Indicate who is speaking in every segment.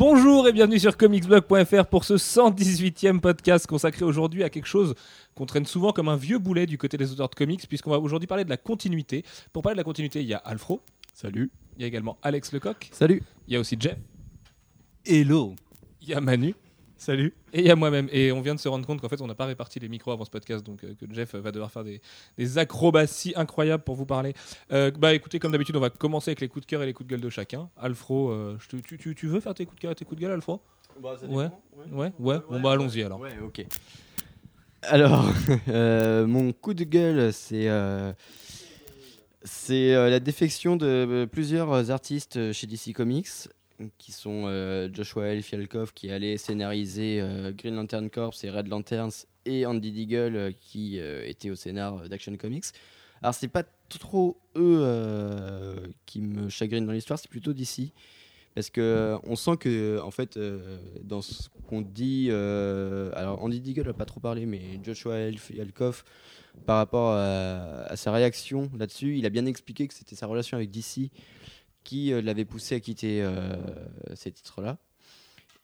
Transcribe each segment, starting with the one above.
Speaker 1: Bonjour et bienvenue sur comicsblog.fr pour ce 118e podcast consacré aujourd'hui à quelque chose qu'on traîne souvent comme un vieux boulet du côté des auteurs de comics, puisqu'on va aujourd'hui parler de la continuité. Pour parler de la continuité, il y a Alfro.
Speaker 2: Salut.
Speaker 1: Il y a également Alex Lecoq.
Speaker 3: Salut.
Speaker 1: Il y a aussi Jeff.
Speaker 2: Hello.
Speaker 1: Il y a Manu.
Speaker 2: Salut.
Speaker 1: Et a moi-même. Et on vient de se rendre compte qu'en fait, on n'a pas réparti les micros avant ce podcast, donc euh, que Jeff va devoir faire des, des acrobaties incroyables pour vous parler. Euh, bah écoutez, comme d'habitude, on va commencer avec les coups de cœur et les coups de gueule de chacun. Alfro, euh, je te- tu, tu- tu veux faire tes coups de cœur et tes coups de gueule, Alfro? Ouais. Ouais, ouais. Bon bah allons-y alors.
Speaker 3: Ouais, ok. Alors, euh, mon coup de gueule, c'est euh, c'est euh, la défection de euh, plusieurs artistes chez DC Comics, qui sont euh, Joshua L. Fialkov, qui allait scénariser euh, Green Lantern Corps et Red Lanterns, et Andy Deagle, euh, qui était au scénar d'Action Comics. Alors, c'est pas trop eux qui me chagrinent dans l'histoire, c'est plutôt DC. Parce que on sent que, en fait, dans ce qu'on dit, alors Andy Deagle n'a pas trop parlé, mais Joshua Elkov, par rapport à sa réaction là-dessus, il a bien expliqué que c'était sa relation avec DC qui euh, l'avait poussé à quitter euh, ces titres-là.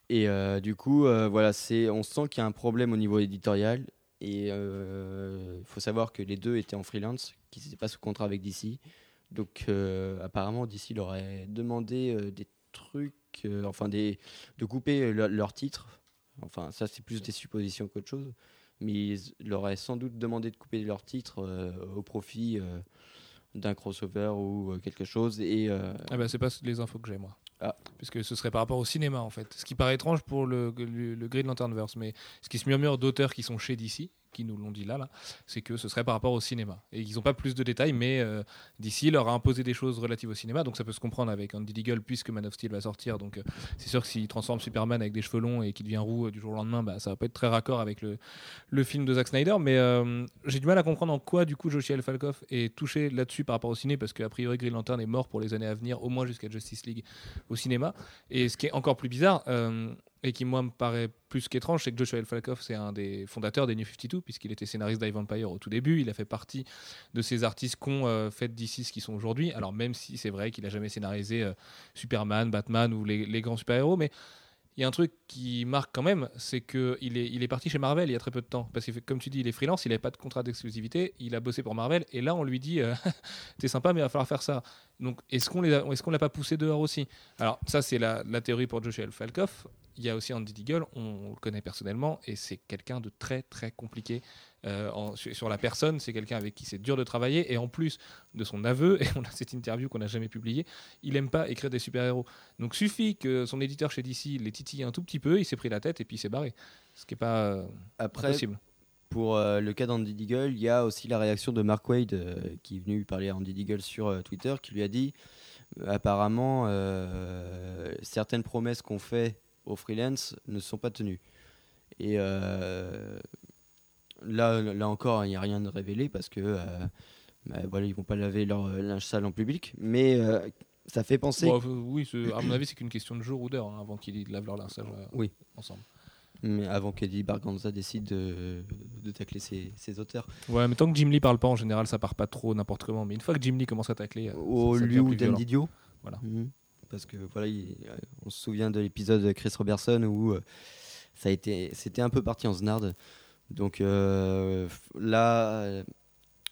Speaker 3: Et euh, du coup, voilà, on sent qu'il y a un problème au niveau éditorial. Et il faut savoir que les deux étaient en freelance, qu'ils n'étaient pas sous contrat avec DC. Donc apparemment, DC leur aurait demandé des trucs, enfin des, de couper leur, leur titre. Enfin, ça c'est plus des suppositions qu'autre chose. Mais ils leur auraient sans doute demandé de couper leur titre euh, au profit d'un crossover ou euh, quelque chose. Et euh,
Speaker 1: Ah bah c'est pas les infos que j'ai moi.
Speaker 3: Ah.
Speaker 1: Puisque ce serait par rapport au cinéma en fait. Ce qui paraît étrange pour le, le, le Green Lanternverse, mais ce qui se murmure d'auteurs qui sont chez DC, qui nous l'ont dit là, là c'est que ce serait par rapport au cinéma. Et ils n'ont pas plus de détails, mais euh, DC leur a imposé des choses relatives au cinéma, donc ça peut se comprendre avec Andy Deagle puisque Man of Steel va sortir. Donc euh, c'est sûr que s'il transforme Superman avec des cheveux longs et qu'il devient roux euh, du jour au lendemain, bah, ça va pas être très raccord avec le, film de Zack Snyder. Mais euh, j'ai du mal à comprendre en quoi du coup Joshua Falkov est touché là-dessus par rapport au ciné, parce qu'a priori Green Lantern est mort pour les années à venir, au moins jusqu'à Justice League au cinéma. Et ce qui est encore plus bizarre, et qui moi me paraît plus qu'étrange, c'est que Joshua. Falkov, c'est un des fondateurs des New 52, puisqu'il était scénariste d'Ive Empire au tout début. Il a fait partie de ces artistes qu'ont euh, fait DC ce qu'ils sont aujourd'hui. Alors même si c'est vrai qu'il n'a jamais scénarisé euh, Superman, Batman ou les grands super-héros, mais il y a un truc qui marque quand même, c'est qu'il est, il est parti chez Marvel il y a très peu de temps. Parce que, comme tu dis, il est freelance, il n'avait pas de contrat d'exclusivité, il a bossé pour Marvel, et là, on lui dit euh, T'es sympa, mais il va falloir faire ça. Donc, est-ce qu'on est l'a pas poussé dehors aussi? Alors, ça, c'est la, théorie pour Joshua. Falkov. Il y a aussi Andy Deagle, on, le connaît personnellement, et c'est quelqu'un de très, très compliqué. Euh, en- sur, la personne, c'est quelqu'un avec qui c'est dur de travailler, et en plus de son aveu, et on a cette interview qu'on n'a jamais publiée, il aime pas écrire des super-héros. Donc suffit que son éditeur chez DC les titille un tout petit peu, il s'est pris la tête et puis il s'est barré. Ce qui n'est pas euh,
Speaker 3: après,
Speaker 1: possible.
Speaker 3: Pour euh, le cas d'Andy Deagle, il y a aussi la réaction de Mark Wade euh, qui est venu parler à Andy Deagle sur Twitter, qui lui a dit apparemment certaines promesses qu'on fait aux freelance ne sont pas tenues. Et euh, là, là encore, il n'y a rien de révélé parce que euh, bah, voilà, ils vont pas laver leur euh, linge sale en public, mais euh, ça fait penser.
Speaker 1: Bon, euh, oui, à mon avis, c'est qu'une question de jour ou d'heure hein, avant qu'ils lavent leur linge euh,
Speaker 3: Oui.
Speaker 1: ensemble.
Speaker 3: Mais avant qu'Eddie Barganza décide de, de tacler ses, ses auteurs.
Speaker 1: Ouais, mais tant que Jim Lee parle pas, en général, ça part pas trop n'importe comment. Mais une fois que Jim Lee commence à tacler,
Speaker 3: au
Speaker 1: ça- ça
Speaker 3: lieu
Speaker 1: devient plus violent.
Speaker 3: d'Andy Dio.
Speaker 1: Voilà.
Speaker 3: Mhm. Parce que voilà, il- on se souvient de l'épisode de Chris Robertson où ça a été, c'était un peu parti en snarde. Donc euh, là,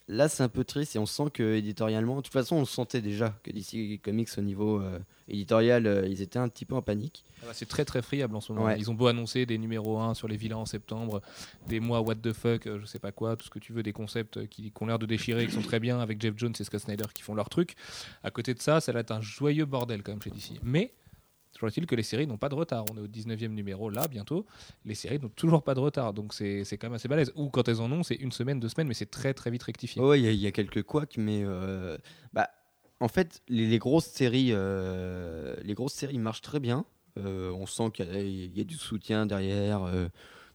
Speaker 3: là c'est un peu triste et on sent que éditorialement, de toute façon, on sentait déjà que DC Comics au niveau euh, éditorial, euh, ils étaient un petit peu en panique.
Speaker 1: Ah bah, c'est très très friable en ce moment.
Speaker 3: Ouais.
Speaker 1: Ils ont beau annoncer des numéros 1 sur les vilains en septembre, des mois what the fuck, euh, je sais pas quoi, tout ce que tu veux, des concepts qui, qui ont l'air de déchirer, qui sont très bien avec Jeff Jones et Scott Snyder qui font leur truc. À côté de ça, ça va être un joyeux bordel quand même chez DC. Mais est-il que les séries n'ont pas de retard? On est au 19e numéro là bientôt. Les séries n'ont toujours pas de retard. Donc c'est quand même assez balèze. Ou quand elles en ont, c'est une semaine, deux semaines, mais c'est très très vite rectifié.
Speaker 3: Ouais, il y, a- quelques couacs, mais euh, bah, en fait, les, grosses séries, euh, les grosses séries marchent très bien. Euh, on sent qu'il y, a- du soutien derrière,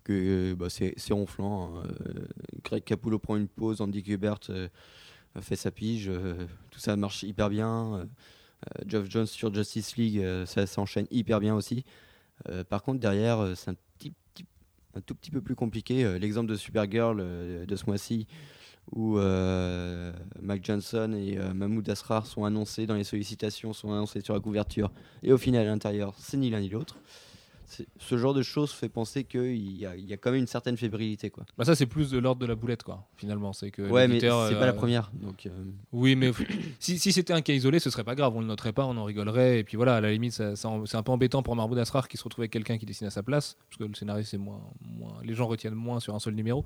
Speaker 3: que bah, c'est ronflant. hein. Greg Capullo prend une pause, Andy euh, fait sa pige, tout ça marche hyper bien. Euh, Geoff Jones sur Justice League, euh, ça s'enchaîne hyper bien aussi. Euh, par contre, derrière, c'est un, tout petit peu plus compliqué. L'exemple de Supergirl de ce mois-ci, où Mac Johnson et Mahmoud Asrar sont annoncés dans les sollicitations, sont annoncés sur la couverture, et au final à l'intérieur, c'est ni l'un ni l'autre. Ce genre de choses fait penser qu'il y a, il y a quand même une certaine fébrilité. Quoi.
Speaker 1: Bah ça c'est plus de l'ordre de la boulette quoi. Finalement c'est que
Speaker 3: ouais, mais c'est
Speaker 1: l'éditeur,
Speaker 3: pas la
Speaker 1: euh,
Speaker 3: première. Donc, euh,
Speaker 1: Oui, mais si, si c'était un cas isolé, ce serait pas grave, on le noterait pas, on en rigolerait, et puis voilà, à la limite, ça- ça en- c'est un peu embêtant pour Mahmoud Asrar qui se retrouve avec quelqu'un qui dessine à sa place, parce que le scénario, c'est moins, moins. Les gens retiennent moins sur un seul numéro,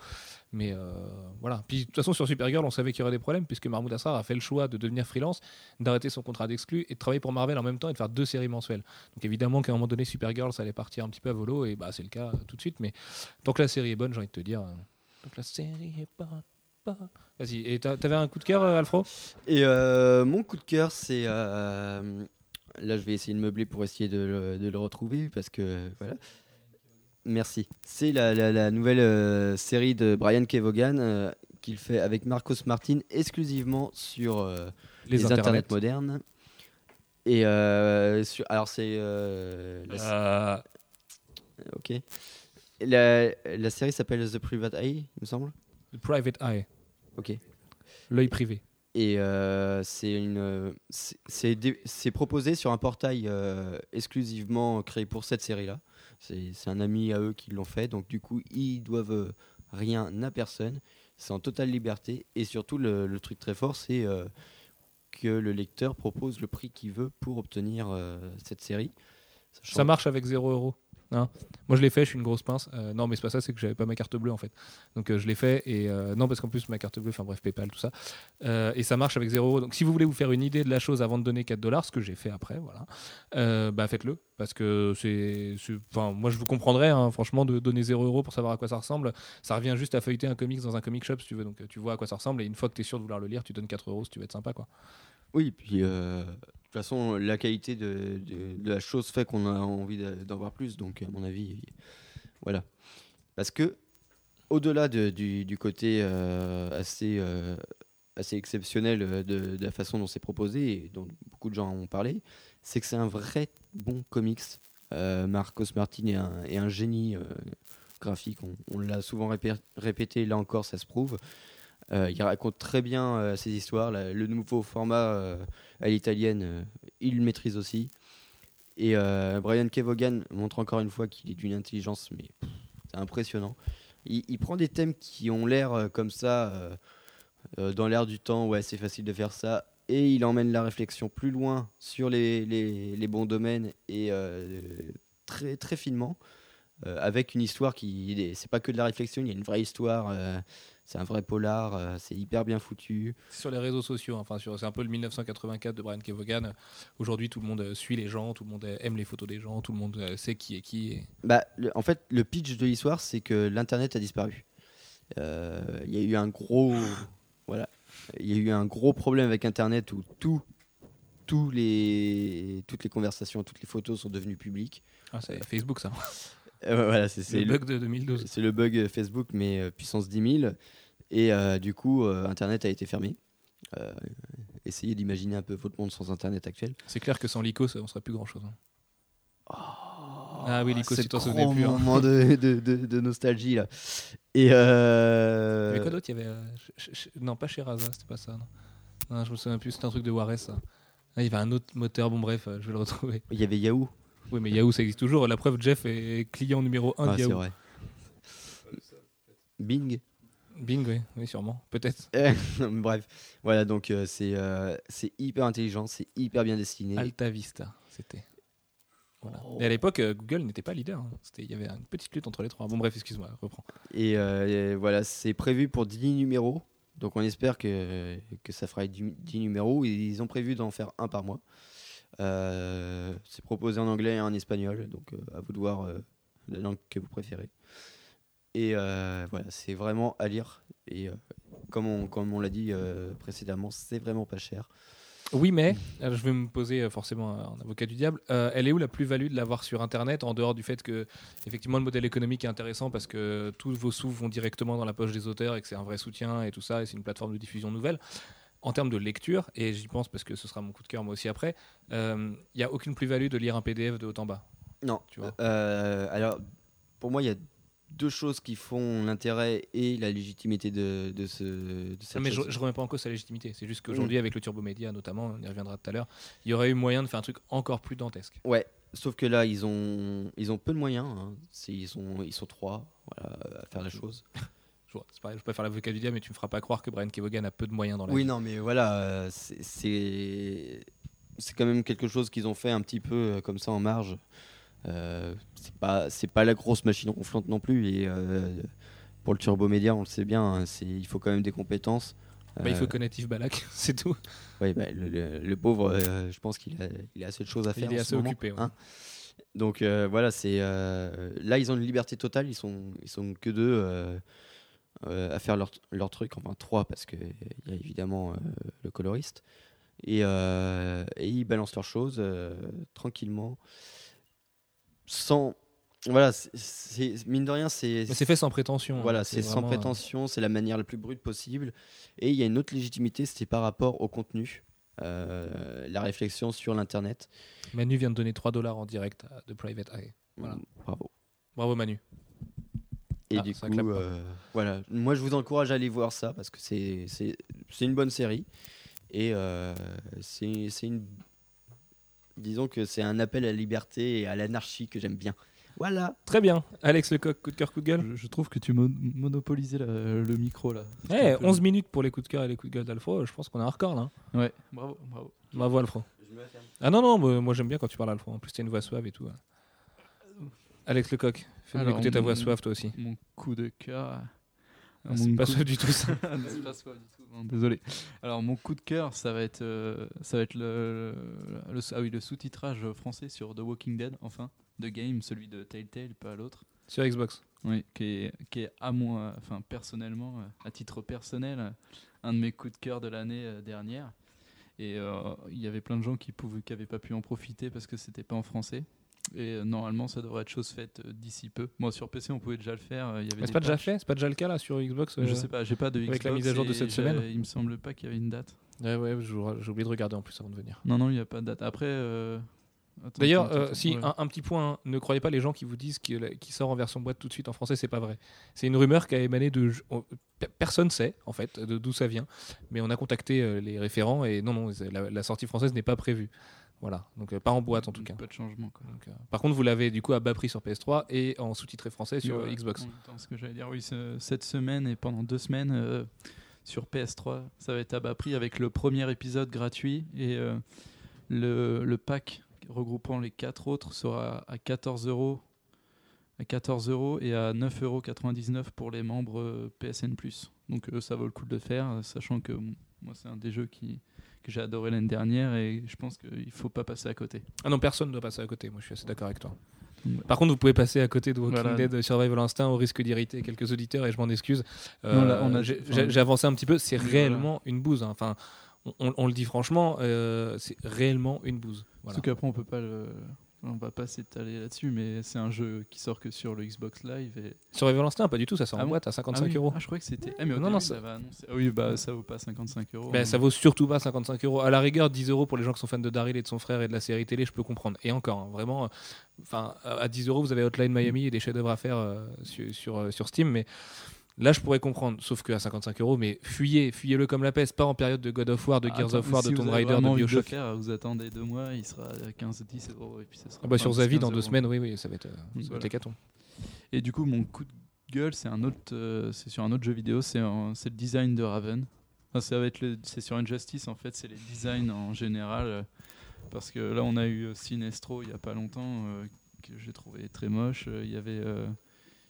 Speaker 1: mais euh, voilà. Puis de toute façon, sur Supergirl, on savait qu'il y aurait des problèmes, puisque Mahmoud Asrar a fait le choix de devenir freelance, d'arrêter son contrat d'exclus et de travailler pour Marvel en même temps et de faire deux séries mensuelles. Donc évidemment qu'à un moment donné, Supergirl, ça allait partir un petit peu à volo, et bah c'est le cas euh, tout de suite, mais tant que la série est bonne, j'ai envie de te dire. euh, tant que la série est bonne. Vas-y, et t'avais un coup de cœur, euh, Alfro?
Speaker 3: Et euh, mon coup de cœur, c'est. euh, là, je vais essayer de meubler pour essayer de le, de le retrouver parce que. Voilà. Merci. C'est la, la- la nouvelle euh, série de Brian Kevogan qu'il fait avec Marcos Martin exclusivement sur les, internets modernes. Et sur, alors, c'est. La, ok. La, la série s'appelle The Private Eye, il me semble.
Speaker 1: private eye,
Speaker 3: Ok.
Speaker 1: l'œil privé.
Speaker 3: Et euh, c'est une, c'est- c'est dé- c'est proposé sur un portail euh, exclusivement créé pour cette série-là. C'est c'est un ami à eux qui l'ont fait, donc du coup ils doivent euh, rien à personne. C'est en totale liberté et surtout le, le truc très fort, c'est euh, que le lecteur propose le prix qu'il veut pour obtenir cette série. Sachant-
Speaker 1: Ça marche avec 0 euros. Hein Moi je l'ai fait, je suis une grosse pince. Euh, non, mais c'est pas ça, c'est que j'avais pas ma carte bleue en fait. Donc euh, je l'ai fait et euh, non, parce qu'en plus ma carte bleue, enfin bref, PayPal, tout ça. Euh, et ça marche avec 0 euros. Donc si vous voulez vous faire une idée de la chose avant de donner 4 dollars, ce que j'ai fait après, voilà, bah faites-le. Parce que c'est. Enfin, moi je vous comprendrais, hein, franchement, de donner 0 euros pour savoir à quoi ça ressemble. Ça revient juste à feuilleter un comics dans un comic shop si tu veux. Donc tu vois à quoi ça ressemble et une fois que tu es sûr de vouloir le lire, tu donnes 4 euros si tu veux être sympa quoi.
Speaker 3: Oui, puis toute façon, la qualité de, de- de la chose fait qu'on a envie d'en voir plus. Donc, à mon avis, voilà. Parce que, au-delà de- du, côté euh, assez, euh, assez exceptionnel euh, de, de la façon dont c'est proposé et dont beaucoup de gens ont parlé, c'est que c'est un vrai bon comics. Marcos Martin est un, génie graphique. On, l'a souvent répé- répété, là encore, ça se prouve. Euh, il raconte très bien euh, ses histoires. Le nouveau format euh, à l'italienne, il le maîtrise aussi. Et Brian Kevogan montre encore une fois qu'il est d'une intelligence, mais c'est impressionnant. Il, prend des thèmes qui ont l'air comme ça, dans l'air du temps, ouais, c'est facile de faire ça. Et il emmène la réflexion plus loin sur les, les- bons domaines et très, très finement, avec une histoire qui. C'est pas que de la réflexion, il y a une vraie histoire. C'est un vrai polar, euh, c'est hyper bien foutu.
Speaker 1: sur les réseaux sociaux. Enfin, sur- c'est un peu le 1984 de Brian Kevogan. Aujourd'hui, tout le monde euh, suit les gens, tout le monde euh, aime les photos des gens, tout le monde sait qui est qui. et-
Speaker 3: Bah, le- en fait, le pitch de l'histoire, c'est que l'internet a disparu. Il y a eu un gros, voilà, il y a eu un gros problème avec internet où tout, tous les, toutes les conversations, toutes les photos sont devenues publiques.
Speaker 1: Ah, c'est Facebook, ça.
Speaker 3: Euh, voilà, c'est
Speaker 1: C'est
Speaker 3: c'est
Speaker 1: le bug de 2012.
Speaker 3: c'est le bug Facebook, mais euh, puissance 10 000. Et euh, du coup, euh, internet a été fermé. Essayez d'imaginer un peu votre monde sans internet actuel.
Speaker 1: C'est clair que sans l'ICO, on serait plus grand chose. Ah oui,
Speaker 3: c'est
Speaker 1: tu t'en souvenais
Speaker 3: grand
Speaker 1: plus, hein.
Speaker 3: moment de, de, de- de nostalgie là. Et euh,
Speaker 1: Mais quoi d'autre? Il y avait. euh, non, pas chez Raza, c'était pas ça. Non. Non, je me souviens plus, c'était un truc de Warres, ça. Ah, il y avait un autre moteur, bon bref, je vais le retrouver.
Speaker 3: il y avait Yahoo.
Speaker 1: Oui, mais Yahoo, ça existe toujours. La preuve, Jeff est client numéro 1
Speaker 3: Ah,
Speaker 1: de
Speaker 3: c'est
Speaker 1: Yahoo.
Speaker 3: vrai. Bing.
Speaker 1: Bing, oui, oui sûrement, peut-être.
Speaker 3: Bref, voilà donc euh, c'est euh, c'est hyper intelligent, c'est hyper bien dessiné.
Speaker 1: Alta Vista, c'était. Voilà.
Speaker 3: Oh.
Speaker 1: Et à l'époque, euh, Google n'était pas leader. hein. Il y avait une petite lutte entre les trois. Bon, bref, excuse-moi, reprends.
Speaker 3: Et euh, voilà, c'est prévu pour 10 numéros. Donc on espère que, que ça fera 10 10 numéros. Ils ont prévu d'en faire un par mois. Euh, c'est proposé en anglais et en espagnol. Donc euh, à vous de voir euh, la langue que vous préférez. Et voilà, c'est vraiment à lire. Et comme on, l'a dit précédemment, c'est vraiment pas cher.
Speaker 1: Oui, mais je vais me poser forcément un avocat du diable. Elle est où la plus-value de l'avoir sur Internet en dehors du fait que effectivement le modèle économique est intéressant parce que tous vos sous vont directement dans la poche des auteurs et que c'est un vrai soutien et tout ça et c'est une plateforme de diffusion nouvelle. En termes de lecture, et j'y pense parce que ce sera mon coup de cœur moi aussi après, euh, il n'y a aucune plus-value de lire un PDF de haut en bas.
Speaker 3: Non,
Speaker 1: Tu vois.
Speaker 3: Euh, alors, pour moi, il y a deux choses qui font l'intérêt et la légitimité de, de, ce, de cette
Speaker 1: Non, mais je,
Speaker 3: chose.
Speaker 1: je remets pas en cause sa légitimité. C'est juste
Speaker 3: Mm.
Speaker 1: qu'aujourd'hui, avec le Turbo Média notamment, on y reviendra tout à l'heure, il y aurait eu moyen de faire un truc encore plus dantesque.
Speaker 3: Ouais, sauf que là, ils ont, ils ont peu de moyens. hein. Ils, sont, ils sont trois voilà, à faire la chose.
Speaker 1: Je vois, C'est pareil, je peux faire l'avocat du diable, mais tu me feras pas croire que Brian Kevogan a peu de moyens dans la
Speaker 3: Oui,
Speaker 1: vie.
Speaker 3: non, mais voilà, euh, c'est- c'est quand même quelque chose qu'ils ont fait un petit peu euh, comme ça en marge. Euh, c'est pas c'est pas la grosse machine ronflante non plus. Et euh, pour le turbo média, on le sait bien, hein, c'est il faut quand même des compétences.
Speaker 1: Bah, il faut connaître Yves Balak, c'est tout.
Speaker 3: ouais, bah, le, le- le pauvre, je pense qu'il a, il a assez de choses à faire.
Speaker 1: Il est
Speaker 3: en
Speaker 1: assez
Speaker 3: ce moment,
Speaker 1: occupé. ouais.
Speaker 3: hein. Donc voilà, c'est là ils ont une liberté totale. Ils sont ils sont que deux à faire leur, leur truc. Enfin trois parce que il y a évidemment euh, le coloriste et, euh, et ils balancent leurs choses euh, tranquillement, sans voilà. c'est- mine de rien, c'est
Speaker 1: c'est fait sans prétention.
Speaker 3: voilà,
Speaker 1: hein.
Speaker 3: c'est sans
Speaker 1: euh,
Speaker 3: prétention, c'est la manière la plus brute possible. Et il y a une autre légitimité, c'est par rapport au contenu, euh, la réflexion sur l'internet.
Speaker 1: Manu vient de donner 3 dollars en direct The Private Eye. Voilà.
Speaker 3: Bravo.
Speaker 1: Bravo Manu.
Speaker 3: Et
Speaker 1: Ah,
Speaker 3: du coup, euh, voilà. Moi, je vous encourage à aller voir ça parce que c'est c'est c'est une bonne série et euh, c'est c'est une disons que c'est un appel à la liberté et à l'anarchie que j'aime bien. Voilà.
Speaker 1: Très bien. Alex Lecoq, coup de cœur, coup de gueule?
Speaker 2: Je, je trouve que tu mon- monopolisais la- le micro là.
Speaker 1: Eh,
Speaker 2: un peu-
Speaker 1: 11 minutes pour les coups de cœur et les coups de gueule d'Alfro. Je pense qu'on a un record là. hein.
Speaker 2: Ouais, bravo, bravo.
Speaker 1: Bravo Alfro. Ah non, non, moi, moi, j'aime bien quand tu parles Alfro. En plus, t'as une voix suave et tout. hein. Alex Lecoq, fais-nous écouter ta voix suave toi aussi.
Speaker 2: Mon coup de cœur.
Speaker 1: Ah, c'est pas suave du tout ça.
Speaker 2: Non, c'est pas suave du tout, non, désolé. Alors mon coup de cœur, ça va être, euh, ça va être le, le- ah oui, le sous-titrage français sur The Walking Dead, enfin, The Game, celui de Telltale, pas l'autre.
Speaker 1: Sur Xbox.
Speaker 2: Oui, qui est, qui est à moi, enfin personnellement, euh, à titre personnel, un de mes coups de cœur de l'année euh, dernière. Et euh, il y avait plein de gens qui pouvaient, qui pas pu en profiter parce que c'était pas en français. Et normalement, ça devrait être chose faite euh, d'ici peu. Moi, sur PC, on pouvait déjà le faire. euh, Il y avait
Speaker 1: Mais c'est pas déjà fait C'est pas déjà le cas là sur Xbox euh
Speaker 2: Je sais pas, j'ai pas de Xbox.
Speaker 1: avec la mise à jour de
Speaker 2: et
Speaker 1: cette semaine
Speaker 2: Il me semble pas qu'il y avait une date.
Speaker 1: Ouais, ouais, j'ai oublié de regarder en plus avant de venir.
Speaker 2: Non, non, il n'y a pas de date. Après. euh,
Speaker 1: D'ailleurs, euh, si
Speaker 2: ouais.
Speaker 1: un, un petit point, hein, ne croyez pas les gens qui vous disent qu'il sort en version boîte tout de suite en français, c'est pas vrai. C'est une rumeur qui a émané de. on- pe- Personne sait en fait de- d'où ça vient, mais on a contacté euh, les référents et non, non, la sortie française n'est pas prévue. Voilà, donc euh, pas en boîte en tout cas.
Speaker 2: Pas de changement. Quoi.
Speaker 1: Donc, euh, par contre, vous l'avez du coup à bas prix sur PS3 et en sous-titré français sur
Speaker 2: Ouais,
Speaker 1: euh, Xbox.
Speaker 2: temps, ce que j'allais dire, oui, ce- cette semaine et pendant deux semaines euh, sur PS3, ça va être à bas prix avec le premier épisode gratuit et le, le pack regroupant les quatre autres sera à 14 euros. À 14 euros et à 9,99 euros pour les membres PSN. Donc ça vaut le coup de le faire, sachant que moi c'est un des jeux qui, que j'ai adoré l'année dernière et je pense qu'il ne faut pas passer à côté.
Speaker 1: Ah non, personne ne doit passer à côté. Moi, je suis assez d'accord avec toi. Par contre, vous pouvez passer à côté de Walking
Speaker 2: Voilà.
Speaker 1: Dead Survival Instinct au risque d'irriter quelques auditeurs et je m'en excuse. Euh, j'ai avancé un petit peu. C'est réellement une bouse. hein. Enfin, on, on- on le dit franchement, euh, c'est réellement une bouse. Voilà.
Speaker 2: Surtout qu'après on peut pas le... On va pas s'étaler là-dessus, mais c'est un jeu qui sort que sur le Xbox Live. Et...
Speaker 1: Survival Instinct, pas du tout. Ça sort
Speaker 2: Ah
Speaker 1: en boîte à
Speaker 2: ah,
Speaker 1: 55
Speaker 2: oui.
Speaker 1: euros.
Speaker 2: Ah, je croyais que c'était. Ah, mais au
Speaker 1: Non, non,
Speaker 2: ça va annoncer. Ah oui, bah ça vaut pas 55 euros.
Speaker 1: Ben, ça vaut surtout pas 55 euros. À la rigueur, 10 euros pour les gens qui sont fans de Daryl et de son frère et de la série télé, je peux comprendre. Et encore, hein, vraiment, euh, enfin, à 10 euros, vous avez Hotline Miami et des chefs-d'œuvre à faire euh, sur, sur, euh, sur Steam. Mais là, je pourrais comprendre. Sauf qu'à 55 euros, mais fuyez, fuyez-le comme la peste. Pas en période de God of War, de
Speaker 2: Ah,
Speaker 1: Gears of War,
Speaker 2: si
Speaker 1: de Tomb Raider, de Bioshock.
Speaker 2: faire, vous attendez deux mois, il sera à 15-10 euros. Et puis ça sera
Speaker 1: Ah bah, sur Zavi,
Speaker 2: 15
Speaker 1: dans deux
Speaker 2: euros.
Speaker 1: semaines, oui, oui, ça va être, euh, ça va être
Speaker 2: Voilà.
Speaker 1: hécatombe.
Speaker 2: Et du coup, mon coup de gueule, c'est un autre, euh, c'est sur un autre jeu vidéo, c'est le design de Raven. Enfin, ça va être le, c'est sur Injustice en fait, c'est les designs en général, euh, parce que là on a eu euh, Sinestro il y a pas longtemps que j'ai trouvé très moche. Il y avait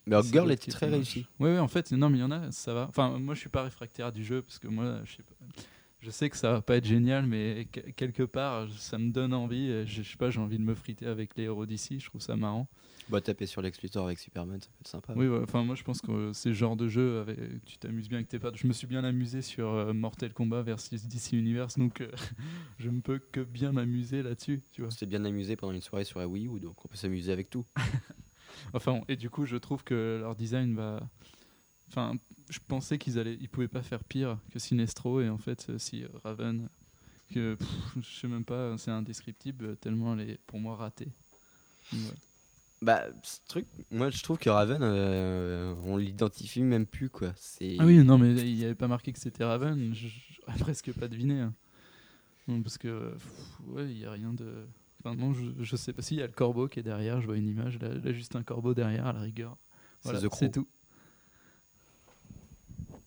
Speaker 3: Mais Girl
Speaker 2: qui
Speaker 3: très réussi?
Speaker 2: Oui, oui, en fait, non, mais il y en a, ça va. Enfin, moi, je suis pas réfractaire du jeu parce que moi, je sais pas. Je sais que ça va pas être génial, mais que- quelque part, ça me donne envie. Je, je sais pas, j'ai envie de me friter avec les héros d'ici. Je trouve ça marrant.
Speaker 3: Bah, taper sur Lex avec Superman, ça peut être sympa.
Speaker 2: Oui, ouais, enfin, moi, je pense que c'est le genre de jeu avec tu t'amuses bien avec tes potes. Je me suis bien amusé sur euh, Mortal Kombat versus DC Universe, donc euh, je ne peux que bien m'amuser là-dessus, tu vois.
Speaker 3: On s'était bien amusé pendant une soirée sur la Wii U, donc on peut s'amuser avec tout.
Speaker 2: Enfin, et du coup, je trouve que leur design va. Enfin, je pensais qu'ils allaient, ils pouvaient pas faire pire que Sinestro, et en fait, euh, si Raven, que pff, je sais même pas, c'est indescriptible tellement elle est pour moi ratée. Ouais.
Speaker 3: Bah, ce truc, moi je trouve que Raven, euh, on l'identifie même plus quoi. C'est.
Speaker 2: Ah oui, non, mais il n'y avait pas marqué que c'était Raven. J'aurais presque pas deviné. hein. Parce que, pff, ouais, il n'y a rien de. Enfin, non, je, je sais pas. Si, il y a le corbeau qui est derrière. Je vois une image. Là, là, juste un corbeau derrière, à la rigueur.
Speaker 3: C'est
Speaker 2: Voilà, c'est tout.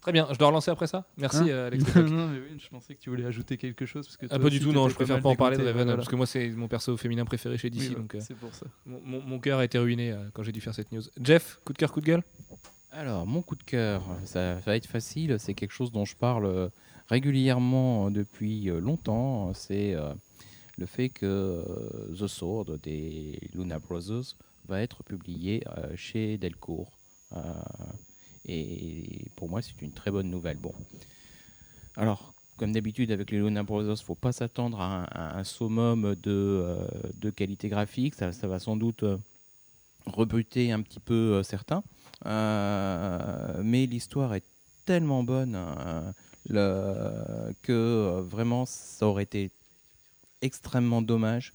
Speaker 1: Très bien, je dois relancer après ça Merci
Speaker 2: Hein
Speaker 1: euh, Alex.
Speaker 2: non, mais oui, je pensais que tu voulais ajouter quelque chose. Parce que
Speaker 1: Ah, pas du tout, non, je préfère pas en parler de Raven,
Speaker 2: voilà.
Speaker 1: parce que moi c'est mon perso féminin préféré chez DC,
Speaker 2: Oui,
Speaker 1: euh,
Speaker 2: c'est pour ça.
Speaker 1: mon, cœur a été ruiné euh, quand j'ai dû faire cette news. Jeff, coup de cœur, coup de gueule?
Speaker 4: Alors, mon coup de cœur, ça va être facile, c'est quelque chose dont je parle régulièrement depuis longtemps, c'est euh, le fait que euh, The Sword des Luna Brothers va être publié euh, chez Delcourt. Euh, et pour moi, c'est une très bonne nouvelle. Bon. Alors, comme d'habitude avec les Luna Brothers, faut pas s'attendre à un, summum de, de qualité graphique. Ça, va sans doute rebuter un petit peu certains. Mais l'histoire est tellement bonne que vraiment ça aurait été extrêmement dommage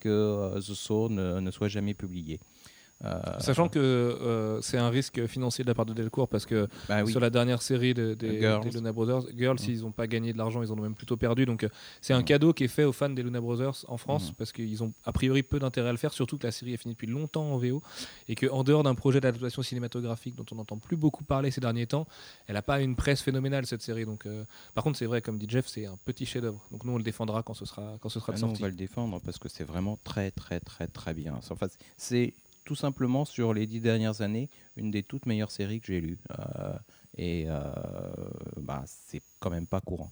Speaker 4: que euh, The ne, ne soit jamais publié. Euh,
Speaker 1: Sachant que euh, c'est un risque financier de la part de Delcourt, parce que
Speaker 4: bah oui.
Speaker 1: sur la dernière série de- des,
Speaker 4: Girls.
Speaker 1: des Luna Brothers, Girls,
Speaker 4: Mm.
Speaker 1: ils n'ont pas gagné de l'argent, ils en ont même plutôt perdu. Donc euh, c'est un
Speaker 4: Mm.
Speaker 1: cadeau qui est fait aux fans des Luna Brothers en France,
Speaker 4: Mm.
Speaker 1: parce qu'ils ont a priori peu d'intérêt à le faire, surtout que la série est finie depuis longtemps en VO, et qu'en dehors d'un projet d'adaptation cinématographique dont on n'entend plus beaucoup parler ces derniers temps, elle n'a pas une presse phénoménale cette série. Donc, euh, par contre, c'est vrai, comme dit Jeff, c'est un petit chef-d'œuvre. Donc nous, on le défendra quand ce sera, quand ce sera
Speaker 4: Ah non, on va le défendre parce que c'est vraiment très très très très bien. Enfin, c'est tout simplement sur les dix dernières années une des toutes meilleures séries que j'ai lues. Euh, et euh, bah, c'est quand même pas courant.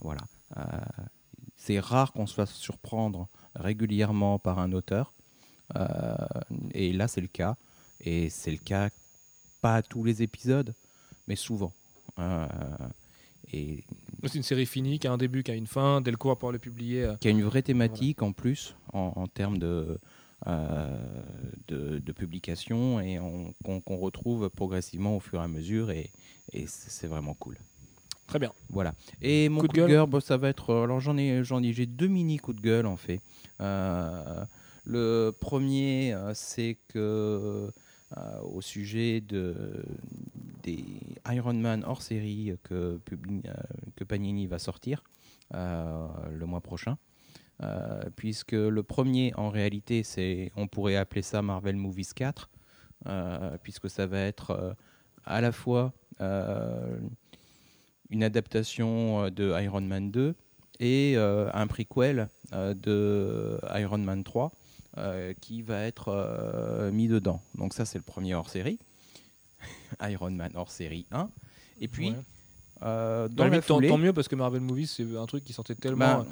Speaker 4: Voilà. Euh, c'est rare qu'on se fasse surprendre régulièrement par un auteur. Et là, c'est le cas. Et c'est le cas pas à tous les épisodes, mais souvent. Et
Speaker 1: C'est une série finie, qui a un début, qui a une fin. Delcourt va pouvoir le publier.
Speaker 4: qui a une vraie thématique en plus en, en termes de, de, de publication et on- qu'on retrouve progressivement au fur et à mesure et, et c'est vraiment cool.
Speaker 1: Très bien.
Speaker 4: Voilà. Et mon
Speaker 1: Coup
Speaker 4: coup,
Speaker 1: de gueule
Speaker 4: gueule, bon, ça va être. euh, Alors j'en ai, j'en ai, j'ai deux mini coups de gueule en fait. Euh, le premier, euh, c'est que euh, au sujet de des Iron Man hors série que, euh, que Panini va sortir euh, le mois prochain. Euh, puisque le premier, en réalité, c'est, on pourrait appeler ça Marvel Movies 4, euh, puisque ça va être euh, à la fois une adaptation de Iron Man 2 et un prequel de Iron Man 3 euh, qui va être mis dedans. Donc ça, c'est le premier hors série. Iron Man hors série 1. Et puis,
Speaker 1: Ouais.
Speaker 4: euh,
Speaker 1: Dans
Speaker 4: dans la
Speaker 1: limite, tant,
Speaker 4: foulée,
Speaker 1: tant mieux parce que Marvel Movies c'est un truc qui sortait tellement
Speaker 4: ben,
Speaker 1: euh,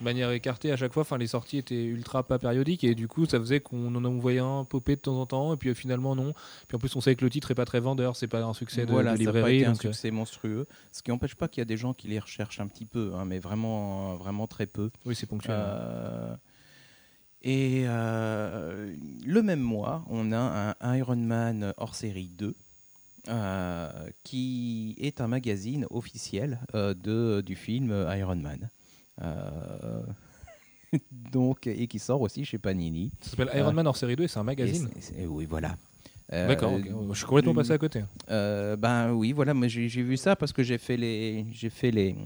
Speaker 1: de manière écartée à chaque fois. Enfin, les sorties étaient ultra pas périodiques et du coup, ça faisait qu'on en envoyait un popé de temps en temps et puis euh, finalement non. Puis en plus, on savait que le titre est pas très vendeur, c'est pas un succès de,
Speaker 4: voilà,
Speaker 1: de
Speaker 4: ça n'a pas
Speaker 1: librairie.
Speaker 4: été un
Speaker 1: donc, euh,
Speaker 4: succès monstrueux. Ce qui n'empêche pas qu'il y a des gens qui les recherchent un petit peu, hein, mais vraiment, vraiment très peu.
Speaker 1: oui, c'est ponctuel.
Speaker 4: Euh, et euh, le même mois, on a un Iron Man hors série 2, euh, qui est un magazine officiel euh, de, du film Iron Man. Euh, donc, et qui sort aussi chez Panini.
Speaker 1: Ça s'appelle Iron Man hors série 2 et c'est un
Speaker 4: Et
Speaker 1: magazine.
Speaker 4: c'est- oui, voilà. Euh,
Speaker 1: D'accord, ok. je suis complètement passé à côté.
Speaker 4: euh, ben oui, voilà, moi j'ai j'ai vu ça parce que j'ai fait les, j'ai fait les,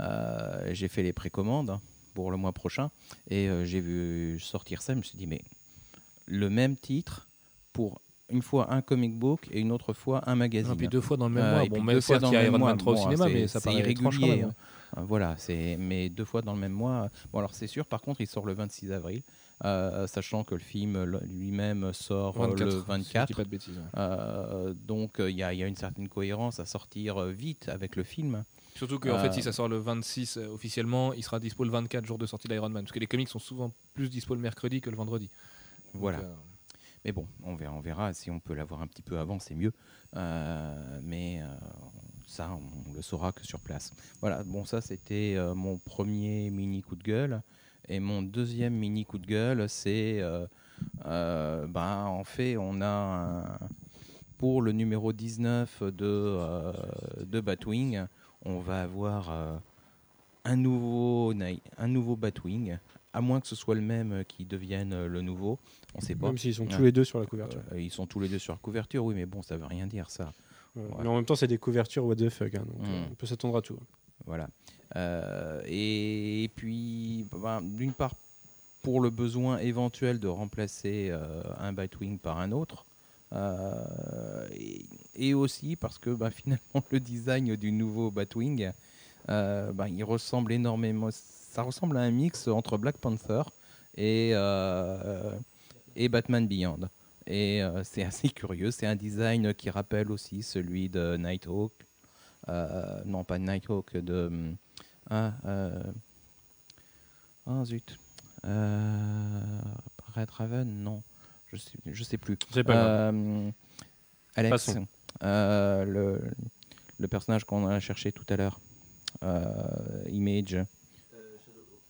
Speaker 4: euh, j'ai fait les précommandes pour le mois prochain et j'ai vu sortir ça. Je me suis dit mais le même titre pour une fois un comic book et une autre fois un magazine.
Speaker 1: Et puis deux fois dans le même mois.
Speaker 4: et
Speaker 1: Bon,
Speaker 4: deux fois dans le même
Speaker 1: Iron
Speaker 4: mois.
Speaker 1: Man 3 au
Speaker 4: Bon,
Speaker 1: cinéma,
Speaker 4: c'est-
Speaker 1: mais ça
Speaker 4: c'est irrégulier,
Speaker 1: même,
Speaker 4: hein. Voilà, c'est mais deux fois dans le même mois. Bon alors c'est sûr. Par contre, il sort le 26 avril, euh, sachant que le film lui-même sort
Speaker 1: 24,
Speaker 4: le
Speaker 1: si je
Speaker 4: 24.
Speaker 1: dis pas de bêtises. ouais.
Speaker 4: Euh, donc il y, a il y a une certaine cohérence à sortir euh, vite avec le film.
Speaker 1: Surtout qu'en fait, si ça sort le 26 euh, officiellement, il sera dispo le 24 jour de sortie d'Iron Man. Parce que les comics sont souvent plus dispo le mercredi que le vendredi.
Speaker 4: Voilà. Mais bon, on verra, on verra. Si on peut l'avoir un petit peu avant, c'est mieux. Euh, mais euh, ça, on le saura que sur place. Voilà. Bon, ça c'était euh, mon premier mini coup de gueule. Et mon deuxième mini coup de gueule, c'est, euh, euh, ben, en fait, on a un- pour le numéro 19 de de Batwing, on va avoir un nouveau, un nouveau Batwing à moins que ce soit le même qui devienne le nouveau, on ne sait pas.
Speaker 5: Même s'ils sont tous les deux sur la couverture.
Speaker 4: Ils sont tous les deux sur la couverture, oui, mais bon, ça veut rien dire ça.
Speaker 5: Ouais. Mais en même temps, c'est des couvertures what the fuck. hein, donc
Speaker 4: Mm.
Speaker 5: euh, on peut s'attendre à tout.
Speaker 4: Voilà. Euh, et, puis, ben, d'une part, pour le besoin éventuel de remplacer euh, un Batwing par un autre, euh, et, et aussi parce que ben, finalement le design du nouveau Batwing, ben, il ressemble énormément. Ça ressemble à un mix entre Black Panther et, et Batman Beyond. Et euh, c'est assez curieux. C'est un design qui rappelle aussi celui de Nighthawk. Euh, non, pas de Nighthawk, de. Ah, euh, zut. Euh, Red Raven, non. Je sais, je sais plus.
Speaker 5: C'est pas grave.
Speaker 4: Euh, Alex,
Speaker 5: Passons.
Speaker 4: euh, le, le personnage qu'on a cherché tout à l'heure. Euh, image.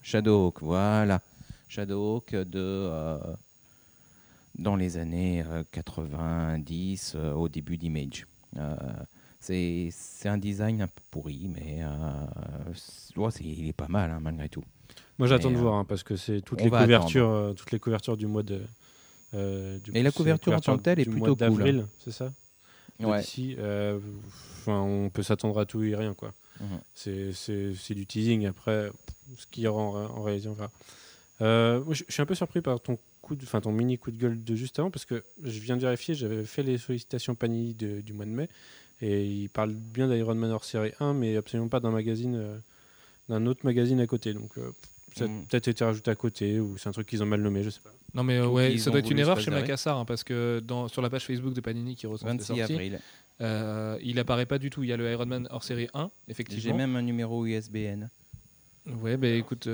Speaker 4: Shadowhawk, voilà. Shadowhawk de. Euh, dans les années euh, 90, euh, au début d'Image. Euh, c'est un design un peu pourri, mais euh, ouais, il est pas mal hein, malgré tout.
Speaker 5: Moi, j'attends de
Speaker 4: euh,
Speaker 5: voir hein, parce que c'est toutes les couvertures, euh, toutes les couvertures du mois de. euh, du
Speaker 4: Et
Speaker 5: coup,
Speaker 4: la couverture en tant que telle est plutôt cool, hein.
Speaker 5: c'est ça?
Speaker 4: Ouais.
Speaker 5: D'ici, euh, on peut s'attendre à tout et rien quoi.
Speaker 4: Mhm.
Speaker 5: C'est- du teasing. Après, ce qu'il y aura en, en réalité, on verra. Euh, je suis un peu surpris par ton coup, de- enfin ton mini coup de gueule de juste avant parce que je viens de vérifier, j'avais fait les sollicitations Panini de- du mois de mai et il parle bien d'Iron Man hors série 1, mais absolument pas d'un magazine, euh, d'un autre magazine à côté. Donc euh, ça a
Speaker 4: Mhm.
Speaker 5: peut-être été rajouté à côté ou c'est un truc qu'ils ont mal nommé, je sais pas.
Speaker 1: Non mais euh,
Speaker 4: Ou
Speaker 1: ouais, ça doit être une erreur chez. Macassar hein, parce que dans, sur la page Facebook de Panini qui recense les
Speaker 4: 26
Speaker 1: sorties,
Speaker 4: avril.
Speaker 1: euh, il apparaît pas du tout. Il y a le Iron Man hors série 1,
Speaker 4: J'ai
Speaker 1: effectivement.
Speaker 4: même un numéro ISBN.
Speaker 1: Ouais, bah écoute.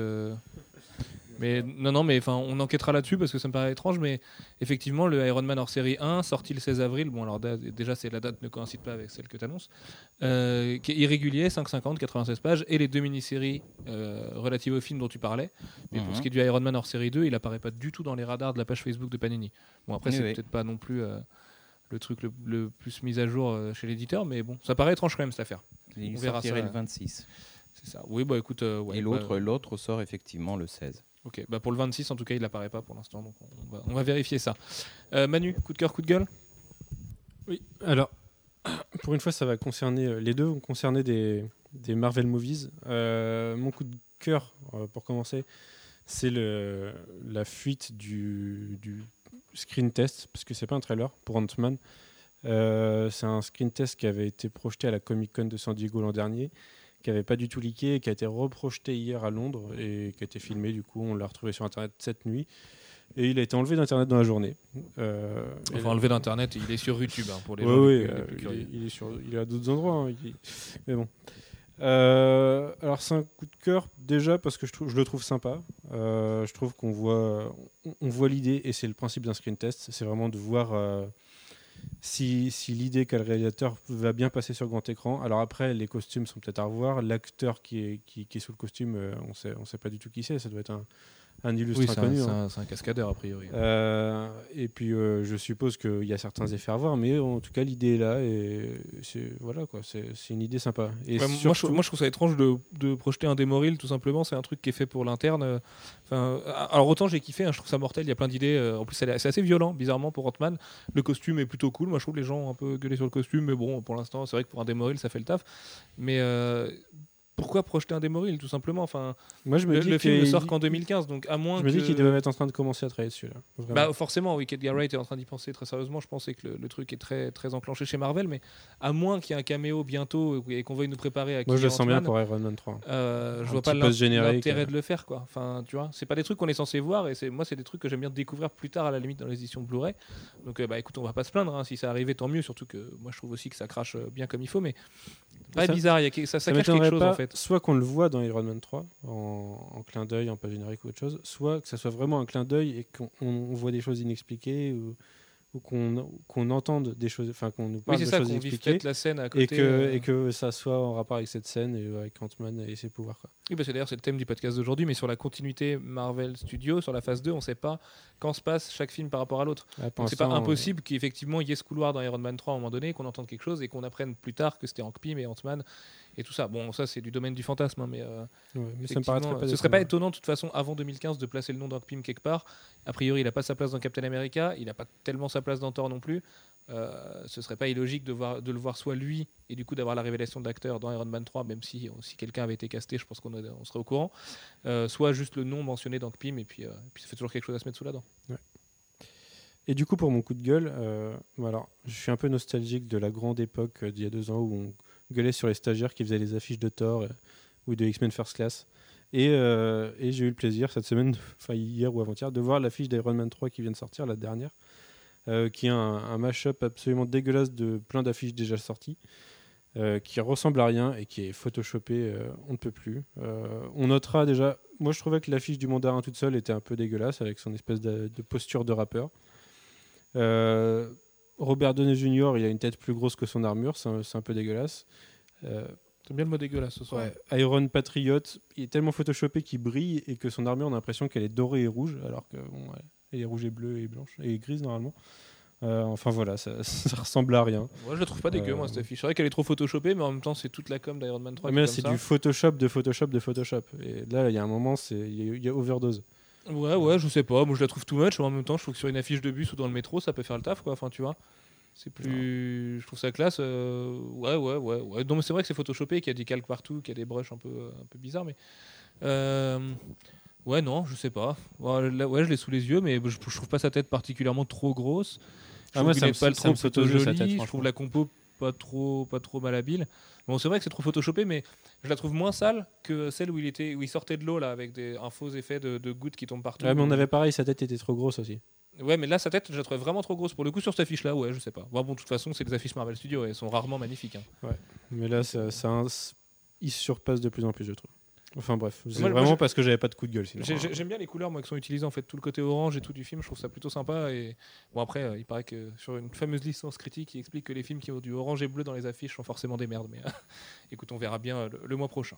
Speaker 1: Euh, Mais non, non, mais enfin, on enquêtera là-dessus parce que ça me paraît étrange. Mais effectivement, le Iron Man hors série 1, sorti le 16 avril, bon, alors déjà, c'est la date ne coïncide pas avec celle que tu annonces, qui est irrégulier, 5,50, 96 pages, et les deux mini-séries euh, relatives au film dont tu parlais. Mais pour
Speaker 4: Mhm.
Speaker 1: ce qui est du Iron Man hors série 2, il apparaît pas du tout dans les radars de la page Facebook de Panini. Bon, après,
Speaker 4: Oui,
Speaker 1: c'est
Speaker 4: oui.
Speaker 1: peut-être pas non plus euh, le truc le, le plus mis à jour euh, chez l'éditeur, mais bon, ça paraît étrange quand même cette affaire.
Speaker 4: Il
Speaker 1: On verra ça.
Speaker 4: le 26.
Speaker 1: C'est ça. Oui, bah écoute. euh, ouais,
Speaker 4: Et
Speaker 1: bah,
Speaker 4: l'autre, l'autre sort effectivement le 16.
Speaker 1: Ok, bah pour le 26 en tout cas il apparaît pas pour l'instant donc on va, vérifier ça. Euh, Manu, coup de cœur, coup de gueule?
Speaker 5: Oui, alors, pour une fois, ça va concerner, euh, les deux vont concerner des, Marvel Movies. Euh, mon coup de cœur, pour commencer, c'est la fuite du, screen test, parce que c'est pas un trailer pour Ant-Man. C'est un screen test qui avait été projeté à la Comic Con de San Diego l'an dernier, qui avait pas du tout leaké, et qui a été reprojeté hier à Londres et qui a été filmé. Du coup, on l'a retrouvé sur Internet cette nuit. Et il a été enlevé d'Internet dans la journée. Euh,
Speaker 1: Enfin enlevé d'internet, il est sur YouTube hein, pour les
Speaker 5: Ouais,
Speaker 1: gens les
Speaker 5: euh, il, est, il est sur, il est à d'autres endroits. hein, il Mais bon. Euh, alors c'est un coup de cœur déjà parce que je, trouve, je le trouve sympa. Euh, je trouve qu'on voit, on, on voit l'idée et c'est le principe d'un screen test. C'est vraiment de voir si, si l'idée qu'a le réalisateur va bien passer sur grand écran. Alors après, les costumes sont peut-être à revoir. L'acteur qui est, sous le costume, euh, on sait, on sait pas du tout qui c'est. Ça doit être un, un illustre
Speaker 1: Oui,
Speaker 5: inconnu.
Speaker 1: c'est
Speaker 5: hein.
Speaker 1: un- c'est un cascadeur a priori.
Speaker 5: Euh, et puis euh, je suppose qu'il y a certains effets à revoir, mais en tout cas l'idée est là et c'est voilà quoi, c'est c'est une idée sympa. Et
Speaker 1: Ouais, moi, je, trouve- moi, je trouve ça étrange de, de projeter un démoril tout simplement. C'est un truc qui est fait pour l'interne. Enfin, alors autant j'ai kiffé, hein, je trouve ça mortel. Il y a plein d'idées. euh, en plus, c'est c'est assez violent, bizarrement pour Ant-Man. Le costume est plutôt cool. Moi, je trouve les gens ont un peu gueulé sur le costume, mais bon, pour l'instant, c'est vrai que pour un démoril, ça fait le taf. Mais euh, pourquoi projeter un démoril tout simplement Enfin,
Speaker 5: moi je me
Speaker 1: le,
Speaker 5: dis
Speaker 1: le film ne sort qu'en 2015, donc à moins
Speaker 5: je me dis qu'ils doivent être en train de commencer à travailler dessus là.
Speaker 1: Bah forcément, Wicked Garrett est en train d'y penser très sérieusement. Je pensais que le, le truc est très très enclenché chez Marvel, mais à moins qu'il y ait un caméo bientôt et qu'on veuille nous préparer à
Speaker 5: moi je le sens bien pour Iron Man 3.
Speaker 1: euh, je vois pas l'intérêt
Speaker 5: euh.
Speaker 1: de le faire quoi. Enfin, tu vois, c'est pas des trucs qu'on est censé voir et c'est moi c'est des trucs que j'aime bien découvrir plus tard à la limite dans les éditions Blu-ray. Donc euh, bah écoute, on va pas se plaindre hein. si ça arrivait tant mieux surtout que moi je trouve aussi que ça crache bien comme il faut mais pas
Speaker 5: Ça-
Speaker 1: bizarre, il y a ça, ça,
Speaker 5: Ça
Speaker 1: cache quelque chose en fait.
Speaker 5: Soit qu'on le voit dans Iron Man 3 en, en clin d'œil, en page générique ou autre chose, soit que ça soit vraiment un clin d'œil et qu'on on- on voit des choses inexpliquées ou, ou qu'on qu'on entende des choses, enfin qu'on nous parle de
Speaker 1: ça
Speaker 5: choses
Speaker 1: peut-être la scène à côté.
Speaker 5: et que,
Speaker 1: euh,
Speaker 5: et que ça soit en rapport avec cette scène et avec Ant-Man et ses pouvoirs. Quoi.
Speaker 1: Oui, parce que d'ailleurs, c'est le thème du podcast d'aujourd'hui, mais sur la continuité Marvel Studios, sur la phase 2, on ne sait pas quand se passe chaque film par rapport à l'autre.
Speaker 5: Ah,
Speaker 1: Donc c'est pas impossible qu'effectivement il y ait ce couloir dans Iron Man 3 à un moment donné, qu'on entende quelque chose et qu'on apprenne plus tard que c'était Hank Pym et Ant-Man et tout ça. Bon, ça c'est du domaine du fantasme, hein, mais, euh,
Speaker 5: Ouais, mais ça me
Speaker 1: effectivement,
Speaker 5: paraîtrait pas
Speaker 1: ce serait pas étonnant de toute façon avant 2015 de placer le nom d'Hank Pym quelque part. A priori, il n'a pas sa place dans Captain America, il n'a pas tellement sa place dans Thor non plus. Euh, ce serait pas illogique de, voir, de le voir soit lui et du coup d'avoir la révélation d'acteur dans Iron Man 3, même si, si quelqu'un avait été casté, je pense qu'on on serait au courant. Euh, soit juste le nom mentionné d'Hank Pym et puis, euh, puis ça fait toujours quelque chose à se mettre sous la dent.
Speaker 5: Et du coup, pour mon coup de gueule, euh, voilà, je suis un peu nostalgique de la grande époque euh, d'il y a deux ans où on gueulait sur les stagiaires qui faisaient les affiches de Thor euh, ou de X-Men First Class. Et, euh, et j'ai eu le plaisir cette semaine, enfin hier ou avant-hier, de voir l'affiche d'Iron Man 3 qui vient de sortir, la dernière, euh, qui est un, un mash-up absolument dégueulasse de plein d'affiches déjà sorties, euh, qui ressemble à rien et qui est photoshopé, euh, on ne peut plus. On notera déjà, moi je trouvais que l'affiche du mandarin toute seule était un peu dégueulasse avec son espèce de, de posture de rappeur. Robert Downey Jr., il a une tête plus grosse que son armure, c'est un, peu dégueulasse.
Speaker 1: T'aimes bien le mot dégueulasse ce soir.
Speaker 5: ouais, Iron Patriot, il est tellement photoshopé qu'il brille et que son armure, on a l'impression qu'elle est dorée et rouge, alors que bon, ouais, est rouge et bleue et blanche et grise normalement. Euh, enfin voilà, ça, ça ressemble à rien.
Speaker 1: Moi je la trouve pas dégueu,
Speaker 5: Euh,
Speaker 1: moi cette affiche. C'est vrai qu'elle est trop photoshopée, mais en même temps c'est toute la com d'Iron Man 3. qui
Speaker 5: Mais là, c'est du Photoshop de Photoshop de Photoshop. Et là, il y a un moment, il y, y a overdose.
Speaker 1: Ouais, ouais, je sais pas. Moi, je la trouve too much. mais En même temps, je trouve que sur une affiche de bus ou dans le métro, ça peut faire le taf, quoi. Enfin, tu vois. C'est plus. Je trouve ça classe. euh, Ouais, ouais, ouais, ouais. Mais c'est vrai que c'est photoshopé, qu'il y a des calques partout, qu'il y a des brushes un peu, un peu bizarres, mais. Ouais, non, je sais pas. Ouais, là, ouais, je l'ai sous les yeux, mais je, je trouve pas sa tête particulièrement trop grosse. Je
Speaker 5: Ah,
Speaker 1: trouve
Speaker 5: moi, ça me-
Speaker 1: pas
Speaker 5: ça
Speaker 1: trop
Speaker 5: sa tête,
Speaker 1: je trouve la compo pas trop, pas trop malhabile. Bon, c'est vrai que c'est trop photoshopé, mais je la trouve moins sale que celle où il était, où il sortait de l'eau là, avec des, un faux effet de, de gouttes qui tombent partout.
Speaker 5: Ouais, mais on avait pareil, sa tête était trop grosse aussi.
Speaker 1: Ouais, mais là, sa tête, je la trouvais vraiment trop grosse. Pour le coup, sur cette affiche-là, ouais, je sais pas. Bon, bon, de toute façon, c'est des affiches Marvel Studios et elles sont rarement magnifiques. hein.
Speaker 5: Mais là, ça, ça il se surpasse de plus en plus, je trouve. Enfin bref, c'est
Speaker 1: Moi,
Speaker 5: vraiment parce que j'avais pas de coup de gueule sinon.
Speaker 1: J'ai- j'ai- J'aime bien les couleurs moi, qui sont utilisées, en fait, tout le côté orange et tout du film. Je trouve ça plutôt sympa. Et bon, après, euh, il paraît que sur une fameuse licence critique, il explique que les films qui ont du orange et bleu dans les affiches sont forcément des merdes. Mais écoute, on verra bien le, le mois prochain.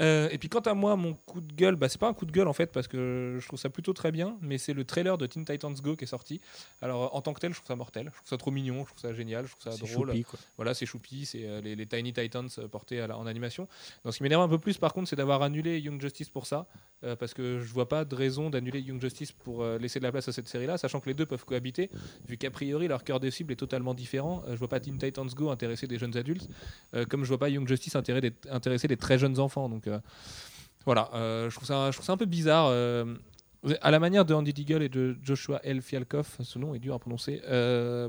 Speaker 1: Euh, et puis, quant à moi, mon coup de gueule, bah, c'est pas un coup de gueule en fait, parce que je trouve ça plutôt très bien. Mais c'est le trailer de Teen Titans Go qui est sorti. Alors, en tant que tel, je trouve ça mortel. Je trouve ça trop mignon. Je trouve ça génial. Je trouve ça
Speaker 5: C'est
Speaker 1: drôle.
Speaker 5: choupi, quoi.
Speaker 1: Voilà, c'est choupi, c'est euh, les, les Tiny Titans portés à la- en animation. Donc, ce qui m'énerve un peu plus, par contre, c'est d'avoir annulé Young Justice pour ça, euh, parce que je vois pas de raison d'annuler Young Justice pour euh, laisser de la place à cette série-là, sachant que les deux peuvent cohabiter, vu qu'a priori leur cœur de cible est totalement différent. Euh, je vois pas Teen Titans Go intéresser des jeunes adultes, euh, comme je vois pas Young Justice intéresser des, très jeunes enfants. Donc voilà, je trouve ça, un peu bizarre. à la manière de Andy Deagle et de Joshua L. Fialkov, ce nom est dur à prononcer,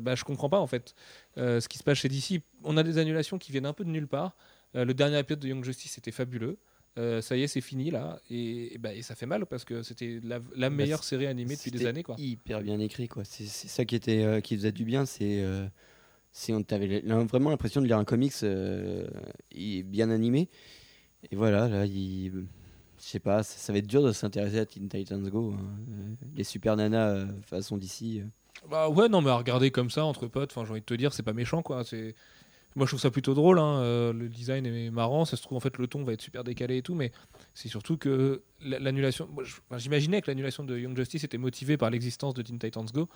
Speaker 1: bah, je comprends pas en fait ce qui se passe chez DC. On a des annulations qui viennent un peu de nulle part. Le dernier épisode de Young Justice était fabuleux. Euh, ça y est, c'est fini là. Et, et bah, et ça fait mal parce que c'était la, la meilleure série animée depuis des années. Quoi.
Speaker 3: Hyper bien écrit, quoi. C'est ça qui était, euh, qui faisait du bien. C'est, euh, on avait vraiment l'impression de lire un comics euh, bien animé. Et voilà, là, il, je sais pas, ça, ça va être dur de s'intéresser à Teen Titans Go. hein. Euh, Les super nanas façon d'ici.
Speaker 1: Bah ouais, non, mais à regarder comme ça entre potes, j'ai envie de te dire, c'est pas méchant quoi. C'est moi je trouve ça plutôt drôle. hein, euh, le design est marrant, ça se trouve en fait le ton va être super décalé et tout, mais c'est surtout que la- l'annulation. J'imaginais que l'annulation de Young Justice était motivée par l'existence de Teen Titans Go.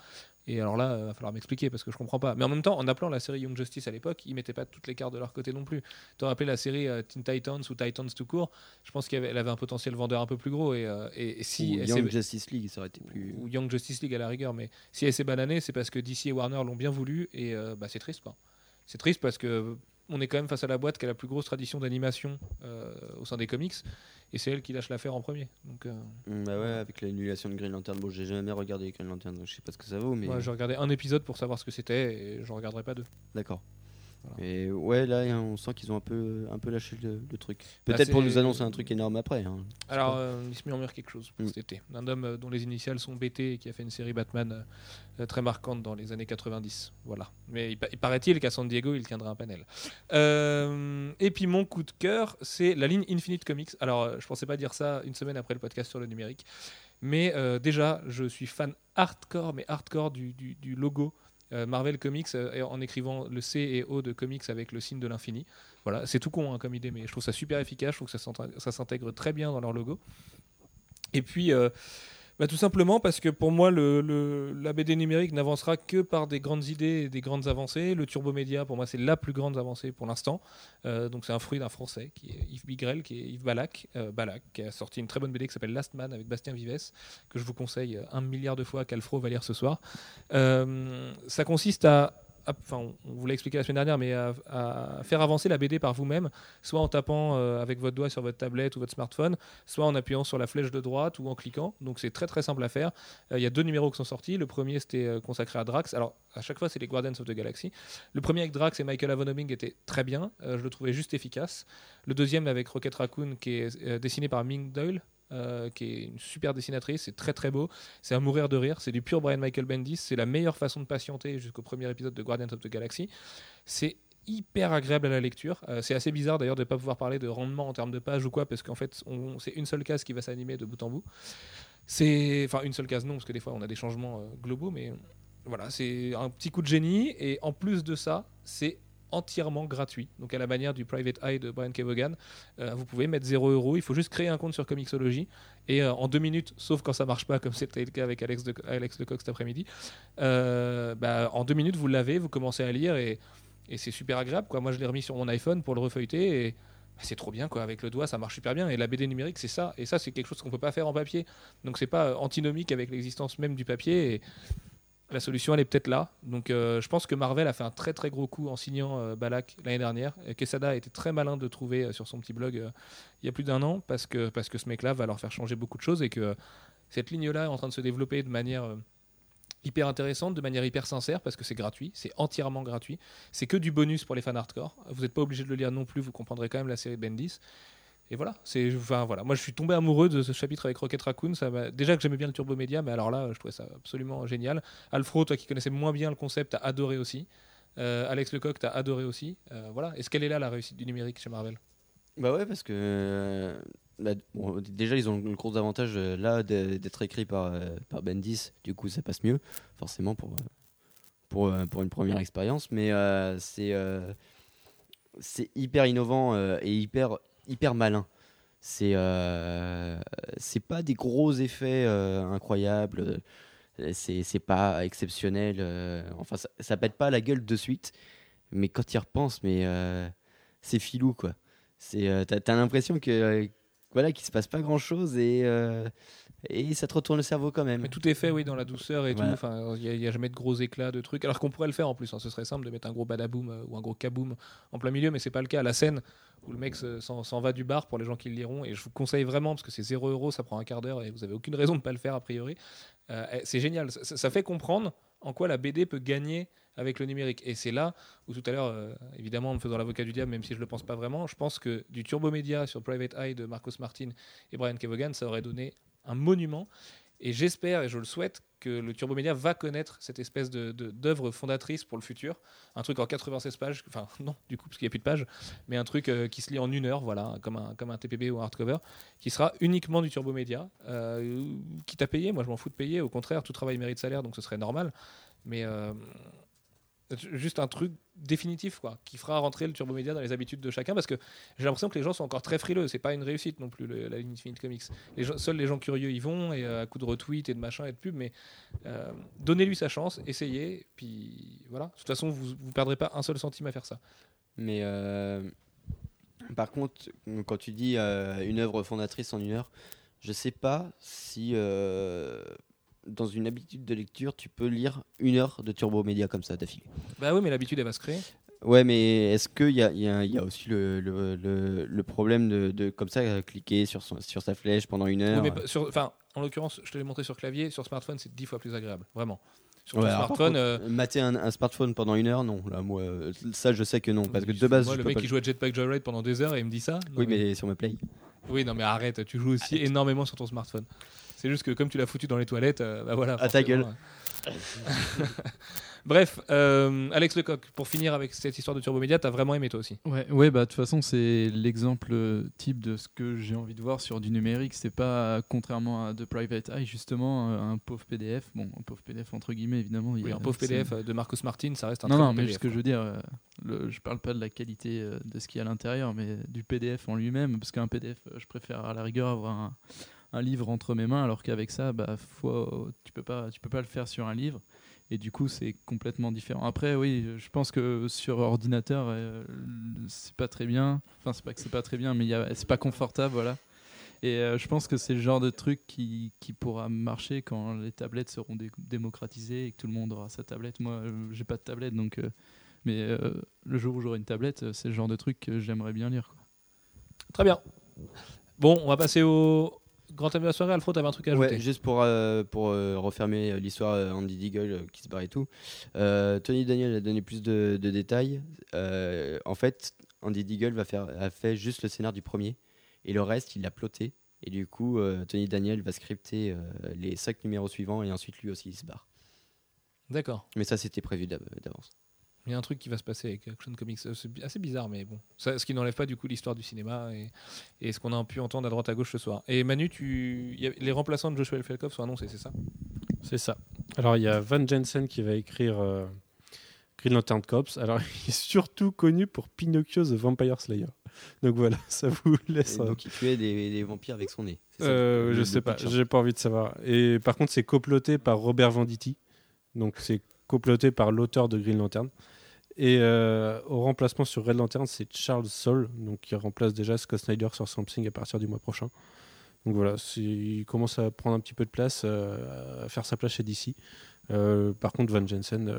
Speaker 1: Et alors là, il va falloir m'expliquer parce que je comprends pas. Mais en même temps, en appelant la série Young Justice à l'époque, ils mettaient pas toutes les cartes de leur côté non plus. Tu rappelé la série euh, Teen Titans ou Titans tout court Je pense qu'elle avait, un potentiel vendeur un peu plus gros. Et, euh, et- et si
Speaker 3: Ou Young Justice League, ça aurait été plus.
Speaker 1: ou Young Justice League à la rigueur, mais si elle s'est bananée, c'est parce que DC et Warner l'ont bien voulu et euh, bah, c'est triste quoi. C'est triste parce que on est quand même face à la boîte qui a la plus grosse tradition d'animation euh, au sein des comics et c'est elle qui lâche l'affaire en premier. Donc euh,
Speaker 3: Mm, Bah ouais, avec l'annulation de Green Lantern. Bon, j'ai jamais regardé Green Lantern, donc je sais pas ce que ça vaut, mais
Speaker 1: moi, j'ai regardé un épisode pour savoir ce que c'était et j'en regarderai pas deux.
Speaker 3: d'accord. Et ouais, là, on sent qu'ils ont un peu, un peu lâché le, le truc.
Speaker 1: Bah,
Speaker 3: Peut-être pour nous annoncer un truc énorme après. hein.
Speaker 1: Alors, euh, il se murmure quelque chose pour
Speaker 3: Mm.
Speaker 1: cet été. Un homme euh, dont les initiales sont BT et qui a fait une série Batman euh, euh, très marquante dans les années 90. Voilà. Mais il, pa- il paraît-il qu'à San Diego, il tiendra un panel. Euh, et puis, mon coup de cœur, c'est la ligne Infinite Comics. Alors, je pensais pas dire ça une semaine après le podcast sur le numérique. Mais euh, déjà, je suis fan hardcore, mais hardcore du, du- du logo Marvel Comics euh, en écrivant le C et O de comics avec le signe de l'infini. Voilà, c'est tout con hein, comme idée, mais je trouve ça super efficace. Je trouve que ça s'intègre très bien dans leur logo. Et puis, euh, Bah, tout simplement parce que pour moi, la BD numérique n'avancera que par des grandes idées et des grandes avancées. Le Turbo Média, pour moi, c'est la plus grande avancée pour l'instant. Euh, donc, c'est un fruit d'un Français, qui est Yves Bigrel, qui est Yves Balak, euh, Balak, qui a sorti une très bonne BD qui s'appelle Last Man avec Bastien Vives, que je vous conseille un milliard de fois qu'Alfro va lire ce soir. Euh, ça consiste à. On- vous l'a expliqué la semaine dernière, mais à, faire avancer la BD par vous-même, soit en tapant euh, avec votre doigt sur votre tablette ou votre smartphone, soit en appuyant sur la flèche de droite ou en cliquant. Donc c'est très très simple à faire. Euh, Il y a deux numéros qui sont sortis. Le premier c'était euh, consacré à Drax. Alors à chaque fois c'est les Guardians of the Galaxy. Le premier avec Drax et Michael Avonoming était très bien. Je le trouvais juste efficace. Le deuxième avec Rocket Raccoon qui est dessiné par Ming Doyle. Euh, qui est une super dessinatrice, c'est très très beau, c'est à mourir de rire, c'est du pur Brian Michael Bendis, c'est la meilleure façon de patienter jusqu'au premier épisode de Guardians of the Galaxy. C'est hyper agréable à la lecture. Euh, c'est assez bizarre d'ailleurs de ne pas pouvoir parler de rendement en termes de pages ou quoi, parce qu'en fait, c'est une seule case qui va s'animer de bout en bout. C'est, enfin, une seule case non, parce que des fois on a des changements euh, globaux, mais voilà, c'est un petit coup de génie. Et en plus de ça, c'est entièrement gratuit. Donc à la manière du Private Eye de Brian Kevogan, euh, vous pouvez mettre 0 euros. Il faut juste créer un compte sur Comixology et euh, en deux minutes, sauf quand ça marche pas, comme c'était le cas avec Alex, de, Alex Lecoq cet après-midi, euh, bah, en deux minutes vous l'avez, vous commencez à lire et, c'est super agréable. Moi je l'ai remis sur mon iPhone pour le refeuilleter et bah, c'est trop bien quoi. Avec le doigt ça marche super bien et la BD numérique c'est ça et ça c'est quelque chose qu'on peut pas faire en papier. Donc c'est pas antinomique avec l'existence même du papier la solution elle est peut-être là. Donc euh, je pense que Marvel a fait un très très gros coup en signant euh, Balak l'année dernière. Et Quesada a été très malin de trouver euh, sur son petit blog il y a plus d'un an parce que, parce que ce mec-là va leur faire changer beaucoup de choses et que cette ligne-là est en train de se développer de manière hyper intéressante, de manière hyper sincère parce que c'est gratuit, c'est entièrement gratuit. C'est que du bonus pour les fans hardcore. Vous n'êtes pas obligé de le lire non plus, vous comprendrez quand même la série Bendis. Et voilà, c'est enfin voilà, moi je suis tombé amoureux de ce chapitre avec Rocket Raccoon, ça déjà que j'aimais bien le Turbo Média, mais alors là je trouvais ça absolument génial. Alfro, toi qui connaissais moins bien le concept, t'as adoré aussi. Euh, Alex Lecoq, t'as adoré aussi. Euh, voilà, est-ce qu'elle est là la réussite du numérique chez Marvel?
Speaker 3: Bah ouais, parce que euh, déjà ils ont le gros avantage là d'être écrit par, par Bendis, du coup ça passe mieux, forcément pour, pour, pour une première expérience, mais c'est c'est hyper innovant et hyper, hyper malin. C'est euh, c'est pas des gros effets euh, incroyables, c'est pas exceptionnel, euh, enfin ça, pète pas la gueule de suite, mais quand il repense, mais c'est filou quoi. C'est, t'as, t'as l'impression que euh, voilà qu'il se passe pas grand chose et et ça te retourne le cerveau quand même.
Speaker 1: Mais tout est fait, oui, dans la douceur et
Speaker 3: Voilà.
Speaker 1: tout. Enfin, il n'y a, jamais de gros éclats, de trucs. Alors qu'on pourrait le faire en plus. hein. Ce serait simple de mettre un gros badaboom euh, ou un gros kaboom en plein milieu, mais c'est pas le cas. La scène où le mec se- s'en, va du bar pour les gens qui le liront, et je vous conseille vraiment parce que c'est 0 euros, ça prend un quart d'heure et vous avez aucune raison de pas le faire a priori. Euh, eh, c'est génial. Ça, fait comprendre en quoi la BD peut gagner avec le numérique. Et c'est là où tout à l'heure, euh, évidemment, en me faisant l'avocat du diable, même si je le pense pas vraiment, je pense que du Turbo Media sur Private Eye de Marcos Martin et Brian Kevogan, ça aurait donné un monument. Et j'espère et je le souhaite que le Turbo Media va connaître cette espèce de, d'œuvre fondatrice pour le futur. Un truc en 96 pages, enfin non, du coup, parce qu'il n'y a plus de pages, mais un truc euh, qui se lit en une heure, voilà, comme un, comme TPB ou un hardcover, qui sera uniquement du Turbo Media. Euh, qui t'a payé Moi, je m'en fous de payer. Au contraire, tout travail mérite salaire, donc ce serait normal. Mais euh, juste un truc définitif, quoi, qui fera rentrer le Turbo Media dans les habitudes de chacun, parce que j'ai l'impression que les gens sont encore très frileux. C'est pas une réussite non plus, le- la ligne Infinite Comics. Seuls les gens curieux y vont, et euh, à coup de retweets et de machin et de pub, mais euh, donnez-lui sa chance, essayez, puis voilà. De toute façon, vous, vous perdrez pas un seul centime à faire ça.
Speaker 3: Mais euh, par contre, quand tu dis une œuvre fondatrice en une heure, je sais pas si dans une habitude de lecture, tu peux lire une heure de Turbo Média comme ça d'affilée.
Speaker 1: Bah oui, mais l'habitude, elle va se créer.
Speaker 3: Ouais, mais est-ce qu'il y y, a, il y a aussi le, le, le, le problème de, de, comme ça, cliquer sur, son, sur sa flèche pendant une
Speaker 1: Oui,
Speaker 3: heure
Speaker 1: mais sur- enfin, en l'occurrence, je te l'ai montré sur clavier, sur smartphone, c'est dix fois plus agréable, vraiment. Sur
Speaker 3: Ouais,
Speaker 1: smartphone,
Speaker 3: contre,
Speaker 1: euh,
Speaker 3: Mater un, un smartphone pendant une heure, non. Là, moi, ça, je sais que non. Parce que de base,
Speaker 1: moi,
Speaker 3: je
Speaker 1: le mec qui joue à Jetpack Joyride pendant des heures et il me dit ça. Non,
Speaker 3: Oui, mais sur ma play.
Speaker 1: Oui, non, mais arrête, tu joues aussi énormément sur ton smartphone. C'est juste que comme tu l'as foutu dans les toilettes, euh, bah voilà.
Speaker 3: À ta
Speaker 1: forcément, euh. Bref, euh, Alex Lecoq, pour finir avec cette histoire de Turbo Media, t'as vraiment aimé toi aussi?
Speaker 2: Ouais, ouais, bah de toute façon c'est l'exemple euh, type de ce que j'ai envie de voir sur du numérique. C'est pas contrairement à The Private Eye justement un pauvre PDF. Bon, un pauvre PDF entre guillemets évidemment. il y
Speaker 1: Oui,
Speaker 2: a-
Speaker 1: un pauvre PDF de Marcus Martin, ça reste un
Speaker 2: Non,
Speaker 1: très
Speaker 2: non,
Speaker 1: bon
Speaker 2: mais
Speaker 1: PDF,
Speaker 2: ce que je veux dire, le, je parle pas de la qualité de ce qu'il y a à l'intérieur, mais du PDF en lui-même, parce qu'un PDF, je préfère à la rigueur avoir un, un livre entre mes mains, alors qu'avec ça, bah, faut, tu peux peux pas le faire sur un livre. Et du coup, c'est complètement différent. Après, oui, je pense que sur ordinateur, euh, c'est pas très bien. Enfin, c'est pas que c'est pas très bien, mais c'est pas confortable, voilà. Et euh, je pense que c'est le genre de truc qui, pourra marcher quand les tablettes seront dé- démocratisées et que tout le monde aura sa tablette. Moi, euh, j'ai pas de tablette, donc. euh, mais le jour où j'aurai une tablette, c'est le genre de truc que j'aimerais bien lire.
Speaker 1: Très bien. Bon, on va passer au grand thème de la soirée. Alfred, t'avais un truc à ajouter
Speaker 3: Ouais, juste pour, euh, pour euh, refermer euh, l'histoire Andy Deagle qui se barre et tout. Tony Daniel a donné plus de, de détails. En fait, Andy Deagle va faire, a fait juste le scénar du premier et le reste, il l'a ploté. Et du coup, Tony Daniel va scripter les cinq numéros suivants et ensuite lui aussi il se barre.
Speaker 1: D'accord.
Speaker 3: Mais ça, c'était prévu d'av- d'avance.
Speaker 1: Il y a un truc qui va se passer avec Action Comics. Euh, C'est assez bizarre, mais bon. Ça, ce qui n'enlève pas du coup l'histoire du cinéma et, et ce qu'on a pu entendre à droite à gauche ce soir. Et Manu, tu... il y a- les remplaçants de Joshua Felkov sont annoncés, c'est ça?
Speaker 5: C'est ça. Alors, il y a Van Jensen qui va écrire euh, Green Lantern Corps. Alors, il est surtout connu pour Pinocchio the Vampire Slayer. Donc voilà, ça vous laisse.
Speaker 3: Et
Speaker 5: euh,
Speaker 3: donc, il tuait des, des vampires avec son nez.
Speaker 5: Euh, je sais pas,
Speaker 3: hein.
Speaker 5: j'ai pas envie de savoir. Et par contre, c'est coploté par Robert Venditti. Donc, c'est coploté par l'auteur de Green Lantern. Et euh, au remplacement sur Red Lantern, c'est Charles Soule, donc qui remplace déjà Scott Snyder sur Something à partir du mois prochain. Donc voilà, il commence à prendre un petit peu de place, euh, à faire sa place chez DC. Euh, par contre, Van Jensen,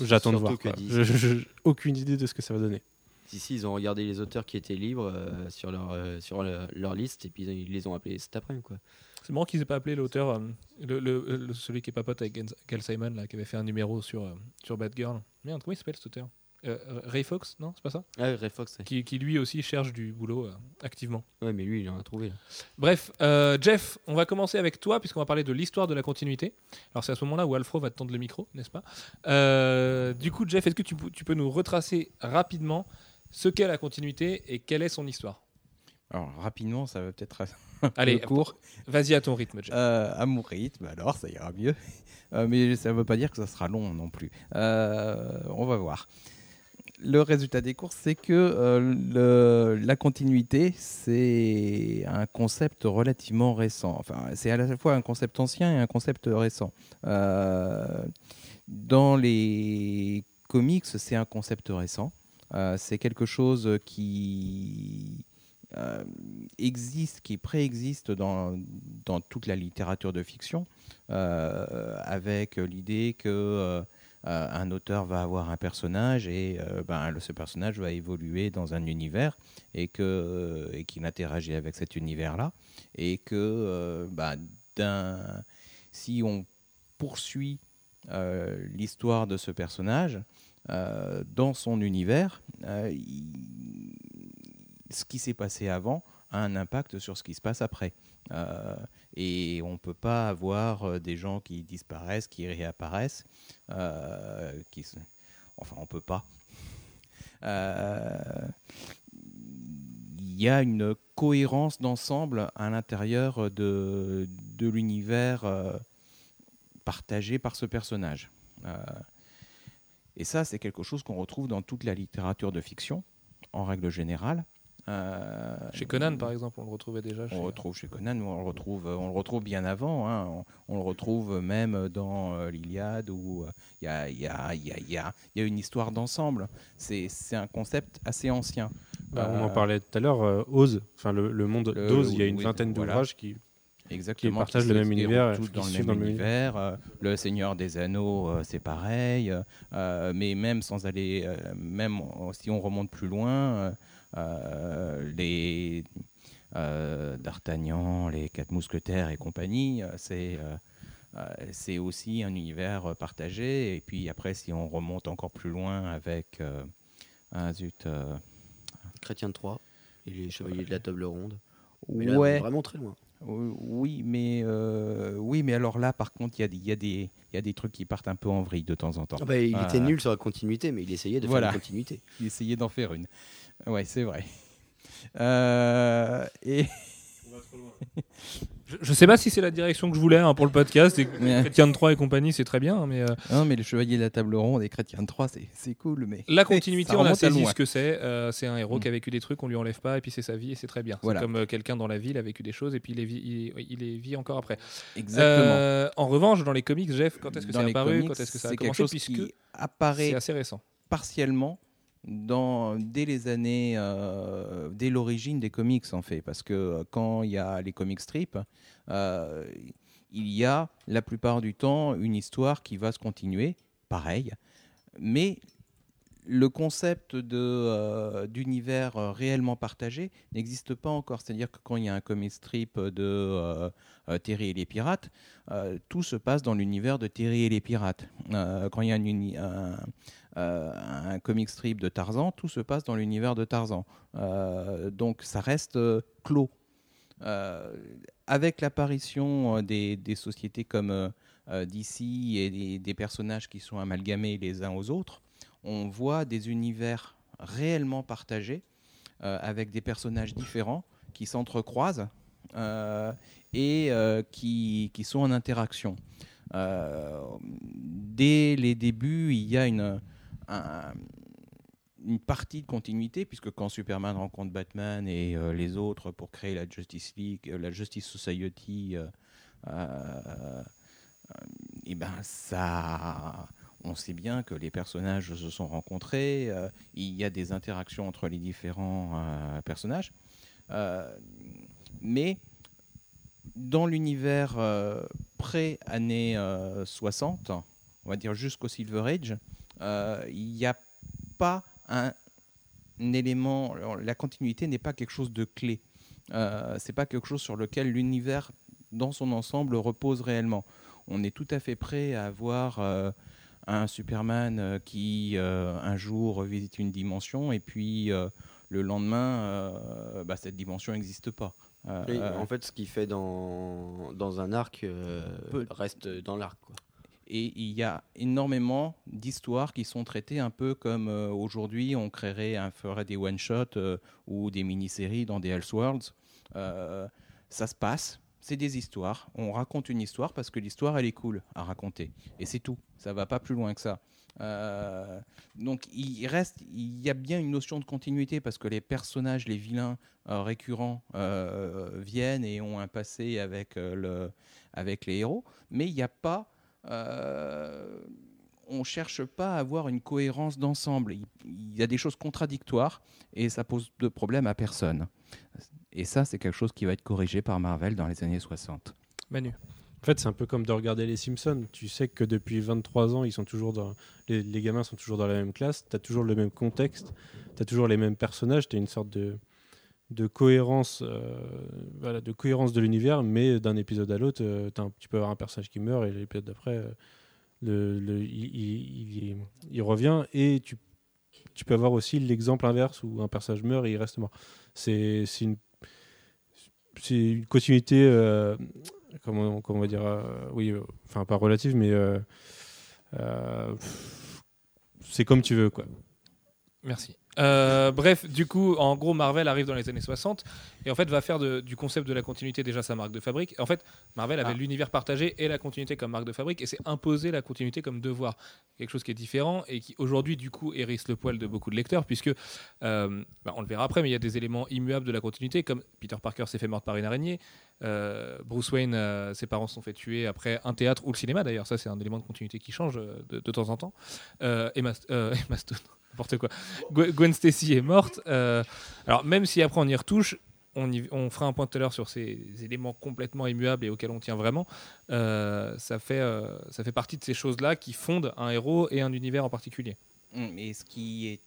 Speaker 5: j'attends de voir.
Speaker 3: DC
Speaker 5: Je- aucune idée de ce que ça va donner.
Speaker 3: Ici, ils ont regardé les auteurs qui étaient libres sur, leur, sur le- leur liste et puis ils les ont appelés cet après-midi. Quoi.
Speaker 1: C'est marrant qu'ils aient pas appelé l'auteur, euh, le, le- le- celui qui est pas pote avec Gal- Simon, là, qui avait fait un numéro sur, euh, sur Batgirl. Merde, comment il s'appelle cet auteur? Euh, Ray Fox, non C'est pas ça?
Speaker 3: Ah, Ray Fox, ouais.
Speaker 1: qui, qui lui aussi cherche du boulot euh, activement.
Speaker 3: Ouais, mais lui, il en a trouvé. là.
Speaker 1: Bref, euh, Jeff, on va commencer avec toi puisqu'on va parler de l'histoire de la continuité. Alors c'est à ce moment-là où Alfro va te tendre le micro, n'est-ce pas? Euh, Du coup, Jeff, est-ce que tu peux nous retracer rapidement ce qu'est la continuité et quelle est son histoire?
Speaker 4: Alors, rapidement, ça va peut-être
Speaker 1: Allez,
Speaker 4: court.
Speaker 1: Vas-y à ton rythme, Jeff.
Speaker 4: Euh, à mon rythme, alors ça ira mieux. Euh, mais ça ne veut pas dire que ça sera long non plus. Euh, on va voir. Le résultat des courses, c'est que euh, le- la continuité, c'est un concept relativement récent. Enfin, c'est à la fois un concept ancien et un concept récent. Dans les comics, c'est un concept récent. C'est quelque chose qui euh, existe, qui préexiste dans, dans toute la littérature de fiction, euh, avec l'idée que euh, un auteur va avoir un personnage et ben, ce personnage va évoluer dans un univers et et qu'il interagit avec cet univers-là et que ben, si on poursuit l'histoire de ce personnage dans son univers, il- ce qui s'est passé avant a un impact sur ce qui se passe après. Euh, et on ne peut pas avoir euh, des gens qui disparaissent, qui réapparaissent. euh, Enfin, on ne peut pas. Il y a une cohérence d'ensemble à l'intérieur de, de l'univers partagé par ce personnage. Et ça, c'est quelque chose qu'on retrouve dans toute la littérature de fiction, en règle générale. Euh,
Speaker 1: Chez Conan, par exemple, on le retrouvait déjà. chez-
Speaker 4: on retrouve chez Conan, on le retrouve, on le retrouve bien avant. hein. On, on le retrouve même dans euh, l'Iliade où euh, il y, a, il y, a, il y, a, il y a- il y a une histoire d'ensemble. C'est c'est un concept assez ancien.
Speaker 5: Bah, on en parlait tout à l'heure, euh, Oz, enfin le, le monde d'Oz, il y a une
Speaker 4: oui,
Speaker 5: vingtaine
Speaker 4: voilà.
Speaker 5: d'ouvrages qui.
Speaker 4: Exactement.
Speaker 5: partagent
Speaker 4: qui
Speaker 5: le même univers,
Speaker 4: tous
Speaker 5: qui
Speaker 4: dans le même
Speaker 5: dans
Speaker 4: univers. Euh, le Seigneur des Anneaux, euh, c'est pareil. Euh, mais même sans aller, euh, même si on remonte plus loin, les euh, D'Artagnan, les Quatre Mousquetaires et compagnie, euh, c'est euh, euh, c'est aussi un univers euh, partagé. Et puis après, si on remonte encore plus loin avec euh, ah, zut, euh,
Speaker 3: Chrétien de Troyes et les Chevaliers de la Table Ronde. Mais là,
Speaker 4: ouais,
Speaker 3: Vraiment très loin.
Speaker 4: Euh, Oui, mais euh, oui, mais alors là, par contre, il y, a des- il y, y a des trucs qui partent un peu en vrille de temps en temps.
Speaker 3: Ah bah, il était nul sur la continuité, mais il essayait de
Speaker 4: Voilà.
Speaker 3: faire une continuité.
Speaker 4: Il essayait d'en faire une. Ouais, c'est vrai. Euh, et
Speaker 1: Je, je sais pas si c'est la direction que je voulais hein, pour le podcast. Et Chrétien de 3 et compagnie, c'est très bien. hein, Mais euh,
Speaker 4: Non, mais le chevalier de la table ronde et chrétien de 3, c'est c'est cool. Mais
Speaker 1: la continuité,
Speaker 4: Ça
Speaker 1: on a
Speaker 4: remonte à
Speaker 1: saisi
Speaker 4: loin.
Speaker 1: ce que c'est. Euh, c'est un héros
Speaker 4: Mm.
Speaker 1: qui a vécu des trucs, on lui enlève pas, et puis c'est sa vie, et c'est très bien.
Speaker 4: Voilà.
Speaker 1: C'est comme euh, quelqu'un dans la ville a vécu des choses, et puis il les vit, il, il les vit encore après.
Speaker 4: Exactement.
Speaker 1: Euh, en revanche, dans les comics, Jeff, quand est-ce que
Speaker 4: Dans
Speaker 1: c'est
Speaker 4: les
Speaker 1: apparu
Speaker 4: comics,
Speaker 1: Quand est-ce que ça a
Speaker 4: c'est quelque
Speaker 1: commencé
Speaker 4: chose
Speaker 1: Puisque
Speaker 4: qui apparaît
Speaker 1: c'est assez récent.
Speaker 4: partiellement dans, dès les années, euh, dès l'origine des comics en fait, parce que euh, quand il y a les comic strips, euh, il y a la plupart du temps une histoire qui va se continuer, pareil, mais le concept d'univers réellement partagé n'existe pas encore. C'est-à-dire que quand il y a un comic strip de Terry et les pirates, tout se passe dans l'univers de Terry et les pirates. Quand il y a un, un comic strip de Tarzan, tout se passe dans l'univers de Tarzan. Euh, donc ça reste euh, clos. Euh, avec l'apparition euh, des, sociétés comme euh, euh, DC et des, personnages qui sont amalgamés les uns aux autres, on voit des univers réellement partagés euh, avec des personnages différents qui s'entrecroisent euh, et euh, qui, sont en interaction. Euh, dès les débuts, il y a une, un- une partie de continuité, puisque quand Superman rencontre Batman et euh, les autres pour créer la Justice League, euh, la Justice Society, euh, euh, et ben ça, on sait bien que les personnages se sont rencontrés, il y a des interactions entre les différents personnages, mais dans l'univers pré-années euh, 60, on va dire jusqu'au Silver Age, il n'y a pas un, un élément, alors, la continuité n'est pas quelque chose de clé. Euh, c'est pas quelque chose sur lequel l'univers dans son ensemble repose réellement. On est tout à fait prêt à avoir euh, un Superman euh, qui euh, un jour visite une dimension et puis euh, le lendemain, euh, bah, cette dimension n'existe pas. Euh, euh,
Speaker 3: en fait, ce qu'il fait dans, dans un arc euh,
Speaker 4: Peut-
Speaker 3: reste dans l'arc.
Speaker 4: Et il y a énormément d'histoires qui sont traitées un peu comme euh, aujourd'hui on créerait, un, ferait des one-shots euh, ou des mini-séries dans des Elseworlds. Euh, ça se passe, c'est des histoires. On raconte une histoire parce que l'histoire elle est cool à raconter. Et c'est tout. Ça va pas plus loin que ça. Euh, donc il reste, il y a bien une notion de continuité parce que les personnages, les vilains récurrents viennent et ont un passé avec, le, avec les héros, mais il n'y a pas on cherche pas à avoir une cohérence d'ensemble. Il, y a des choses contradictoires et ça pose de problème à personne. Et ça, c'est quelque chose qui va être corrigé par Marvel dans les années 60.
Speaker 1: Manu.
Speaker 5: En fait, c'est un peu comme de regarder les Simpsons. Tu sais que depuis 23 ans, ils sont toujours dans les, les gamins sont toujours dans la même classe. Tu as toujours le même contexte. Tu as toujours les mêmes personnages. Tu as une sorte de, de cohérence, euh, de cohérence de l'univers, mais d'un épisode à l'autre, tu peux avoir un personnage qui meurt et l'épisode d'après, euh, il, revient. Et tu, peux avoir aussi l'exemple inverse où un personnage meurt et il reste mort. C'est une, continuité. euh, comment, comment on va dire oui enfin pas relative mais c'est comme tu veux quoi
Speaker 1: Merci. Euh, bref, du coup, en gros, Marvel arrive dans les années 60 et en fait va faire de- du concept de la continuité déjà sa marque de fabrique. En fait, Marvel avait
Speaker 4: Ah.
Speaker 1: l'univers partagé et la continuité comme marque de fabrique et s'est imposé la continuité comme devoir. Quelque chose qui est différent et qui aujourd'hui, du coup, hérisse le poil de beaucoup de lecteurs puisque, euh, bah, on le verra après, mais il y a des éléments immuables de la continuité comme Peter Parker s'est fait mordre par une araignée, euh, Bruce Wayne, ses parents se sont fait tuer après un théâtre ou le cinéma d'ailleurs. Ça, c'est un élément de continuité qui change de, de temps en temps. Euh, Emma, Emma Stone, n'importe quoi. Gwen Stacy est morte. Euh, alors même si après on y retouche, on, fera un point tout à l'heure sur ces éléments complètement immuables et auxquels on tient vraiment. Euh, ça, fait, euh, ça fait partie de ces choses-là qui fondent un héros et un univers en particulier.
Speaker 4: Et ce qui est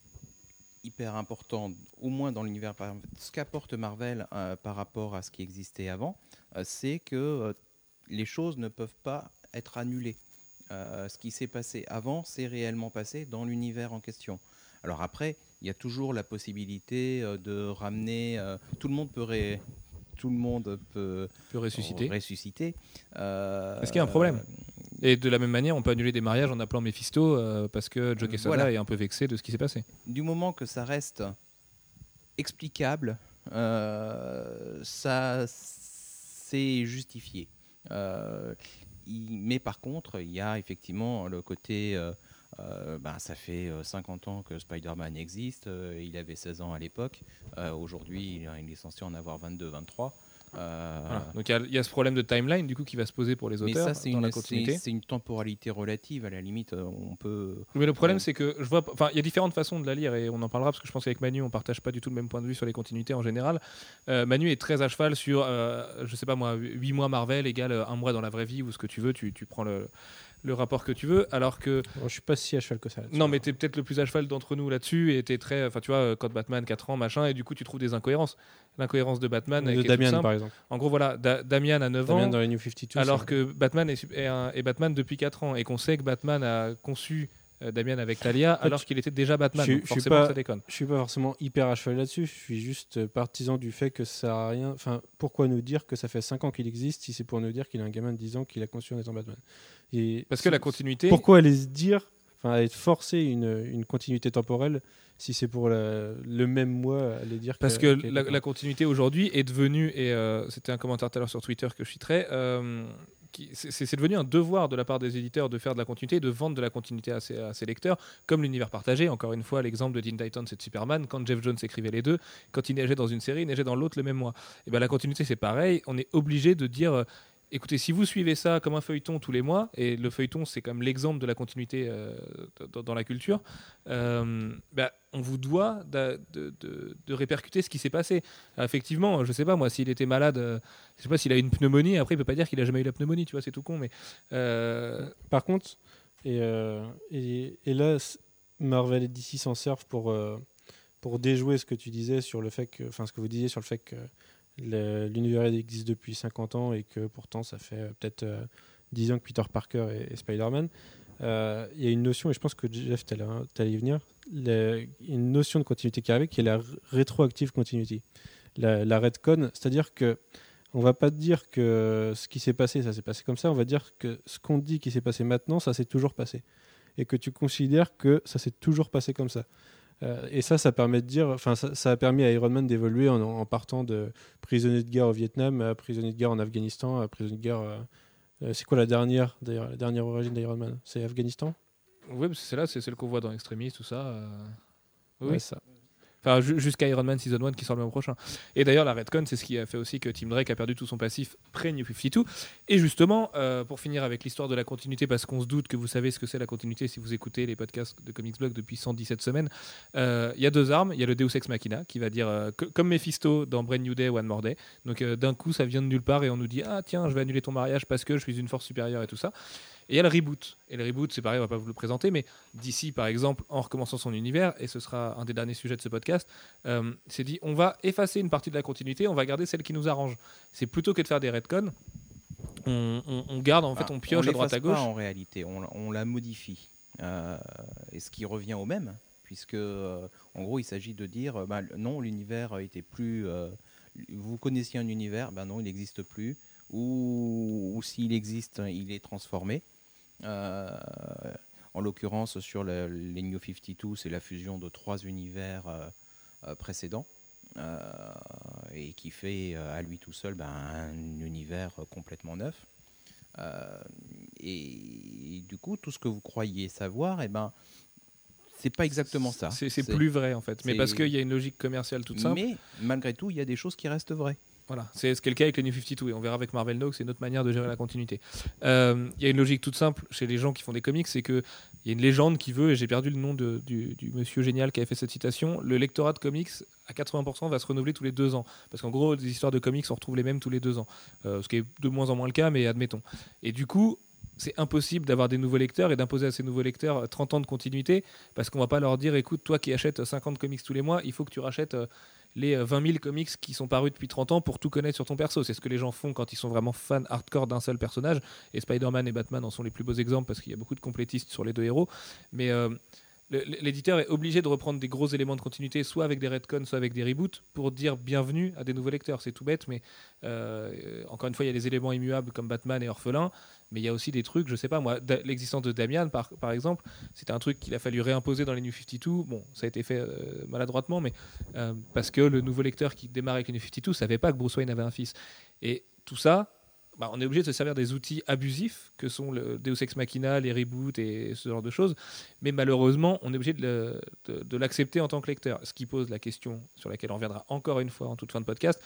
Speaker 4: hyper important, au moins dans l'univers, ce qu'apporte Marvel par rapport à ce qui existait avant, c'est que les choses ne peuvent pas être annulées. Ce qui s'est passé avant, c'est réellement passé dans l'univers en question. Alors après, il y a toujours la possibilité euh, de ramener. euh, tout le monde peut ré- tout le monde peut
Speaker 1: peut ressusciter.
Speaker 4: ressusciter. Euh,
Speaker 1: Est-ce qu'il y a un problème Et de la même manière, on peut annuler des mariages en appelant Mephisto euh, parce que Joe Quesada
Speaker 4: Voilà.
Speaker 1: est un peu vexé de ce qui s'est passé.
Speaker 4: du moment que ça reste explicable, euh, ça, c'est justifié. Il- mais par contre, il y a effectivement le côté. Euh, euh, ben, ça fait euh, 50 ans que Spider-Man existe. euh, il avait 16 ans à l'époque. Euh, Aujourd'hui, il, il est censé en avoir 22, 23. Euh,
Speaker 1: Voilà. Donc il y a- il y, a ce problème de timeline du coup qui va se poser pour les
Speaker 4: mais
Speaker 1: auteurs
Speaker 4: ça, c'est
Speaker 1: dans la
Speaker 4: une,
Speaker 1: continuité.
Speaker 4: c'est- c'est une temporalité relative. À la limite, euh, on peut.
Speaker 1: Mais le problème, c'est que je vois, enfin, il y a différentes façons de la lire et on en parlera parce que je pense qu'avec Manu, on partage pas du tout le même point de vue sur les continuités en général. Euh, Manu est très à cheval sur, euh, je sais pas moi, 8 mois Marvel égale un mois dans la vraie vie ou ce que tu veux, tu, tu prends le, le rapport que tu veux, alors que
Speaker 5: Bon, je suis pas si à cheval que ça.
Speaker 1: non, mais t'es peut-être le plus à cheval d'entre nous là-dessus et t'es très, enfin tu vois, euh, Code Batman 4 ans machin et du coup tu trouves des incohérences. L'incohérence de Batman,
Speaker 5: de Damian, par exemple.
Speaker 1: en gros voilà, Da- Damian a 9
Speaker 5: Damian
Speaker 1: ans.
Speaker 5: dans les New 52.
Speaker 1: Alors que Batman est, est, un- est Batman depuis 4 ans et qu'on sait que Batman a conçu euh, Damian avec Talia
Speaker 5: fait,
Speaker 1: alors qu'il était déjà Batman.
Speaker 5: je-
Speaker 1: donc
Speaker 5: je suis pas-
Speaker 1: ça déconne.
Speaker 5: Je suis pas forcément hyper à cheval là-dessus. Je suis juste partisan du fait que ça sert à rien. Enfin, pourquoi nous dire que ça fait 5 ans qu'il existe si c'est pour nous dire qu'il a un gamin de 10 ans qu'il a conçu en étant Batman? Et
Speaker 1: Parce que la continuité.
Speaker 5: Pourquoi aller se dire, enfin, aller forcer une, une continuité temporelle si c'est pour la- le même mois aller dire
Speaker 1: Parce
Speaker 5: que,
Speaker 1: que la, la continuité aujourd'hui est devenue, et euh, c'était un commentaire tout à l'heure sur Twitter que je citerai, euh, c'est devenu un devoir de la part des éditeurs de faire de la continuité de vendre de la continuité à ses, lecteurs, comme l'univers partagé. Encore une fois, l'exemple de Teen Titans et de Superman, quand Jeff Jones écrivait les deux, quand il neigeait dans une série, il neigeait dans l'autre le même mois. Et ben la continuité, c'est pareil. On est obligé de dire. Écoutez, si vous suivez ça comme un feuilleton tous les mois, et le feuilleton c'est comme l'exemple de la continuité euh, dans, la culture, euh, bah, on vous doit de, répercuter ce qui s'est passé. Effectivement, je sais pas moi, s'il était malade, euh, je sais pas s'il a une pneumonie, après il peut pas dire qu'il a jamais eu la pneumonie, tu vois, c'est tout con, mais euh,
Speaker 5: Par contre, et, là, Marvel et DC s'en servent pour, pour déjouer ce que tu disais sur le fait que, enfin, ce que vous disiez sur le fait que l'univers existe depuis 50 ans et que pourtant ça fait euh, peut-être euh, 10 ans que Peter Parker est, Spider-Man. Euh, Il y a une notion, et je pense que Jeff, tu allais y venir, une notion de continuité qui arrive qui est la rétroactive continuity. La, la redcon, c'est-à-dire que on va pas dire que ce qui s'est passé, ça s'est passé comme ça. On va dire que ce qu'on dit qui s'est passé maintenant, ça s'est toujours passé. Et que tu considères que ça s'est toujours passé comme ça. Euh, et ça, ça permet de dire, enfin, ça, ça a permis à Iron Man d'évoluer en, en partant de prisonnier de guerre au Vietnam à prisonnier de guerre en Afghanistan à prisonnier de guerre. euh, euh, c'est quoi la dernière, d'ailleurs, la dernière origine d'Iron Man? C'est Afghanistan?
Speaker 1: Parce que c'est là, c'est celle qu'on voit dans Extremis, tout ça. Oui,
Speaker 5: Ouais, ça.
Speaker 1: Enfin, ju- jusqu'à Iron Man Season 1 qui sort le mois prochain. Et d'ailleurs, la Redcon, c'est ce qui a fait aussi que Tim Drake a perdu tout son passif pré-New 52. Et justement, euh, pour finir avec l'histoire de la continuité, parce qu'on se doute que vous savez ce que c'est la continuité si vous écoutez les podcasts de Comics Blog depuis 117 semaines, euh, il y a deux armes. Il y a le Deus Ex Machina qui va dire, euh, comme Mephisto dans Brand New Day, One More Day. Donc d'un coup, ça vient de nulle part et on nous dit, ah tiens, je vais annuler ton mariage parce que je suis une force supérieure et tout ça. Et il y a le reboot. Et le reboot, c'est pareil, on va pas vous le présenter, mais d'ici, par exemple, en recommençant son univers, et ce sera un des derniers sujets de ce podcast, euh, c'est dit on va effacer une partie de la continuité, on va garder celle qui nous arrange. C'est plutôt que de faire des retcons, on, on- on garde, en fait,
Speaker 4: Bah,
Speaker 1: on pioche à droite à gauche.
Speaker 4: Pas, en réalité, on, on la modifie. Euh, et ce qui revient au même, puisque euh, en gros, il s'agit de dire bah, non, l'univers était plus. vous connaissiez un univers, ben non, il n'existe plus. Ou, ou s'il existe, il est transformé. Euh, en l'occurrence, sur le- les New 52, c'est la fusion de trois univers euh, euh, précédents. et qui fait à lui tout seul ben, un univers complètement neuf. Euh, et, du coup, tout ce que vous croyez savoir, eh ben, c'est pas exactement ça.
Speaker 1: C'est plus vrai, en fait. Mais parce qu'il y a une logique commerciale toute simple.
Speaker 4: Mais malgré tout, il y a des choses qui restent vraies.
Speaker 1: Voilà, c'est ce qui est le cas avec les New 52 et on verra avec Marvel Now c'est une autre manière de gérer la continuité. Euh, Il y a une logique toute simple chez les gens qui font des comics, c'est que il y a une légende qui veut, et j'ai perdu le nom du monsieur génial qui avait fait cette citation, le lectorat de comics à 80% va se renouveler tous les deux ans. Parce qu'en gros, des histoires de comics, on retrouve les mêmes tous les deux ans. Euh, ce qui est de moins en moins le cas, mais admettons. Et du coup, c'est impossible d'avoir des nouveaux lecteurs et d'imposer à ces nouveaux lecteurs 30 ans de continuité parce qu'on va pas leur dire écoute, toi qui achètes 50 comics tous les mois, il faut que tu rachètes euh, les euh, 20 000 comics qui sont parus depuis 30 ans pour tout connaître sur ton perso. C'est ce que les gens font quand ils sont vraiment fans hardcore d'un seul personnage. Et Spider-Man et Batman en sont les plus beaux exemples parce qu'il y a beaucoup de complétistes sur les deux héros. Mais euh, l'éditeur est obligé de reprendre des gros éléments de continuité, soit avec des retcons, soit avec des reboots, pour dire bienvenue à des nouveaux lecteurs. C'est tout bête, mais euh, encore une fois, il y a des éléments immuables comme Batman et Orphelin, mais il y a aussi des trucs, je sais pas moi, l'existence de Damian par, par exemple, c'était un truc qu'il a fallu réimposer dans les New 52. Bon, ça a été fait euh, maladroitement, mais euh, parce que le nouveau lecteur qui démarre avec les New 52 savait pas que Bruce Wayne avait un fils. Et tout ça, bah, on est obligé de se servir des outils abusifs que sont le Deus Ex Machina, les reboots et ce genre de choses. Mais malheureusement, on est obligé de, le- de- de l'accepter en tant que lecteur. Ce qui pose la question sur laquelle on reviendra encore une fois en toute fin de podcast.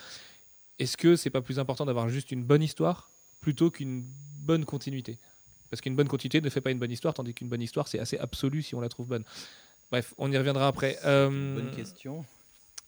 Speaker 1: Est-ce que c'est pas plus important d'avoir juste une bonne histoire plutôt qu'une bonne continuité? Parce qu'une bonne continuité ne fait pas une bonne histoire, tandis qu'une bonne histoire, c'est assez absolu si on la trouve bonne. Bref, on y reviendra après. Euh,
Speaker 4: Bonne question.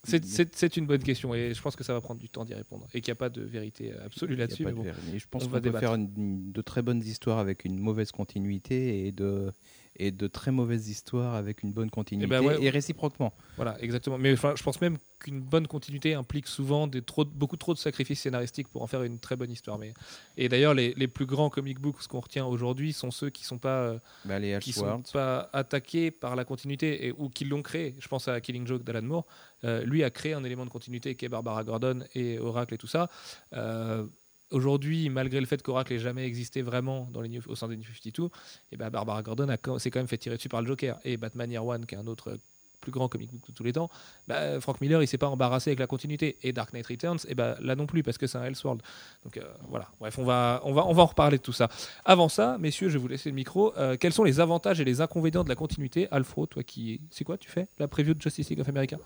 Speaker 1: C'est- une bonne question et je pense que ça va prendre du temps d'y répondre et qu'il n'y a pas de vérité absolue là-dessus. bon.
Speaker 4: Je pense
Speaker 1: on
Speaker 4: qu'on
Speaker 1: va
Speaker 4: peut
Speaker 1: débattre.
Speaker 4: faire une- de très bonnes histoires avec une mauvaise continuité et de, et de très mauvaises histoires avec une bonne continuité
Speaker 1: ben ouais.
Speaker 4: et réciproquement.
Speaker 1: Voilà, exactement. Mais enfin, je pense même qu'une bonne continuité implique souvent des trop, beaucoup trop de sacrifices scénaristiques pour en faire une très bonne histoire. Mais... Et d'ailleurs, les, les plus grands comic books, qu'on retient aujourd'hui, sont ceux qui sont pas, euh,
Speaker 4: Bah, les
Speaker 1: qui sont pas attaqués par la continuité et, ou qui l'ont créé. Je pense à Killing Joke d'Alan Moore. Euh, lui a créé un élément de continuité qui est Barbara Gordon et Oracle et tout ça. Euh, Aujourd'hui, malgré le fait qu'Oracle n'ait jamais existé vraiment dans au sein des New 52, et ben Barbara Gordon s'est quand même fait tirer dessus par le Joker. Et Batman Year One, qui est un autre euh, plus grand comic book de tous les temps, bah, Frank Miller, il s'est pas embarrassé avec la continuité. Et Dark Knight Returns, et ben là non plus, parce que c'est un Elseworld. Donc euh, voilà, bref, on va, on, va, on va en reparler de tout ça. Avant ça, messieurs, je vais vous laisser le micro. Euh, quels sont les avantages et les inconvénients de la continuité? Alfro, toi qui. C'est quoi tu fais La preview de Justice League of America?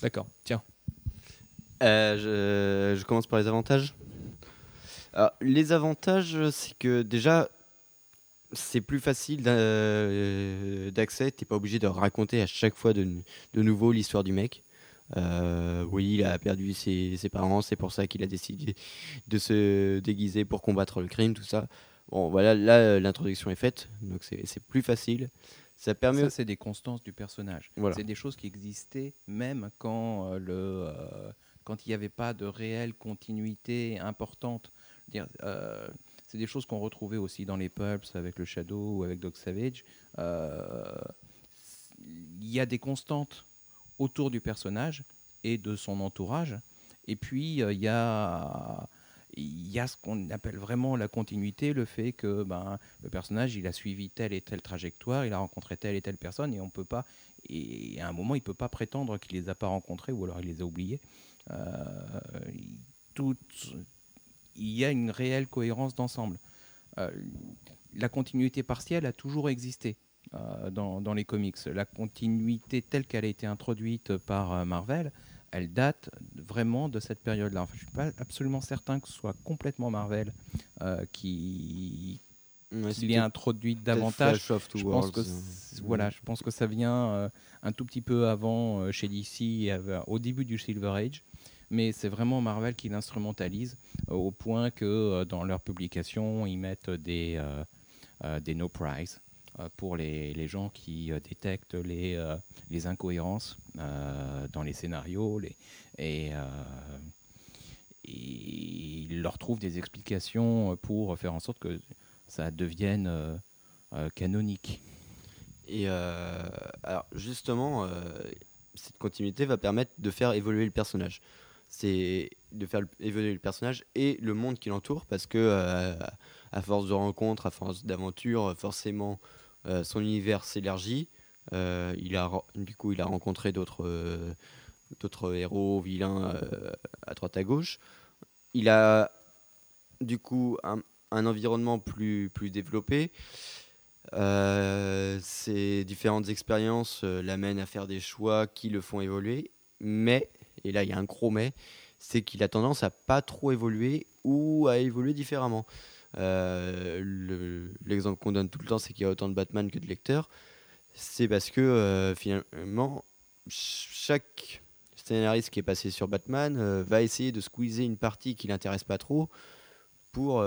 Speaker 1: D'accord, tiens.
Speaker 3: Euh, je commence par les avantages? Alors, les avantages, c'est que déjà, c'est plus facile euh, d'accès. T'es pas obligé de raconter à chaque fois de, de nouveau l'histoire du mec. Euh, oui, il a perdu ses, ses parents, c'est pour ça qu'il a décidé de se déguiser pour combattre le crime, tout ça. Bon, voilà, là, l'introduction est faite, donc c'est plus facile. Ça permet.
Speaker 4: ça c'est des constances du personnage.
Speaker 3: Voilà.
Speaker 4: C'est des choses qui existaient même quand euh, le euh, quand il n'y avait pas de réelle continuité importante. Euh, c'est des choses qu'on retrouvait aussi dans les pulps avec le Shadow ou avec Dog Savage. Euh, Il y a des constantes autour du personnage et de son entourage. Et puis euh, il y a il y a ce qu'on appelle vraiment la continuité, le fait que ben, le personnage il a suivi telle et telle trajectoire, il a rencontré telle et telle personne et on peut pas et à un moment il peut pas prétendre qu'il les a pas rencontrés ou alors il les a oubliés. Euh, il y a une réelle cohérence d'ensemble. Euh, la continuité partielle a toujours existé euh, dans, dans les comics. La continuité telle qu'elle a été introduite par euh, Marvel, elle date vraiment de cette période-là. Enfin, je suis pas absolument certain que ce soit complètement Marvel euh, qui,
Speaker 3: Ouais,
Speaker 4: l'ait introduite
Speaker 3: peut-être
Speaker 4: davantage. Je pense que c- voilà, je pense que ça vient euh, un tout petit peu avant euh, chez DC, au début du Silver Age, mais c'est vraiment Marvel qui l'instrumentalise euh, au point que euh, dans leurs publications, ils mettent des euh, des no prize pour les, les gens qui détectent les les incohérences dans les scénarios, et ils leur trouvent des explications pour faire en sorte que ça devienne canonique.
Speaker 3: Et alors justement, cette continuité va permettre de faire évoluer le personnage. C'est de faire évoluer le personnage et le monde qui l'entoure parce que euh, à force de rencontres, à force d'aventures, forcément euh, son univers s'élargit. Euh, il a du coup il a rencontré d'autres d'autres héros vilains à droite à gauche. Il a du coup un, un environnement plus plus développé. Ces différentes expériences l'amènent à faire des choix qui le font évoluer, mais, et là il y a un gros mais, c'est qu'il a tendance à pas trop évoluer ou à évoluer différemment. Euh, le- L'exemple qu'on donne tout le temps, c'est qu'il y a autant de Batman que de lecteurs. C'est parce que euh, finalement, ch- chaque scénariste qui est passé sur Batman euh, va essayer de squeezer une partie qui l'intéresse pas trop pour,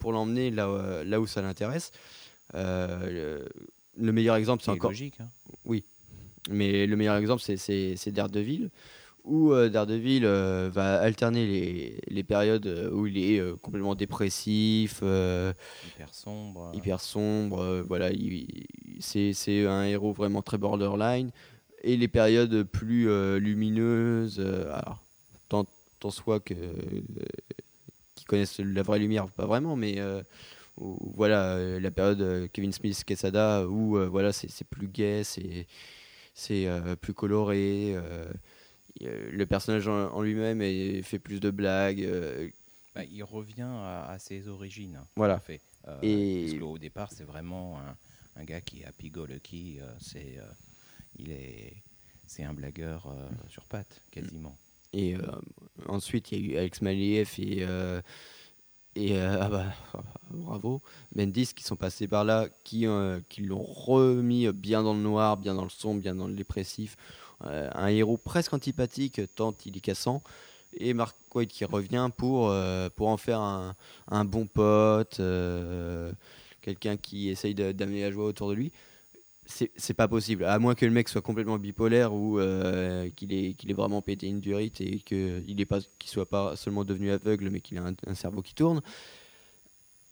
Speaker 3: pour l'emmener là, où- là où ça l'intéresse. Le, le meilleur exemple, c'est
Speaker 4: C'est
Speaker 3: encore.
Speaker 4: logique. hein.
Speaker 3: Mais le meilleur exemple, c'est Daredevil, où euh, Daredevil euh, va alterner les, les périodes euh, où il est euh, complètement dépressif,
Speaker 4: Hyper sombre.
Speaker 3: hyper sombre. voilà, il- il- c'est un héros vraiment très borderline. Et les périodes plus lumineuses, alors, tant, tant soit que qui connaissent la vraie lumière, pas vraiment, mais où, voilà, la période Kevin Smith Quesada, où voilà, c'est plus gai, c'est plus coloré. Euh, le personnage en, lui-même fait plus de blagues. euh,
Speaker 4: Bah, il revient à, à ses origines. hein,
Speaker 3: Voilà.
Speaker 4: fait. Euh,
Speaker 3: Et-
Speaker 4: Parce qu'au départ, c'est vraiment un, un gars qui est happy-go-lucky. euh, c'est, euh, il est, c'est un blagueur sur pattes, quasiment.
Speaker 3: Et ensuite, il y a eu Alex Maliev et, et euh, ah bah, bravo, Bendis qui sont passés par là, qui, qui l'ont remis bien dans le noir, bien dans le sombre, bien dans le dépressif. Euh, un héros presque antipathique tant il est cassant. Et Mark Waid qui revient pour, euh, pour en faire un, un bon pote, euh, quelqu'un qui essaye d'amener la joie autour de lui. C'est pas possible, à moins que le mec soit complètement bipolaire ou qu'il ait, qu'il ait vraiment pété une durite et qu'il soit pas seulement devenu aveugle mais qu'il a un cerveau qui tourne.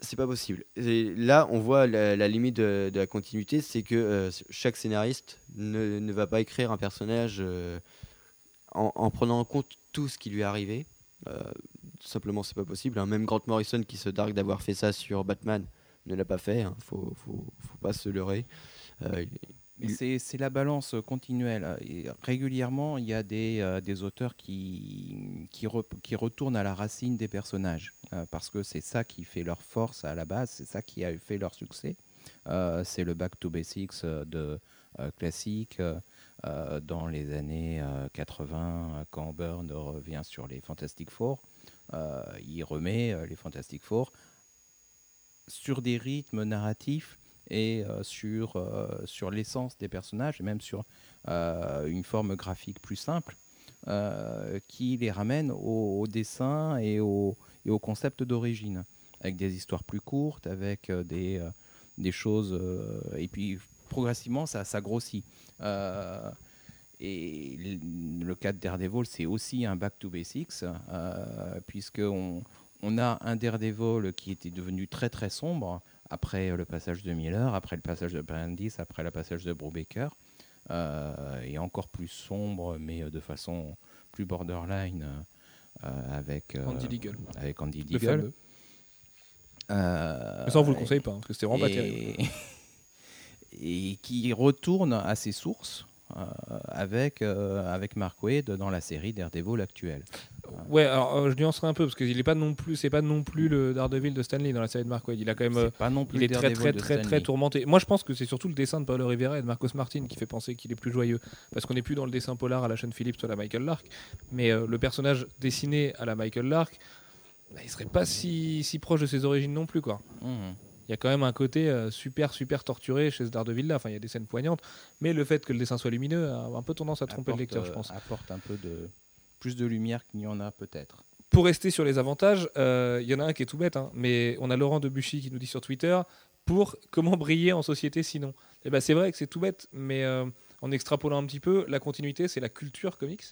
Speaker 3: C'est pas possible. Et là, on voit la, la limite de, de la continuité, c'est que euh, chaque scénariste ne, ne va pas écrire un personnage euh, en, en prenant en compte tout ce qui lui est arrivé. Euh, simplement, c'est pas possible. hein. Même Grant Morrison, qui se dargue d'avoir fait ça sur Batman, ne l'a pas fait. hein. Faut, faut, faut pas se leurrer. Euh, Il-
Speaker 4: c'est, c'est la balance continuelle. Et régulièrement, il y a des, des auteurs qui, qui, re- qui retournent à la racine des personnages, euh, parce que c'est ça qui fait leur force à la base, c'est ça qui a fait leur succès. Euh, c'est le back to basics euh, de classique dans les années euh, 80 euh, quand Byrne revient sur les Fantastic Four. il remet les Fantastic Four sur des rythmes narratifs et sur, sur l'essence des personnages, et même sur une forme graphique plus simple, qui les ramène au, dessin et au, et au concept d'origine, avec des histoires plus courtes, avec euh, des, euh, des choses... euh, et puis progressivement, ça, ça grossit. Euh, et le- cas de Daredevil, c'est aussi un back to basics, euh, puisqu'on on a un Daredevil qui était devenu très très sombre après le passage de Miller, après le passage de Brandis, après le passage de Brubaker, euh, et encore plus sombre, mais euh, de façon plus borderline euh, avec, euh,
Speaker 1: Andy Deagle,
Speaker 4: avec Andy
Speaker 1: le
Speaker 4: Deagle.
Speaker 1: fameux.
Speaker 4: Euh,
Speaker 1: Mais ça, on vous le conseille pas, hein, parce que c'était vraiment pas
Speaker 4: et-
Speaker 1: terrible.
Speaker 4: et qui retourne à ses sources euh, avec, euh, avec Mark Waid dans la série Daredevil actuelle.
Speaker 1: Ouais, alors euh, je nuancerai un peu, parce qu'il est pas non plus, c'est pas non plus le Daredevil de Stanley dans la série de Mark Waid. Il a quand même, euh,
Speaker 4: C'est pas non plus
Speaker 1: il est très très très très tourmenté. Moi, je pense que c'est surtout le dessin de Paulo Rivera et de Marcos Martin qui fait penser qu'il est plus joyeux, parce qu'on n'est plus dans le dessin polar à la Sean Phillips ou à la Michael Lark, mais euh, le personnage dessiné à la Michael Lark, bah, il serait pas si, si proche de ses origines non plus, quoi.
Speaker 4: Mhm.
Speaker 1: Il y a quand même un côté euh, super super torturé chez ce Daredevil là. Enfin, il y a des scènes poignantes, mais le fait que le dessin soit lumineux a un peu tendance à tromper le lecteur, je
Speaker 4: euh,
Speaker 1: pense.
Speaker 4: Apporte un peu de plus de lumière qu'il n'y en a peut-être.
Speaker 1: Pour rester sur les avantages, euh, il y en a un qui est tout bête, hein, mais on a Laurent Debuchy qui nous dit sur Twitter pour comment briller en société sinon? Et ben c'est vrai que c'est tout bête, mais en extrapolant un petit peu, la continuité c'est la culture comics.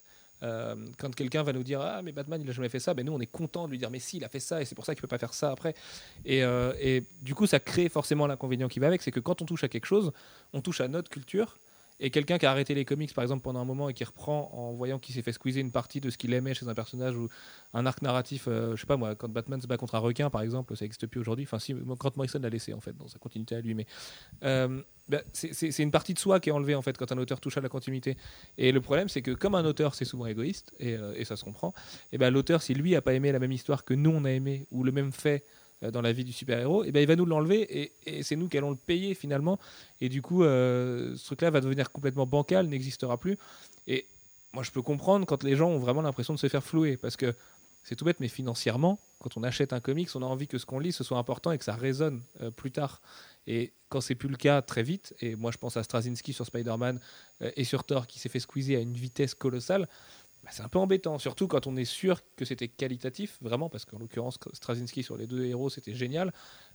Speaker 1: Euh, quand quelqu'un va nous dire ah mais Batman il a jamais fait ça, ben nous on est content de lui dire mais si il a fait ça et c'est pour ça qu'il peut pas faire ça après. Et, euh, et du coup ça crée forcément l'inconvénient qui va avec, c'est que quand on touche à quelque chose, on touche à notre culture. Et quelqu'un qui a arrêté les comics par exemple pendant un moment et qui reprend en voyant qu'il s'est fait squeezer une partie de ce qu'il aimait chez un personnage ou un arc narratif, euh, je sais pas moi, quand Batman se bat contre un requin par exemple, ça n'existe plus aujourd'hui. Enfin, si, Grant Morrison l'a laissé en fait dans sa continuité à lui, mais euh, bah, c'est- une partie de soi qui est enlevée en fait quand un auteur touche à la continuité. Et le problème, c'est que comme un auteur, c'est souvent égoïste et, euh, ça se comprend. Ben l'auteur, si lui a pas aimé la même histoire que nous on a aimé ou le même fait dans la vie du super-héros, et ben il va nous l'enlever et, c'est nous qui allons le payer finalement. Et du coup, euh, ce truc-là va devenir complètement bancal, n'existera plus. Et moi, je peux comprendre quand les gens ont vraiment l'impression de se faire flouer parce que c'est tout bête, mais financièrement, quand on achète un comics, on a envie que ce qu'on lit ce soit important et que ça résonne euh, plus tard. Et quand c'est plus le cas, très vite, et moi je pense à Straczynski sur Spider-Man euh, et sur Thor qui s'est fait squeezer à une vitesse colossale, bah, c'est un peu embêtant, surtout quand on est sûr que c'était qualitatif, vraiment, parce qu'en l'occurrence, Straczynski sur les deux héros, c'était génial.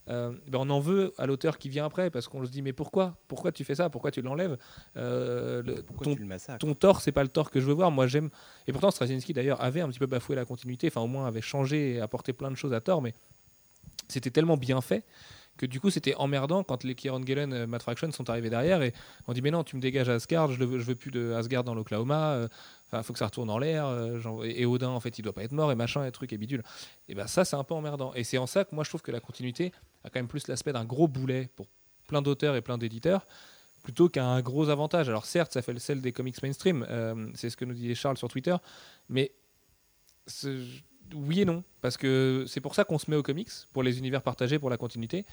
Speaker 1: Euh, ben, on en veut à l'auteur qui vient après, parce qu'on se dit, mais pourquoi? Pourquoi tu fais ça? Pourquoi tu l'enlèves? Euh, le- ton-
Speaker 4: le
Speaker 1: ton tort, c'est pas le tort que je veux voir. Moi, j'aime. Et pourtant, Straczynski, d'ailleurs, avait un petit peu bafoué la continuité, enfin, au moins, avait changé et apporté plein de choses à tort, mais c'était tellement bien fait que du coup, c'était emmerdant quand les Kieron Gillen, euh, Matt Fraction sont arrivés derrière et on dit, mais non, tu me dégages Asgard, je, le veux, je veux plus de Asgard dans l'Oklahoma, euh, enfin, faut que ça retourne en l'air, euh, et, Odin, en fait, il doit pas être mort, et machin, et truc, et bidule. Et ben, ça, c'est un peu emmerdant. Et c'est en ça que moi, je trouve que la continuité a quand même plus l'aspect d'un gros boulet pour plein d'auteurs et plein d'éditeurs plutôt qu'un gros avantage. Alors certes, ça fait le sel des comics mainstream, euh, c'est ce que nous disait Charles sur Twitter, mais oui et non, parce que c'est pour ça qu'on se met aux comics, pour les univers partagés, pour la continuité.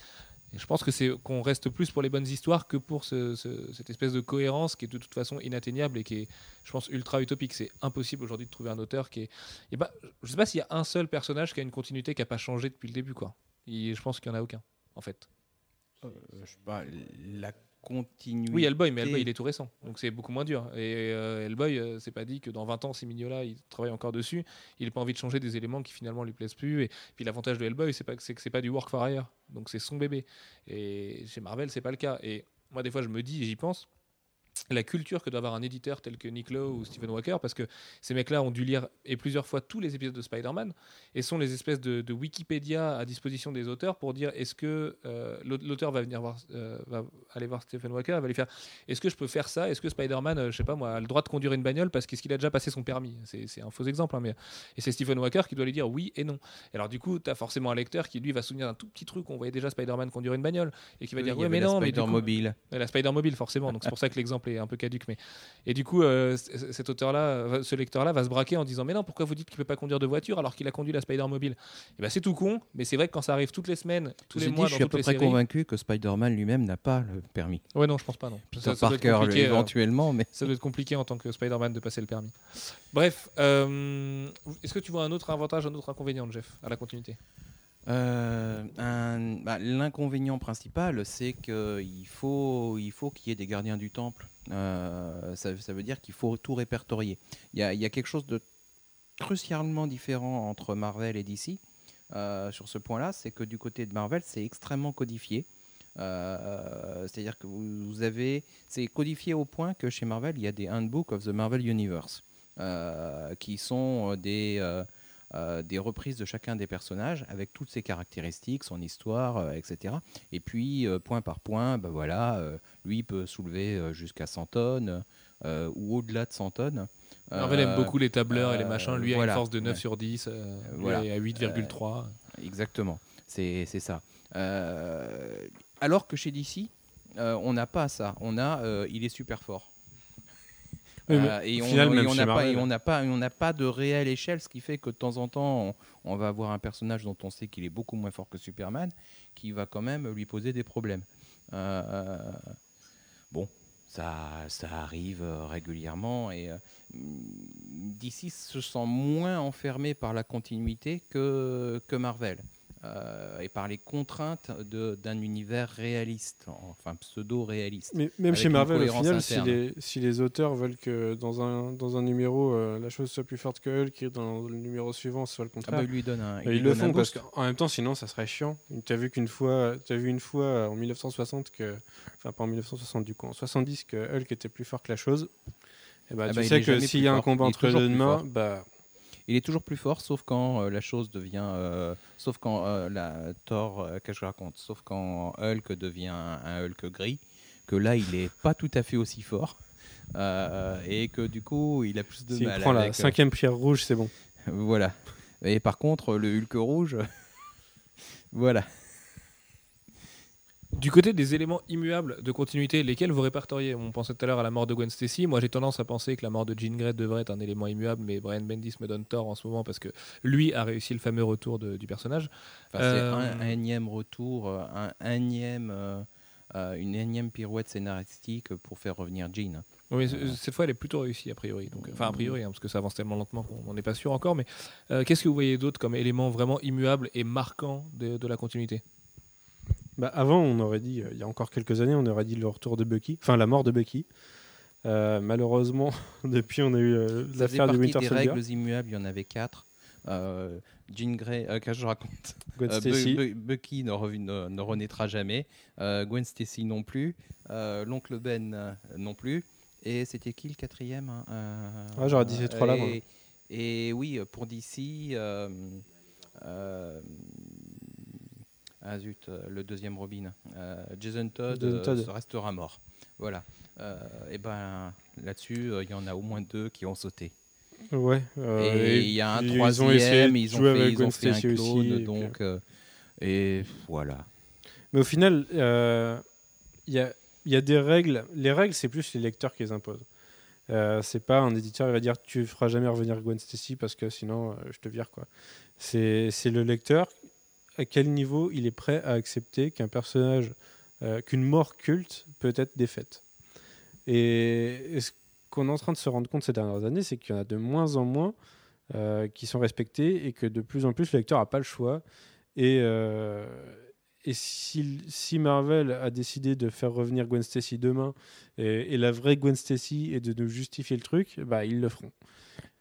Speaker 1: Je pense que c'est qu'on reste plus pour les bonnes histoires que pour ce- ce- cette espèce de cohérence qui est de toute façon inatteignable et qui est, je pense, ultra utopique. C'est impossible aujourd'hui de trouver un auteur qui est. Et bah, je sais pas s'il y a un seul personnage qui a une continuité qui a pas changé depuis le début. Et je pense qu'il y en a aucun, en fait.
Speaker 4: Euh, je sais pas,
Speaker 1: Oui, Hellboy, mais Hellboy, il est tout récent. Donc c'est beaucoup moins dur. Et euh, Hellboy, euh, c'est pas dit que dans 20 ans, si Mignola, il travaille encore dessus, il n'a pas envie de changer des éléments qui finalement lui plaisent plus. Et puis l'avantage de Hellboy, c'est que c'est que c'est pas du work for hire. Donc c'est son bébé. Et chez Marvel, c'est pas le cas. Et moi, des fois, je me dis, et j'y pense, la culture que doit avoir un éditeur tel que Nick Lowe ou Stephen Walker, parce que ces mecs-là ont dû lire et plusieurs fois tous les épisodes de Spider-Man et sont les espèces de, de Wikipédia à disposition des auteurs pour dire est-ce que euh, l'aute- l'auteur va venir voir, euh, va aller voir Stephen Walker, va lui faire est-ce que je peux faire ça? Est-ce que Spider-Man, euh, je sais pas moi, a le droit de conduire une bagnole parce qu'est-ce qu'il a déjà passé son permis? C'est un faux exemple, hein, mais et c'est Stephen Walker qui doit lui dire oui et non. Et alors du coup, tu as forcément un lecteur qui lui va se souvenir d'un tout petit truc on voyait déjà Spider-Man conduire une bagnole et qui va
Speaker 4: Oui,
Speaker 1: dire
Speaker 4: avait
Speaker 1: mais non, mais du
Speaker 4: Spider
Speaker 1: coup-
Speaker 4: mobile.
Speaker 1: Ouais, La Spider Mobile, forcément. Donc c'est pour ça que l'exemple est un peu caduque. Mais... Et du coup, euh, cet auteur-là, ce lecteur-là va se braquer en disant Mais non, pourquoi vous dites qu'il peut pas conduire de voiture alors qu'il a conduit la Spider Mobile? Et ben c'est tout con, mais c'est vrai que quand ça arrive toutes les semaines, tous les
Speaker 4: dit,
Speaker 1: mois,
Speaker 4: je
Speaker 1: dans
Speaker 4: suis à peu près
Speaker 1: séries.
Speaker 4: convaincu que Spider-Man lui-même n'a pas le permis.
Speaker 1: Ouais, non, je pense pas, non.
Speaker 4: Peter
Speaker 1: Ça- ça
Speaker 4: Parker,
Speaker 1: compliqué, euh,
Speaker 4: éventuellement, mais
Speaker 1: ça doit être compliqué en tant que Spider-Man de passer le permis. Bref, euh, est-ce que tu vois un autre avantage, un autre inconvénient, Jeff, à la continuité?
Speaker 4: Euh, bah, L'inconvénient principal, c'est qu'il faut il faut qu'il y ait des gardiens du temple. Euh, ça, veut dire qu'il faut tout répertorier. Il y a, quelque chose de crucialement différent entre Marvel et DC euh, sur ce point-là, c'est que du côté de Marvel, c'est extrêmement codifié. C'est-à-dire que vous, avez, c'est codifié au point que chez Marvel, il y a des handbooks of the Marvel Universe qui sont des euh, des reprises de chacun des personnages avec toutes ses caractéristiques, son histoire, euh, etc. Et puis, euh, point par point, bah voilà, lui peut soulever jusqu'à 100 tonnes ou au-delà de 100 tonnes.
Speaker 1: Marvel aime beaucoup les tableurs et les machins. Lui a une force de 9
Speaker 4: ouais.
Speaker 1: sur 10, euh, lui
Speaker 4: Voilà.
Speaker 1: à 8,3.
Speaker 4: Exactement, c'est c'est ça. Alors que chez DC, on n'a pas ça. On a, il est super fort.
Speaker 5: Oui,
Speaker 4: Euh, et on n'a pas, et on n'a pas, on n'a pas de réelle échelle, ce qui fait que de temps en temps, on, on va avoir un personnage dont on sait qu'il est beaucoup moins fort que Superman, qui va quand même lui poser des problèmes. Euh, euh, bon, ça, ça arrive régulièrement et euh, DC se sent moins enfermé par la continuité que, que Marvel. Euh, et par les contraintes d'un univers réaliste, enfin pseudo-réaliste.
Speaker 5: Mais même chez Marvel, au final, si les, si les auteurs veulent que dans un, dans un numéro, euh, la chose soit plus forte que Hulk et dans le numéro suivant, ce soit le
Speaker 4: Ah
Speaker 5: contraire.
Speaker 4: bah, il lui donne un.
Speaker 5: Et
Speaker 4: lui
Speaker 5: ils le font parce qu'en même temps, sinon, ça serait chiant. Tu as vu qu'une fois, as vu une fois en 1960 que, enfin pas en 1960 du coup, en 70 que Hulk était plus fort que la chose. Et bah,
Speaker 4: Ah
Speaker 5: tu
Speaker 4: bah,
Speaker 5: sais que s'il y a un combat entre deux mains, bah
Speaker 4: Il est toujours plus fort, sauf quand euh, la chose devient. euh, sauf quand euh, la Thor, qu'est-ce que je raconte Sauf quand Hulk devient un, Hulk gris, que là, il est pas tout à fait aussi fort. euh, et que du coup, il a plus de
Speaker 5: s'il
Speaker 4: mal.
Speaker 5: prend la
Speaker 4: avec,
Speaker 5: cinquième pierre rouge, c'est bon.
Speaker 4: voilà. Et par contre, le Hulk rouge. voilà.
Speaker 1: Du côté des éléments immuables de continuité, lesquels vous répertoriez? On pensait tout à l'heure à la mort de Gwen Stacy. Moi, j'ai tendance à penser que la mort de Jean Grey devrait être un élément immuable, mais Brian Bendis me donne tort en ce moment parce que lui a réussi le fameux retour de- du personnage.
Speaker 4: Enfin,
Speaker 1: Euh,
Speaker 4: C'est un, un énième retour, euh, un énième, euh, euh, une énième pirouette scénaristique pour faire revenir Jean.
Speaker 1: Oui, cette fois, elle est plutôt réussie, a priori. Donc, enfin, a priori, hein, parce que ça avance tellement lentement qu'on n'en est pas sûr encore. Mais euh, qu'est-ce que vous voyez d'autre comme élément vraiment immuable et marquant de, de la continuité?
Speaker 5: Bah, avant, on aurait dit, euh, il y a encore quelques années, on aurait dit le retour de Bucky, enfin la mort de Bucky. Euh, malheureusement, depuis, on a eu euh,
Speaker 4: Ça faisait
Speaker 5: l'affaire du
Speaker 4: partie
Speaker 5: Winter
Speaker 4: des
Speaker 5: Soldier,
Speaker 4: règles immuables, il y en avait quatre. Euh, Jean Grey, euh, qu'est-ce que je raconte
Speaker 5: Gwen
Speaker 4: Euh, Bu-
Speaker 5: Stacy.
Speaker 4: Bu- Bucky ne, rev- ne- ne renaîtra jamais, euh, Gwen Stacy non plus, euh, l'oncle Ben euh, non plus, et c'était qui le quatrième hein, euh,
Speaker 5: Ah, j'aurais dit ces trois-là, moi.
Speaker 4: Et, et oui, euh, pour DC, euh, euh, ah zut, euh, le deuxième Robin, euh, Jason Todd, euh,
Speaker 5: Todd.
Speaker 4: restera mort. Voilà. Et ben là-dessus, il y en a au moins deux qui ont sauté.
Speaker 5: Ouais.
Speaker 4: et il y a un
Speaker 5: puis ils ont
Speaker 4: troisième, ils ont fait,
Speaker 5: avec
Speaker 4: ils
Speaker 5: Gwen
Speaker 4: ont fait un
Speaker 5: aussi,
Speaker 4: clone,
Speaker 5: et puis,
Speaker 4: donc et voilà.
Speaker 5: Mais au final, euh, il y, a, y a des règles. Les règles, c'est plus les lecteurs qui les imposent. Euh, c'est pas un éditeur qui va dire tu feras jamais revenir Gwen Stacy parce que sinon euh, je te vire quoi. C'est c'est le lecteur à quel niveau il est prêt à accepter qu'un personnage, euh, qu'une mort culte peut être défaite. Et, ce qu'on est en train de se rendre compte ces dernières années, c'est qu'il y en a de moins en moins euh, qui sont respectés et que de plus en plus le lecteur n'a pas le choix. Et, euh, et si, si Marvel a décidé de faire revenir Gwen Stacy demain et, et la vraie Gwen Stacy et de nous justifier le truc, bah ils le feront.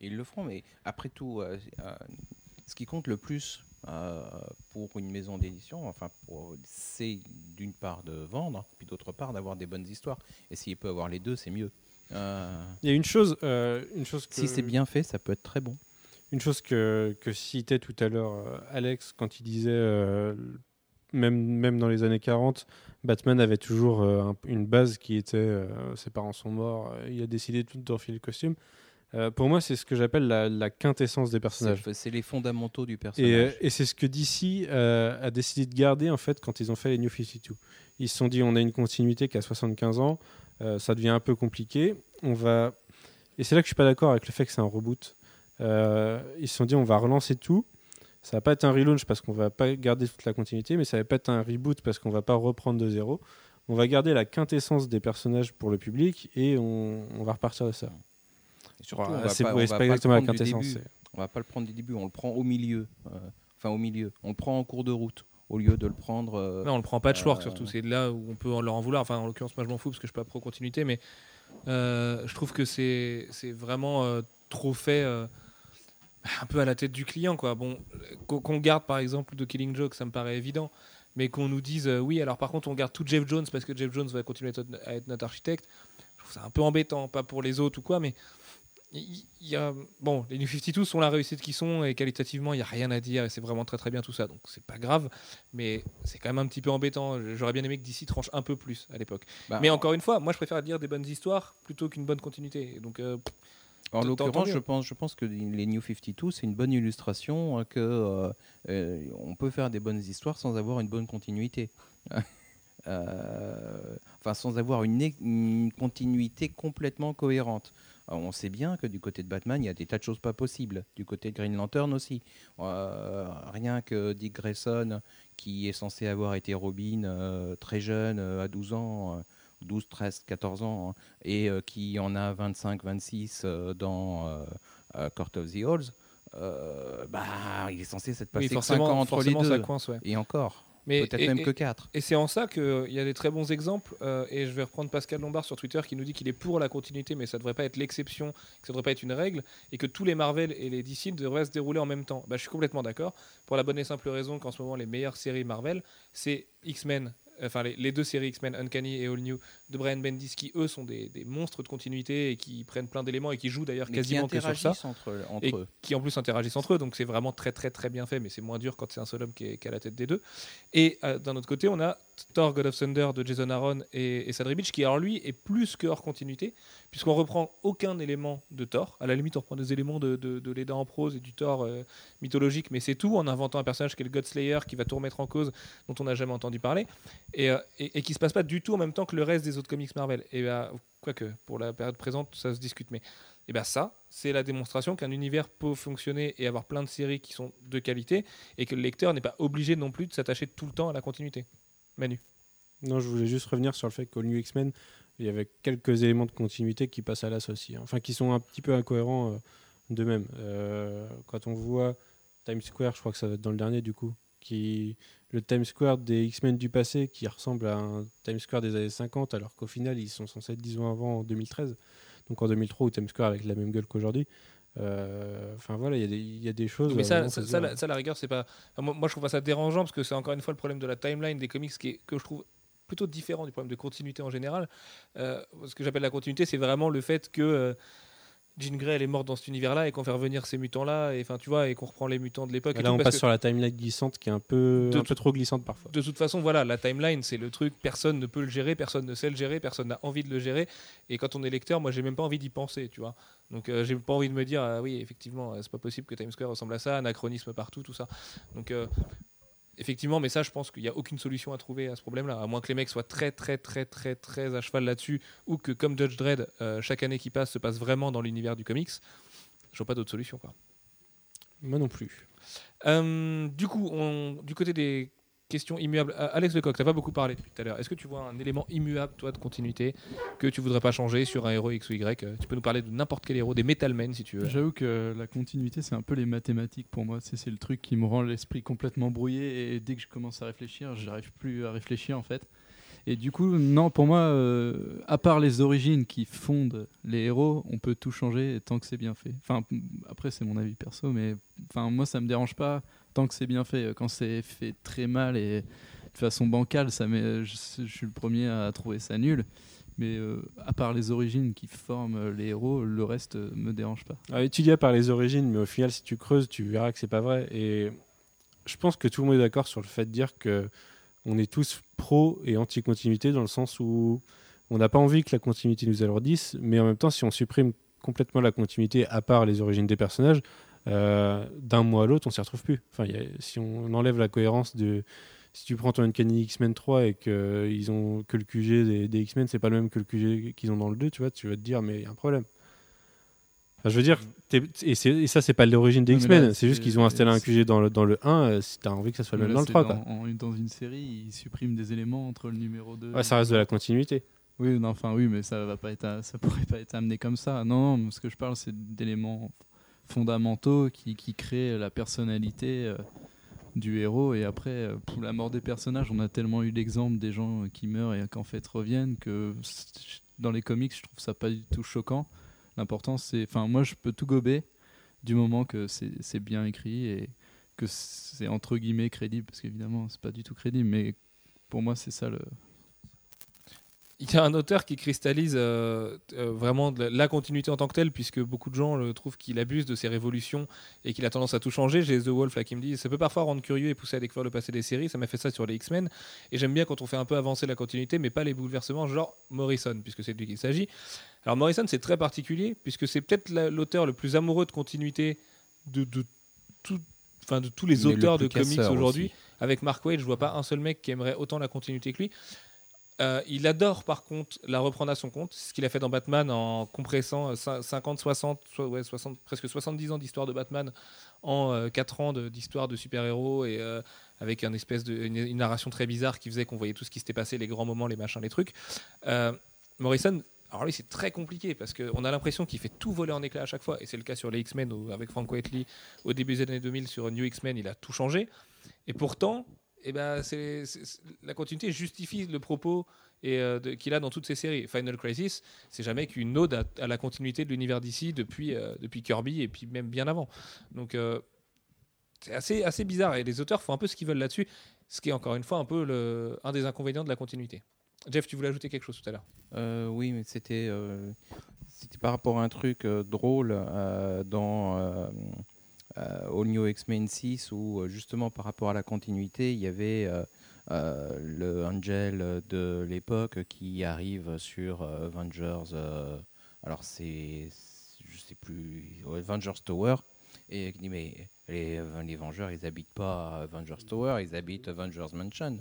Speaker 4: Ils le feront, mais après tout, ce qui compte le plus pour une maison d'édition, enfin, c'est d'une part de vendre, puis d'autre part d'avoir des bonnes histoires. Et s'il peut avoir les deux, c'est mieux. Euh,
Speaker 5: Il y a une chose, euh, une chose que,
Speaker 4: Si c'est bien fait, ça peut être très bon.
Speaker 5: Une chose que, que citait tout à l'heure euh, Alex quand il disait, euh, même, même dans les années 40, Batman avait toujours euh, un- une base qui était euh, ses parents sont morts, euh, il a décidé de tout refiler le costume. Euh, pour moi, c'est ce que j'appelle la, la quintessence des personnages.
Speaker 4: C'est les fondamentaux du
Speaker 5: Et,
Speaker 4: personnage.
Speaker 5: euh, et c'est ce que DC euh, a décidé de garder en fait quand ils ont fait les New 52. Ils se sont dit on a une continuité qui a 75 ans, euh, ça devient un peu compliqué. On va et c'est là que je suis pas d'accord avec le fait que c'est un reboot. Euh, ils se sont dit on va relancer tout. Ça va pas être un relaunch parce qu'on va pas garder toute la continuité, mais ça va pas être un reboot parce qu'on va pas reprendre de zéro. On va garder la quintessence des personnages pour le public et on, on va repartir de ça.
Speaker 4: Surtout, on va
Speaker 5: c'est
Speaker 4: pas, on va
Speaker 5: pas
Speaker 4: pas le
Speaker 5: exactement la
Speaker 4: prendre du
Speaker 5: quintessence.
Speaker 4: début. On va pas le prendre du début, on le prend au milieu. euh, enfin, au milieu. On le prend en cours de route, au lieu de le prendre. euh,
Speaker 1: Non, on le prend patchwork
Speaker 4: Euh,
Speaker 1: surtout. C'est là où on peut leur en vouloir. Enfin, en l'occurrence, moi je m'en fous parce que je suis pas pro continuité, mais euh, je trouve que c'est c'est vraiment trop fait un peu à la tête du client. Quoi. Bon, qu'on garde par exemple de Killing Joke, ça me paraît évident. Mais qu'on nous dise oui, alors par contre on garde tout Jeff Jones parce que Jeff Jones va continuer à être notre architecte, je trouve ça un peu embêtant, pas pour les autres ou quoi, mais il il y a bon les New 52 sont la réussite qu'ils sont et qualitativement il y a rien à dire et c'est vraiment très très bien tout ça donc c'est pas grave mais c'est quand même un petit peu embêtant j'aurais bien aimé que DC tranche un peu plus à l'époque
Speaker 4: bah,
Speaker 1: mais
Speaker 4: en-
Speaker 1: encore une fois moi je préfère lire des bonnes histoires plutôt qu'une bonne continuité donc euh,
Speaker 4: En l'occurrence, je pense, je pense que les New 52, c'est une bonne illustration hein, que euh, euh, on peut faire des bonnes histoires sans avoir une bonne continuité. Enfin, sans avoir une continuité complètement cohérente. Alors, on sait bien que du côté de Batman, il y a des tas de choses pas possibles. Du côté de Green Lantern aussi. Euh, rien que Dick Grayson, qui est censé avoir été Robin euh, très jeune, euh, à 12 ans, euh, 12, 13, 14 ans, hein, et euh, qui en a 25, 26 euh, dans euh, euh, Court of the Halls, euh, bah, il est censé s'être
Speaker 1: oui
Speaker 4: passé 5
Speaker 1: forcément,
Speaker 4: ans entre les deux.
Speaker 1: ça coince ouais.
Speaker 4: Et encore, peut-être même
Speaker 1: et-
Speaker 4: que 4.
Speaker 1: Et c'est en ça qu'il y a des très bons exemples. euh, et je vais reprendre Pascal Lombard sur Twitter qui nous dit qu'il est pour la continuité, mais ça devrait pas être l'exception, que ça devrait pas être une règle, et que tous les Marvel et les DC devraient se dérouler en même temps. Bah, je suis complètement d'accord. Pour la bonne et simple raison qu'en ce moment, les meilleures séries Marvel, c'est X-Men. Enfin, les, les deux séries X-Men, Uncanny et All New de Brian Bendis, qui eux sont des, des monstres de continuité et qui prennent plein d'éléments et qui jouent d'ailleurs
Speaker 4: qui
Speaker 1: quasiment que sur ça
Speaker 4: interagissent entre, entre
Speaker 1: et
Speaker 4: eux.
Speaker 1: qui en plus interagissent entre eux. Donc c'est vraiment très très très bien fait, mais c'est moins dur quand c'est un seul homme qui est, qui est à la tête des deux. Et euh, d'un autre côté, on a Thor God of Thunder de Jason Aaron et, et Sadrie Beach, qui alors lui est plus que hors continuité, puisqu'on reprend aucun élément de Thor. À la limite, on reprend des éléments de, de, de Leda en prose et du Thor euh, mythologique, mais c'est tout en inventant un personnage qui est le God Slayer, qui va tout remettre en cause, dont on n'a jamais entendu parler, et, euh, et, et qui se passe pas du tout en même temps que le reste des autres comics Marvel. Et bah, quoique, pour la période présente, ça se discute, mais et bien ça, c'est la démonstration qu'un univers peut fonctionner et avoir plein de séries qui sont de qualité et que le lecteur n'est pas obligé non plus de s'attacher tout le temps à la continuité. Manu.
Speaker 5: Non, je voulais juste revenir sur le fait qu'au New X-Men, il y avait quelques éléments de continuité qui passent à l'as aussi. hein. Enfin, qui sont un petit peu incohérents euh, d'eux-mêmes. Euh, quand on voit Times Square, je crois que ça va être dans le dernier du coup, qui, le Times Square des X-Men du passé qui ressemble à un Times Square des années 50, alors qu'au final, ils sont censés être 10 ans avant, en 2013. Donc en 2003, où Times Square avec la même gueule qu'aujourd'hui. Euh, Enfin voilà, il y a des- il y, a des choses.
Speaker 1: Mais ça, la, ça, la rigueur, c'est pas. enfin, moi, moi, je trouve ça dérangeant parce que c'est encore une fois le problème de la timeline des comics qui est, que je trouve plutôt différent du problème de continuité en général. Euh, ce que j'appelle la continuité, c'est vraiment le fait que euh, Jean Grey elle est morte dans cet univers-là et qu'on fait revenir ces mutants-là et enfin tu vois et qu'on reprend les mutants de l'époque. et
Speaker 5: Là,
Speaker 1: tout,
Speaker 5: on
Speaker 1: parce
Speaker 5: passe
Speaker 1: que-
Speaker 5: sur la timeline glissante qui est un peu,
Speaker 1: De
Speaker 5: un peu trop glissante parfois.
Speaker 1: de toute façon, voilà, la timeline, c'est le truc, personne ne peut le gérer, personne ne sait le gérer, personne n'a envie de le gérer. Et quand on est lecteur, moi, j'ai même pas envie d'y penser, tu vois. Donc, euh, j'ai pas envie de me dire, ah oui, effectivement, euh, c'est pas possible que Times Square ressemble à ça, anachronisme partout, tout ça. Donc, euh, effectivement, mais ça, je pense qu'il n'y a aucune solution à trouver à ce problème-là, à moins que les mecs soient très, très, très, très, très à cheval là-dessus, ou que, comme Judge Dredd, euh, chaque année qui passe se passe vraiment dans l'univers du comics. Je vois pas d'autre solution, quoi.
Speaker 5: Moi non plus.
Speaker 1: Euh, du coup, on- du côté des questions immuables, euh, Alex Lecoq, tu pas beaucoup parlé depuis tout à l'heure. Est-ce que tu vois un élément immuable, toi, de continuité, que tu voudrais pas changer sur un héros X ou Y Euh, Tu peux nous parler de n'importe quel héros, des Metal Men, si tu veux.
Speaker 2: J'avoue que la continuité, c'est un peu les mathématiques pour moi. C'est le truc qui me rend l'esprit complètement brouillé et dès que je commence à réfléchir, j'arrive plus à réfléchir en fait. Et du coup, non, pour moi, euh, à part les origines qui fondent les héros, on peut tout changer tant que c'est bien fait. Enfin, après, c'est mon avis perso, mais enfin, moi, ça me dérange pas tant que c'est bien fait. Quand c'est fait très mal et de façon bancale, ça je, suis le premier à trouver ça nul. Mais euh, à part les origines qui forment les héros, le reste euh, me dérange pas.
Speaker 5: Alors, étudié par les origines, mais au final, si tu creuses, tu verras que c'est pas vrai. Et je pense que tout le monde est d'accord sur le fait de dire que on est tous pro et anti-continuité dans le sens où on n'a pas envie que la continuité nous alourdisse, mais en même temps, si on supprime complètement la continuité à part les origines des personnages, euh, d'un mois à l'autre, on s'y retrouve plus. Enfin, il y a- si on enlève la cohérence de. Si tu prends ton Uncanny X-Men 3 et que, ils ont, que le QG des, des X-Men, c'est pas le même que le QG qu'ils ont dans le 2, tu vois, tu vas te dire, mais il y a un problème. Enfin, je veux dire, et, et ça, c'est pas l'origine des X-Men, c'est juste qu'ils ont installé un QG dans le, dans le 1, euh, si t'as envie que ça soit le même dans le
Speaker 2: c'est
Speaker 5: 3. Quoi.
Speaker 2: dans, en- dans une série, ils suppriment des éléments entre le numéro 2.
Speaker 5: Ouais, ça reste de la continuité.
Speaker 2: Oui, enfin oui, mais ça va pas être, ça pourrait pas être amené comme ça. Non, non, ce que je parle, c'est d'éléments fondamentaux qui, qui créent la personnalité euh, du héros. Et après, euh, pour la mort des personnages, on a tellement eu l'exemple des gens qui meurent et qu'en fait reviennent que dans les comics, je trouve ça pas du tout choquant. L'important, c'est, enfin, moi, je peux tout gober du moment que c'est bien écrit et que c'est entre guillemets crédible, parce qu'évidemment, c'est pas du tout crédible, mais pour moi, c'est ça le,
Speaker 1: Il y a un auteur qui cristallise euh, euh, vraiment la, la continuité en tant que telle, puisque beaucoup de gens le trouvent qu'il abuse de ses révolutions et qu'il a tendance à tout changer. J'ai The Wolf là qui me dit ça peut parfois rendre curieux et pousser à découvrir le passé des séries. Ça m'a fait ça sur les X-Men. Et j'aime bien quand on fait un peu avancer la continuité, mais pas les bouleversements, genre Morrison, puisque c'est de lui qu'il s'agit. Alors Morrison, c'est très particulier, puisque c'est peut-être la- l'auteur le plus amoureux de continuité de, de, tout- enfin, de tous les
Speaker 4: Mais le
Speaker 1: auteurs de comics aujourd'hui. Avec Mark Waid, je vois pas un seul mec qui aimerait autant la continuité que lui. Euh, il adore par contre la reprendre à son compte, ce qu'il a fait dans Batman en compressant euh, cin- 50, 60, so- ouais, 60 presque 70 ans d'histoire de Batman en euh, 4 ans d'histoire de, super-héros et euh, avec un espèce de, une, une narration très bizarre qui faisait qu'on voyait tout ce qui s'était passé, les grands moments, les machins, les trucs. Euh, Morrison, alors lui c'est très compliqué parce qu'on a l'impression qu'il fait tout voler en éclats à chaque fois et c'est le cas sur les X-Men avec Frank Whiteley au début des années 2000 sur New X-Men, il a tout changé. Et pourtant, eh ben, c'est, la continuité justifie le propos et, euh, qu'il a dans toutes ses séries. Final Crisis, c'est jamais qu'une ode à, la continuité de l'univers d'ici depuis, euh, depuis Kirby et puis même bien avant. Donc euh, c'est assez, assez bizarre et les auteurs font un peu ce qu'ils veulent là-dessus, ce qui est encore une fois un peu le, un des inconvénients de la continuité. Jeff, tu voulais ajouter quelque chose tout à l'heure?
Speaker 4: Oui, mais c'était c'était par rapport à un truc drôle dans All New X-Men 6 où euh, justement par rapport à la continuité, il y avait euh, euh, le Angel de l'époque qui arrive sur euh, Avengers. euh, alors c'est je plus Avengers Tower et qui dit mais les, les Vengeurs ils habitent pas Avengers Tower, ils habitent Avengers Mansion.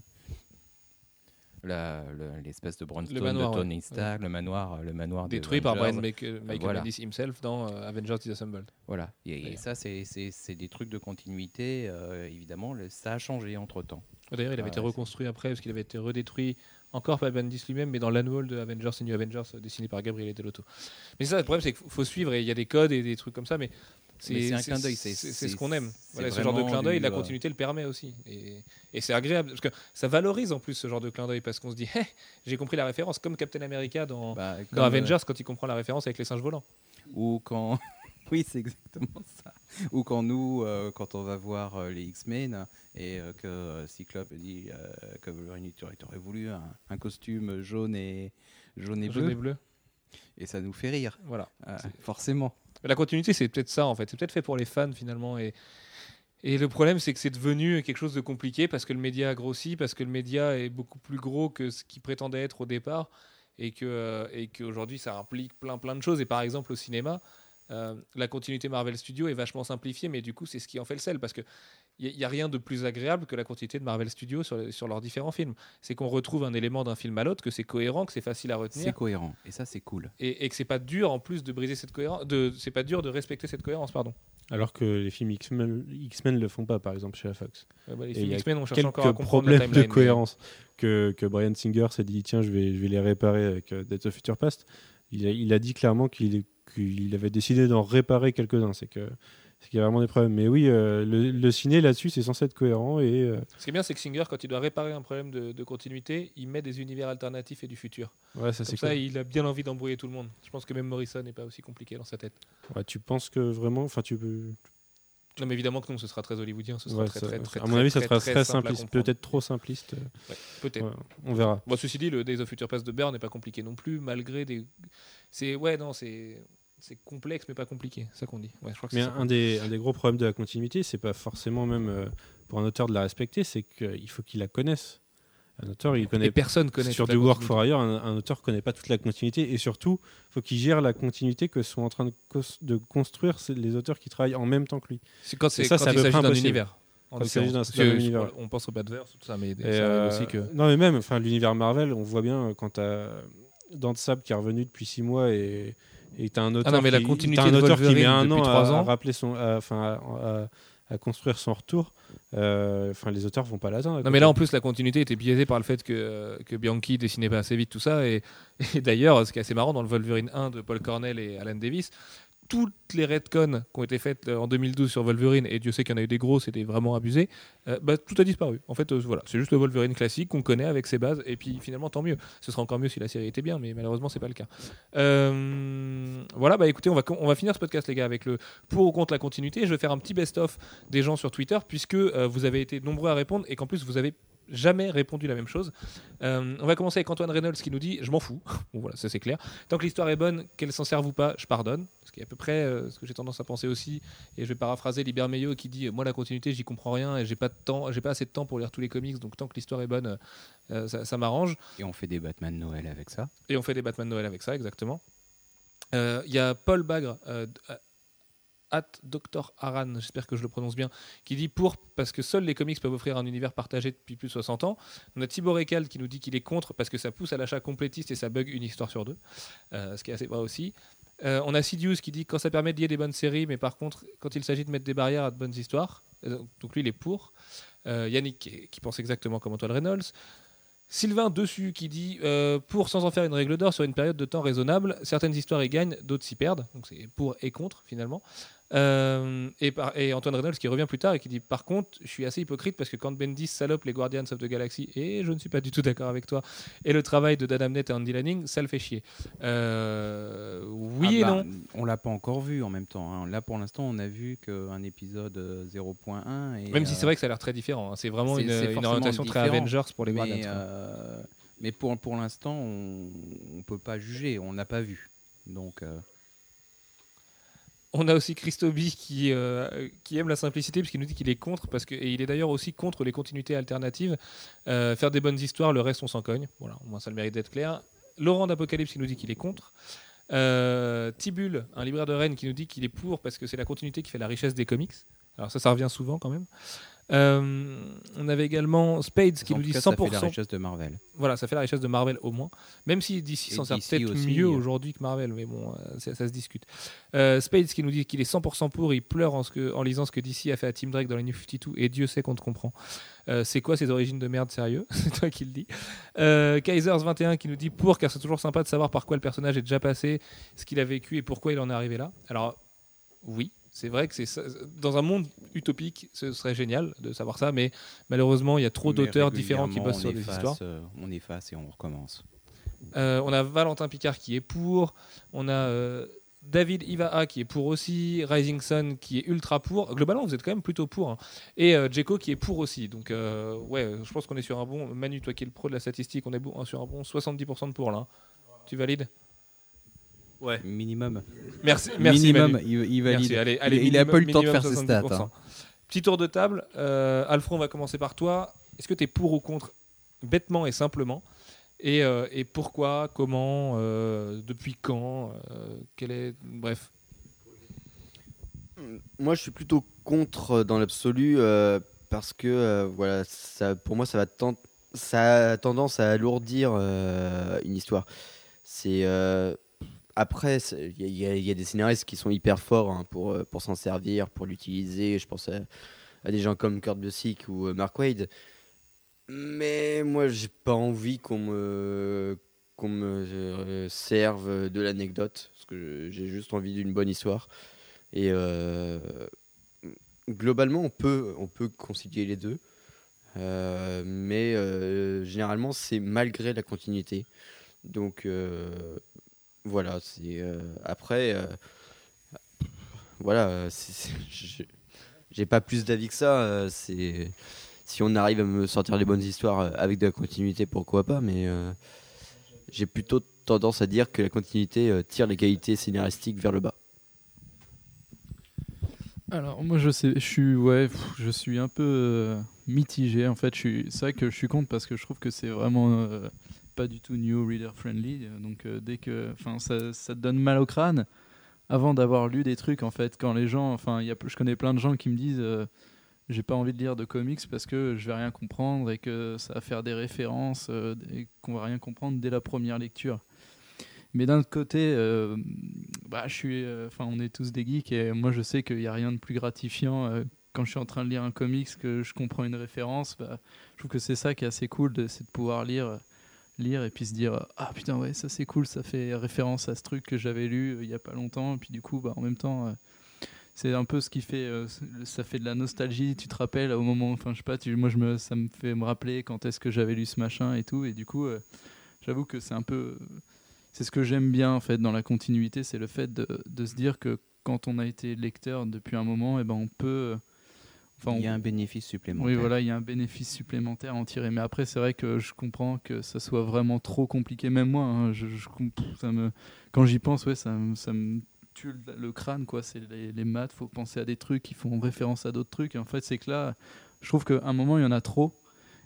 Speaker 4: L'espèce de brownstone
Speaker 1: manoir,
Speaker 4: de Tony
Speaker 1: ouais.
Speaker 4: Stark, le manoir, le manoir
Speaker 1: Détruit par. Brian Michael, Michael
Speaker 4: voilà.
Speaker 1: Bendis himself dans euh, Avengers Disassembled.
Speaker 4: Voilà. Et, ça, c'est- des trucs de continuité. euh, évidemment, le- ça a changé entre temps.
Speaker 1: D'ailleurs, il avait
Speaker 4: Ah,
Speaker 1: été reconstruit après parce qu'il avait été redétruit encore par Bendis lui-même, mais dans l'annual de Avengers et New Avengers euh, dessiné par Gabriele Delotto. Mais ça, le problème, c'est qu'il faut suivre et il y a des codes et des trucs comme ça, mais c'est
Speaker 4: un clin d'œil,
Speaker 1: C'est ce qu'on aime. Voilà, ce genre de clin d'œil, la
Speaker 4: euh,
Speaker 1: continuité le permet aussi. Et, et c'est agréable parce que ça valorise en plus ce genre de clin d'œil parce qu'on se dit, Hé, j'ai compris la référence, comme Captain America dans,
Speaker 4: Bah,
Speaker 1: dans
Speaker 4: euh,
Speaker 1: Avengers quand il comprend la référence avec les singes volants.
Speaker 4: ou quand. oui, c'est exactement ça. Ou quand nous, euh, quand on va voir euh, les X-Men et euh, que Cyclope dit que Wolverine, tu aurais, voulu un, un costume jaune et, jaune et bleu.
Speaker 1: Jaune et bleu.
Speaker 4: Et ça nous fait rire,
Speaker 1: Voilà.
Speaker 4: forcément.
Speaker 1: La continuité, c'est peut-être ça en fait. C'est peut-être fait pour les fans finalement. Et, et le problème, c'est que c'est devenu quelque chose de compliqué parce que le média a grossi, parce que le média est beaucoup plus gros que ce qu'il prétendait être au départ et que euh, et qu'aujourd'hui ça implique plein plein de choses. Et par exemple au cinéma, euh, la continuité Marvel Studios est vachement simplifiée, mais du coup, c'est ce qui en fait le sel parce que il n'y a rien de plus agréable que la continuité de Marvel Studios sur, sur leurs différents films. C'est qu'on retrouve un élément d'un film à l'autre, que c'est cohérent, que c'est facile à
Speaker 4: C'est
Speaker 1: retenir,
Speaker 4: cohérent. Et ça, c'est cool.
Speaker 1: et, et que c'est pas dur en plus de briser cette cohérence, de c'est pas dur de respecter cette cohérence, pardon.
Speaker 5: Alors que les films X-Men X-Men le font pas, par exemple, chez la Fox.
Speaker 1: Bah, les
Speaker 5: Et
Speaker 1: films X-Men, on cherche encore à la
Speaker 5: problèmes de cohérence que, que Brian Singer s'est dit tiens, je vais, je vais les réparer avec Death of Future Past. Il a, il a dit clairement qu'il qu'il avait décidé d'en réparer quelques-uns. C'est que c'est qu'il y a vraiment des problèmes. Mais oui, euh, le, le ciné là-dessus, c'est censé être cohérent et euh,
Speaker 1: Ce qui est bien, c'est que Singer, quand il doit réparer un problème de, de continuité, il met des univers alternatifs et du futur.
Speaker 5: ouais, ça
Speaker 1: Comme ça,
Speaker 5: cool.
Speaker 1: il a bien envie d'embrouiller tout le monde. Je pense que même Morrison n'est pas aussi compliqué dans sa tête.
Speaker 5: Ouais, tu penses que vraiment, enfin, tu peux.
Speaker 1: Non, mais évidemment que non, ce sera très hollywoodien. Ce sera
Speaker 5: ouais,
Speaker 1: très,
Speaker 5: ça-
Speaker 1: très, très,
Speaker 5: à mon avis, ça sera
Speaker 1: très
Speaker 5: simpliste, peut-être trop simpliste.
Speaker 1: Ouais, peut-être.
Speaker 5: Ouais, on verra.
Speaker 1: Bon, ceci dit, le Days of Future Past de Byrne n'est pas compliqué non plus, malgré des. C'est ouais, non, c'est c'est complexe mais pas compliqué, ça qu'on dit. Ouais, je crois que
Speaker 5: Mais un,
Speaker 1: ça.
Speaker 5: des, un des gros problèmes de la continuité, c'est pas forcément même euh, pour un auteur de la respecter, c'est qu'il faut qu'il la connaisse. Un auteur, il connaît
Speaker 1: Et personne connaît.
Speaker 5: sur du work for hire, un, un auteur connaît pas toute la continuité et surtout, faut qu'il gère la continuité que sont en train de, de construire les auteurs qui travaillent en même temps que lui.
Speaker 1: C'est quand, c'est,
Speaker 5: ça,
Speaker 1: quand
Speaker 5: à
Speaker 1: il s'agit d'un univers. en
Speaker 5: Quand il d'un- univers.
Speaker 1: On pense au Badverse, tout ça, mais ça
Speaker 5: euh,
Speaker 1: aussi que.
Speaker 5: Non, mais même, enfin, l'univers Marvel, on voit bien euh, quand t'as Dan Sab qui est revenu depuis six mois et et t'as un auteur,
Speaker 1: Ah non, mais la
Speaker 5: qui, un auteur qui met un an
Speaker 1: trois
Speaker 5: à, à
Speaker 1: ans.
Speaker 5: rappeler son, à- enfin, à, à- à construire son retour. Euh, Enfin, les auteurs vont pas l'atteindre.
Speaker 1: Non mais là en plus la continuité était biaisée par le fait que, que Bianchi dessinait pas assez vite tout ça et, et d'ailleurs ce qui est assez marrant dans le Wolverine 1 de Paul Cornell et Alan Davis toutes les retcons qui ont été faites euh, en 2012 sur Wolverine et Dieu sait qu'il y en a eu des gros c'était vraiment abusé euh, bah, tout a disparu. En fait euh, voilà c'est juste le Wolverine classique qu'on connaît avec ses bases et puis finalement tant mieux. Ce sera encore mieux si la série était bien mais malheureusement c'est pas le cas. Voilà bah écoutez on va, on va finir ce podcast les gars avec le pour ou contre la continuité. Je vais faire un petit best-of des gens sur Twitter puisque vous avez été nombreux à répondre et qu'en plus vous avez jamais répondu la même chose. Euh, on va commencer avec Antoine Reynolds qui nous dit Je m'en fous. bon, voilà, ça c'est clair. Tant que l'histoire est bonne, qu'elle s'en serve ou pas, je pardonne. Ce qui est à peu près euh, ce que j'ai tendance à penser aussi. Et je vais paraphraser Liber Meillot qui dit Moi, la continuité, j'y comprends rien et j'ai pas, de temps, j'ai pas assez de temps pour lire tous les comics. Donc, tant que l'histoire est bonne, euh, ça, ça m'arrange.
Speaker 4: Et on fait des Batman Noël avec ça.
Speaker 1: Et on fait des Batman Noël avec ça, exactement. Il y a Paul Bagre, at Dr. Aran, j'espère que je le prononce bien, qui dit pour, parce que seuls les comics peuvent offrir un univers partagé depuis plus de 60 ans. On a Thibaut Récal qui nous dit qu'il est contre parce que ça pousse à l'achat complétiste et ça bug une histoire sur deux, Euh, ce qui est assez vrai aussi. Euh, on a Sidious qui dit quand ça permet de lier des bonnes séries, mais par contre, quand il s'agit de mettre des barrières à de bonnes histoires, euh, donc lui il est pour. Yannick qui, pense exactement comme Antoine Reynolds. Sylvain dessus qui dit pour sans en faire une règle d'or sur une période de temps raisonnable, certaines histoires y gagnent, d'autres s'y perdent. Donc c'est pour et contre finalement. Euh, et, par- et Antoine Reynolds qui revient plus tard et qui dit par contre, je suis assez hypocrite parce que quand Bendis salope les Guardians of the Galaxy et je ne suis pas du tout d'accord avec toi et le travail de Dan Abnett et Andy Lanning, ça le fait chier. Euh, oui
Speaker 4: Ah
Speaker 1: et
Speaker 4: bah,
Speaker 1: non.
Speaker 4: On l'a pas encore vu en même temps. hein. Là, pour l'instant, on a vu qu'un épisode euh, 0.1. et,
Speaker 1: Même si
Speaker 4: euh,
Speaker 1: c'est vrai que ça a l'air très différent. hein. C'est vraiment une, orientation très. Avengers pour les Guardians.
Speaker 4: mais,
Speaker 1: quoi.
Speaker 4: euh, mais pour, pour l'instant, on ne peut pas juger. On n'a pas vu. Donc, euh,
Speaker 1: On a aussi Christobi qui, euh, qui aime la simplicité puisqu'il nous dit qu'il est contre parce que et il est d'ailleurs aussi contre les continuités alternatives. Euh, faire des bonnes histoires, le reste on s'en cogne. Voilà, au moins ça le mérite d'être clair. Laurent d'Apocalypse qui nous dit qu'il est contre. Euh, Tibul, un libraire de Rennes qui nous dit qu'il est pour parce que c'est la continuité qui fait la richesse des comics. Alors ça, ça revient souvent quand même. Euh, on avait également Spades qui
Speaker 4: en
Speaker 1: nous dit
Speaker 4: cas, ça fait la
Speaker 1: 100%.
Speaker 4: richesse de Marvel.
Speaker 1: Voilà, ça fait la richesse de Marvel au moins. Même si DC s'en sert peut-être mieux
Speaker 4: euh.
Speaker 1: aujourd'hui que Marvel, mais bon, euh, ça, ça se discute. Euh, Spades qui nous dit qu'il est 100% pour, il pleure en, ce que- en lisant ce que DC a fait à Team Drake dans les New 52, et Dieu sait qu'on te comprend. Euh, c'est quoi ces origines de merde, sérieux C'est toi qui le dis. Euh, Kaisers21 qui nous dit pour, car c'est toujours sympa de savoir par quoi le personnage est déjà passé, ce qu'il a vécu et pourquoi il en est arrivé là. Alors, oui. C'est vrai que c'est dans un monde utopique, ce serait génial de savoir ça, mais malheureusement, il y a trop d'auteurs différents qui bossent sur des
Speaker 4: efface,
Speaker 1: histoires.
Speaker 4: euh, on efface et on recommence.
Speaker 1: Euh, on a Valentin Picard qui est pour. On a euh, David Ivaha qui est pour aussi. Rising Sun qui est ultra pour. Globalement, vous êtes quand même plutôt pour. hein. Et euh, Jeko qui est pour aussi. Donc, ouais, je pense qu'on est sur un bon. Manu, toi qui es le pro de la statistique, on est bon, sur un bon 70% de pour là. hein. Tu valides?
Speaker 5: Ouais.
Speaker 4: Minimum.
Speaker 1: Merci, merci
Speaker 4: Minimum,
Speaker 1: Manu.
Speaker 4: il, il valide.
Speaker 1: Merci, allez, allez,
Speaker 4: il, il a
Speaker 1: minimum-
Speaker 4: pas eu le temps de faire ses stats.
Speaker 1: 70%.
Speaker 4: hein.
Speaker 1: Petit tour de table. Euh, Alfred, on va commencer par toi. Est-ce que tu es pour ou contre? Bêtement et simplement. Et, euh, et pourquoi? Comment? Euh, Depuis quand? Euh, Quel est? Bref.
Speaker 3: Moi, je suis plutôt contre dans l'absolu euh, parce que euh, voilà, ça, pour moi, ça va ça a tendance à alourdir euh, une histoire. C'est euh, après, il y, a- des scénaristes qui sont hyper forts hein, pour euh, pour s'en servir, pour l'utiliser. Je pense à, des gens comme Kurt Busiek ou euh, Mark Wade. Mais moi, j'ai pas envie qu'on me qu'on me euh, serve de l'anecdote parce que j'ai juste envie d'une bonne histoire. Et globalement, on peut, on peut concilier les deux. Mais généralement, c'est malgré la continuité. Donc voilà, euh, après. euh, voilà, euh, j'ai- pas plus d'avis que ça. si on arrive à me sortir les bonnes histoires avec de la continuité, pourquoi pas. Mais j'ai plutôt tendance à dire que la continuité tire les qualités scénaristiques vers le bas.
Speaker 2: Alors moi je sais, suis ouais, je suis un peu mitigé en fait. C'est vrai que je suis contre parce que je trouve que c'est vraiment pas du tout new reader friendly. euh, Donc euh, dès que, enfin ça, ça te donne mal au crâne avant d'avoir lu des trucs en fait. Quand les gens, enfin y a, je connais plein de gens qui me disent euh, j'ai pas envie de lire de comics parce que je vais rien comprendre et que ça va faire des références et qu'on va rien comprendre dès la première lecture. Mais d'un autre côté, bah, je suis, enfin, on est tous des geeks et moi je sais qu'il n'y a rien de plus gratifiant quand je suis en train de lire un comics que je comprends une référence. Bah, je trouve que c'est ça qui est assez cool, c'est de pouvoir lire, lire et puis se dire ah putain ouais ça c'est cool, ça fait référence à ce truc que j'avais lu euh, il y a pas longtemps et puis du coup bah, en même temps euh, c'est un peu ce qui fait, euh, ça fait de la nostalgie. Tu te rappelles au moment, enfin je sais pas, moi je me, ça me fait me rappeler quand est-ce que j'avais lu ce machin et tout et du coup j'avoue que c'est un peu c'est ce que j'aime bien en fait dans la continuité, c'est le fait de, de se dire que quand on a été lecteur depuis un moment, et ben on peut. Enfin,
Speaker 4: Il y a un bénéfice supplémentaire.
Speaker 2: oui, voilà, il y a un bénéfice supplémentaire à en tirer. Mais après, c'est vrai que je comprends que ça soit vraiment trop compliqué. Même moi, hein, je, je comp- ça me, quand j'y pense, ouais, ça, me- ça me tue le, le crâne, quoi. C'est les, les maths, faut penser à des trucs qui font référence à d'autres trucs. Et en fait, c'est que là, je trouve qu'à un moment, il y en a trop.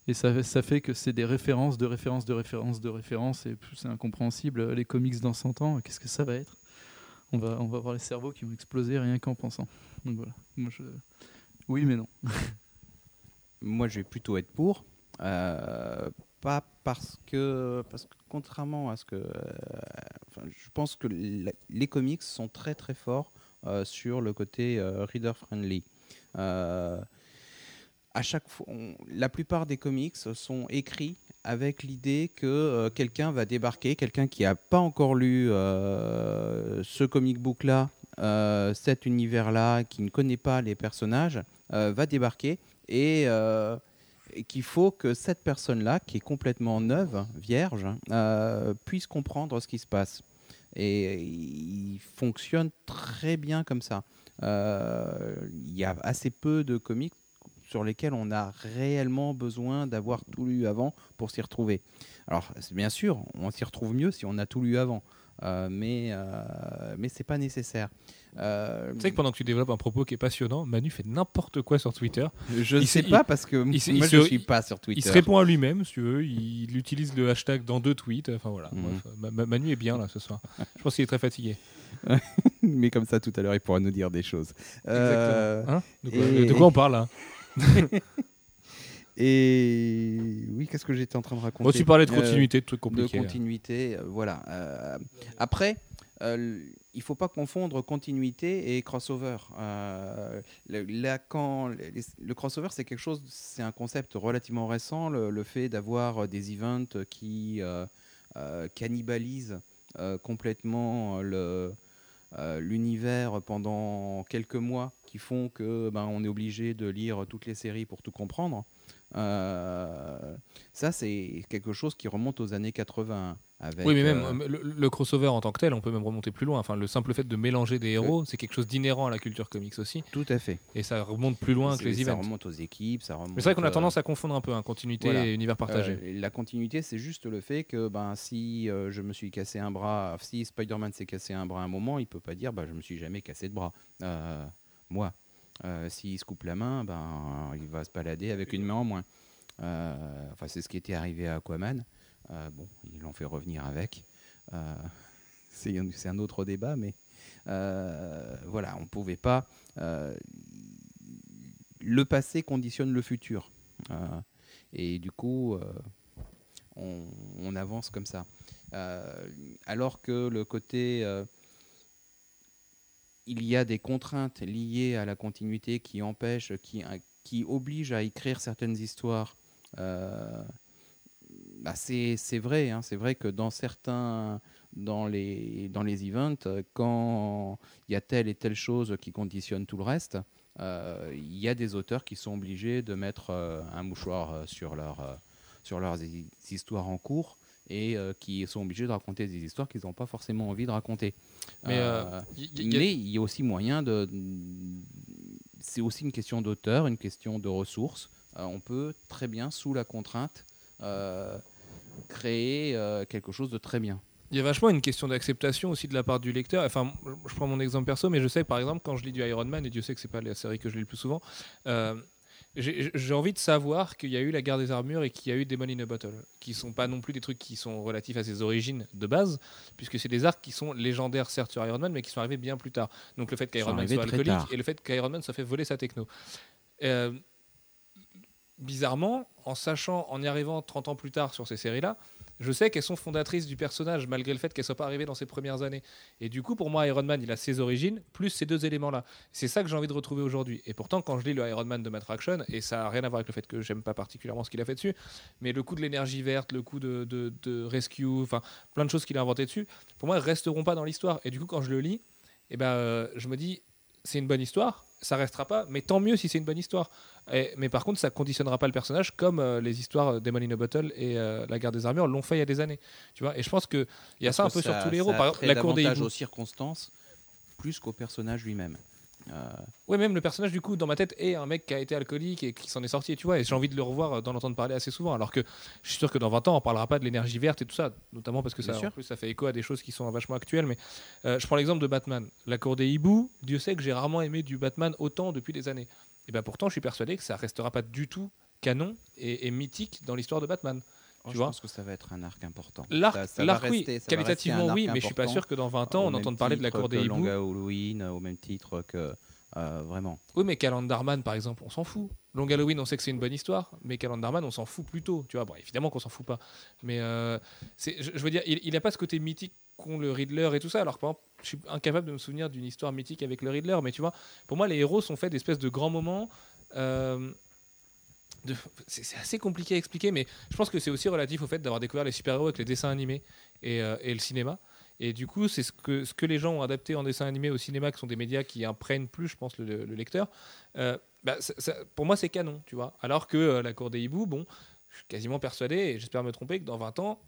Speaker 2: Et ça, ça fait que c'est des références, de références, de références, de références. Et c'est incompréhensible. Les comics dans 100 ans, qu'est-ce que ça va être? On va, on va avoir les cerveaux qui vont exploser rien qu'en pensant. Donc voilà. Moi, je... Oui, mais non.
Speaker 4: Moi, je vais plutôt être pour. Euh, pas parce que, parce que contrairement à ce que, euh, je pense que les comics sont très très forts euh, sur le côté reader friendly. À chaque fois, la plupart des comics sont écrits avec l'idée que quelqu'un va débarquer, quelqu'un qui n'a pas encore lu ce comic book là, cet univers là, qui ne connaît pas les personnages, va débarquer et, euh, et qu'il faut que cette personne-là, qui est complètement neuve, vierge, euh, puisse comprendre ce qui se passe. Et il fonctionne très bien comme ça. Euh, Il y a assez peu de comics sur lesquels on a réellement besoin d'avoir tout lu avant pour s'y retrouver. Alors, bien sûr, on s'y retrouve mieux si on a tout lu avant, euh, mais, euh, mais c'est pas nécessaire. Euh,
Speaker 1: Tu sais que pendant que tu développes un propos qui est passionnant, Manu fait n'importe quoi sur Twitter.
Speaker 4: je ne sais pas parce que
Speaker 1: il
Speaker 4: moi
Speaker 1: il
Speaker 4: je
Speaker 1: se-
Speaker 4: suis pas sur Twitter.
Speaker 1: Il se répond à lui-même, si tu veux. Il utilise le hashtag dans deux tweets. Enfin voilà.
Speaker 4: Mhm.
Speaker 1: Bref, Manu est bien là ce soir. Je pense qu'il est très fatigué.
Speaker 4: mais comme ça tout à l'heure il pourra nous dire des choses. Euh.
Speaker 1: Hein de, quoi,
Speaker 4: et-
Speaker 1: de quoi on parle là
Speaker 4: et oui, qu'est-ce que j'étais en train de raconter
Speaker 1: Bon, Tu parlais de
Speaker 4: Euh,
Speaker 1: continuité, de trucs
Speaker 4: de
Speaker 1: compliqués.
Speaker 4: continuité, euh, voilà. Après, euh, il faut pas confondre continuité et crossover. Euh, là, quand le crossover, c'est quelque chose, c'est un concept relativement récent, le, fait d'avoir des events qui euh, euh, cannibalisent euh, complètement euh, l'univers pendant quelques mois qui font que ben, on est obligé de lire toutes les séries pour tout comprendre. Euh, ça, c'est quelque chose qui remonte aux années 80. Avec,
Speaker 1: Oui, mais même
Speaker 4: euh,
Speaker 1: euh, le, le crossover en tant que tel, on peut même remonter plus loin. Enfin, le simple fait de mélanger des héros, c'est quelque chose d'inhérent à la culture comics aussi.
Speaker 4: tout à fait.
Speaker 1: Et ça remonte plus loin que les
Speaker 4: ça
Speaker 1: events.
Speaker 4: remonte aux équipes, ça remonte.
Speaker 1: Mais c'est vrai qu'on a
Speaker 4: euh,
Speaker 1: tendance à confondre un peu hein, continuité
Speaker 4: voilà.
Speaker 1: et univers partagé.
Speaker 4: Euh, la continuité, c'est juste le fait que ben, si euh, je me suis cassé un bras, si Spider-Man s'est cassé un bras à un moment, il peut pas dire bah, je me suis jamais cassé de bras. Moi, s'il se coupe la main, ben, il va se balader avec une main en moins. Enfin, c'est ce qui était arrivé à Aquaman. Euh, bon, ils l'ont fait revenir avec. Euh, c'est un- autre débat, mais Euh, voilà, on ne pouvait pas. le passé conditionne le futur. Et du coup, on, avance comme ça. Alors que le côté. il y a des contraintes liées à la continuité qui empêchent, qui, qui obligent à écrire certaines histoires. Bah, c'est vrai, hein, c'est vrai que dans certains, dans les, dans les events, quand il y a telle et telle chose qui conditionne tout le reste, euh, il y a des auteurs qui sont obligés de mettre euh, un mouchoir euh, sur, leur, sur leurs hi- histoires en cours et euh, qui sont obligés de raconter des histoires qu'ils n'ont pas forcément envie de raconter.
Speaker 1: Mais,
Speaker 4: Euh,
Speaker 1: y- y- y a-
Speaker 4: mais il y a aussi moyen de. C'est aussi une question d'auteur, une question de ressources. Euh, on peut très bien, sous la contrainte, créer euh, quelque chose de très bien.
Speaker 1: Il y a vachement une question d'acceptation aussi de la part du lecteur. Enfin, je prends mon exemple perso, mais je sais par exemple quand je lis du Iron Man, et Dieu sait que c'est pas la série que je lis le plus souvent, euh, j'ai envie de savoir qu'il y a eu la guerre des armures et qu'il y a eu Demon in a Bottle, qui sont pas non plus des trucs qui sont relatifs à ses origines de base, puisque c'est des arcs qui sont légendaires certes sur Iron Man, mais qui sont arrivés bien plus tard. Donc le fait qu'Iron Man soit alcoolique
Speaker 4: tard.
Speaker 1: et le fait qu'Iron Man soit fait voler sa techno. Euh, bizarrement, en sachant, en y arrivant 30 ans plus tard sur ces séries-là, je sais qu'elles sont fondatrices du personnage malgré le fait qu'elles soient pas arrivées dans ses premières années. Et du coup, pour moi, Iron Man, il a ses origines plus ces deux éléments-là. C'est ça que j'ai envie de retrouver aujourd'hui. Et pourtant, quand je lis le Iron Man de Matt Fraction, et ça n'a rien à voir avec le fait que j'aime pas particulièrement ce qu'il a fait dessus, mais le coup de l'énergie verte, le coup de, de, rescue, enfin plein de choses qu'il a inventé dessus, pour moi, elles resteront pas dans l'histoire. Et du coup, quand je le lis, eh ben, euh, je me dis, c'est une bonne histoire, ça restera pas, mais tant mieux si c'est une bonne histoire. Et- mais par contre, ça conditionnera pas le personnage comme euh, les histoires euh, Demon in a Bottle et euh, La Guerre des Armures l'ont fait il y a des années. Tu vois et je pense qu'il y a ça un peu sur tous les héros. Par exemple, la cour des hiboux.
Speaker 4: aux circonstances plus qu'au personnage lui-même. Euh,
Speaker 1: Ouais, même le personnage, du coup, dans ma tête, est un mec qui a été alcoolique et qui s'en est sorti, tu vois. Et j'ai envie de le revoir, euh, d'en entendre parler assez souvent. Alors que je suis sûr que dans 20 ans, on parlera pas de l'énergie verte et tout ça, notamment parce que
Speaker 4: Bien
Speaker 1: ça, en plus, ça fait écho à des choses qui sont vachement actuelles. Mais euh, je prends l'exemple de Batman. La cour des hiboux, Dieu sait que j'ai rarement aimé du Batman autant depuis des années. Et ben pourtant, je suis persuadé que ça restera pas du tout canon et, et mythique dans l'histoire de Batman.
Speaker 4: Oh,
Speaker 1: Tu
Speaker 4: je
Speaker 1: vois
Speaker 4: pense que ça va être un arc important.
Speaker 1: L'arc,
Speaker 4: Ça- ça va
Speaker 1: l'arc, oui,
Speaker 4: ça
Speaker 1: qualitativement oui, mais je suis pas sûr que dans 20 ans, on entende parler de la cour des hiboux.
Speaker 4: Long Halloween, au même titre que euh, vraiment.
Speaker 1: Oui, mais Calendarman, par exemple, on s'en fout. Long Halloween, on sait que c'est une bonne histoire, mais Calendarman, on s'en fout plutôt. Tu vois, bon, évidemment qu'on s'en fout pas. Mais euh, c'est- je, je veux dire, il n'a pas ce côté mythique qu'ont le Riddler et tout ça. Alors, par exemple, je suis incapable de me souvenir d'une histoire mythique avec le Riddler, mais tu vois, pour moi, les héros sont faits d'espèces de grands moments. euh, c'est assez compliqué à expliquer, mais je pense que c'est aussi relatif au fait d'avoir découvert les super-héros avec les dessins animés et, euh, le cinéma. Et du coup, c'est ce que, les gens ont adapté en dessin animé au cinéma, qui sont des médias qui imprègnent plus, je pense, le, le lecteur. Euh, bah, pour moi, c'est canon, tu vois. Alors que euh, La Cour des Hiboux, bon, je suis quasiment persuadé, et j'espère me tromper, que dans 20 ans,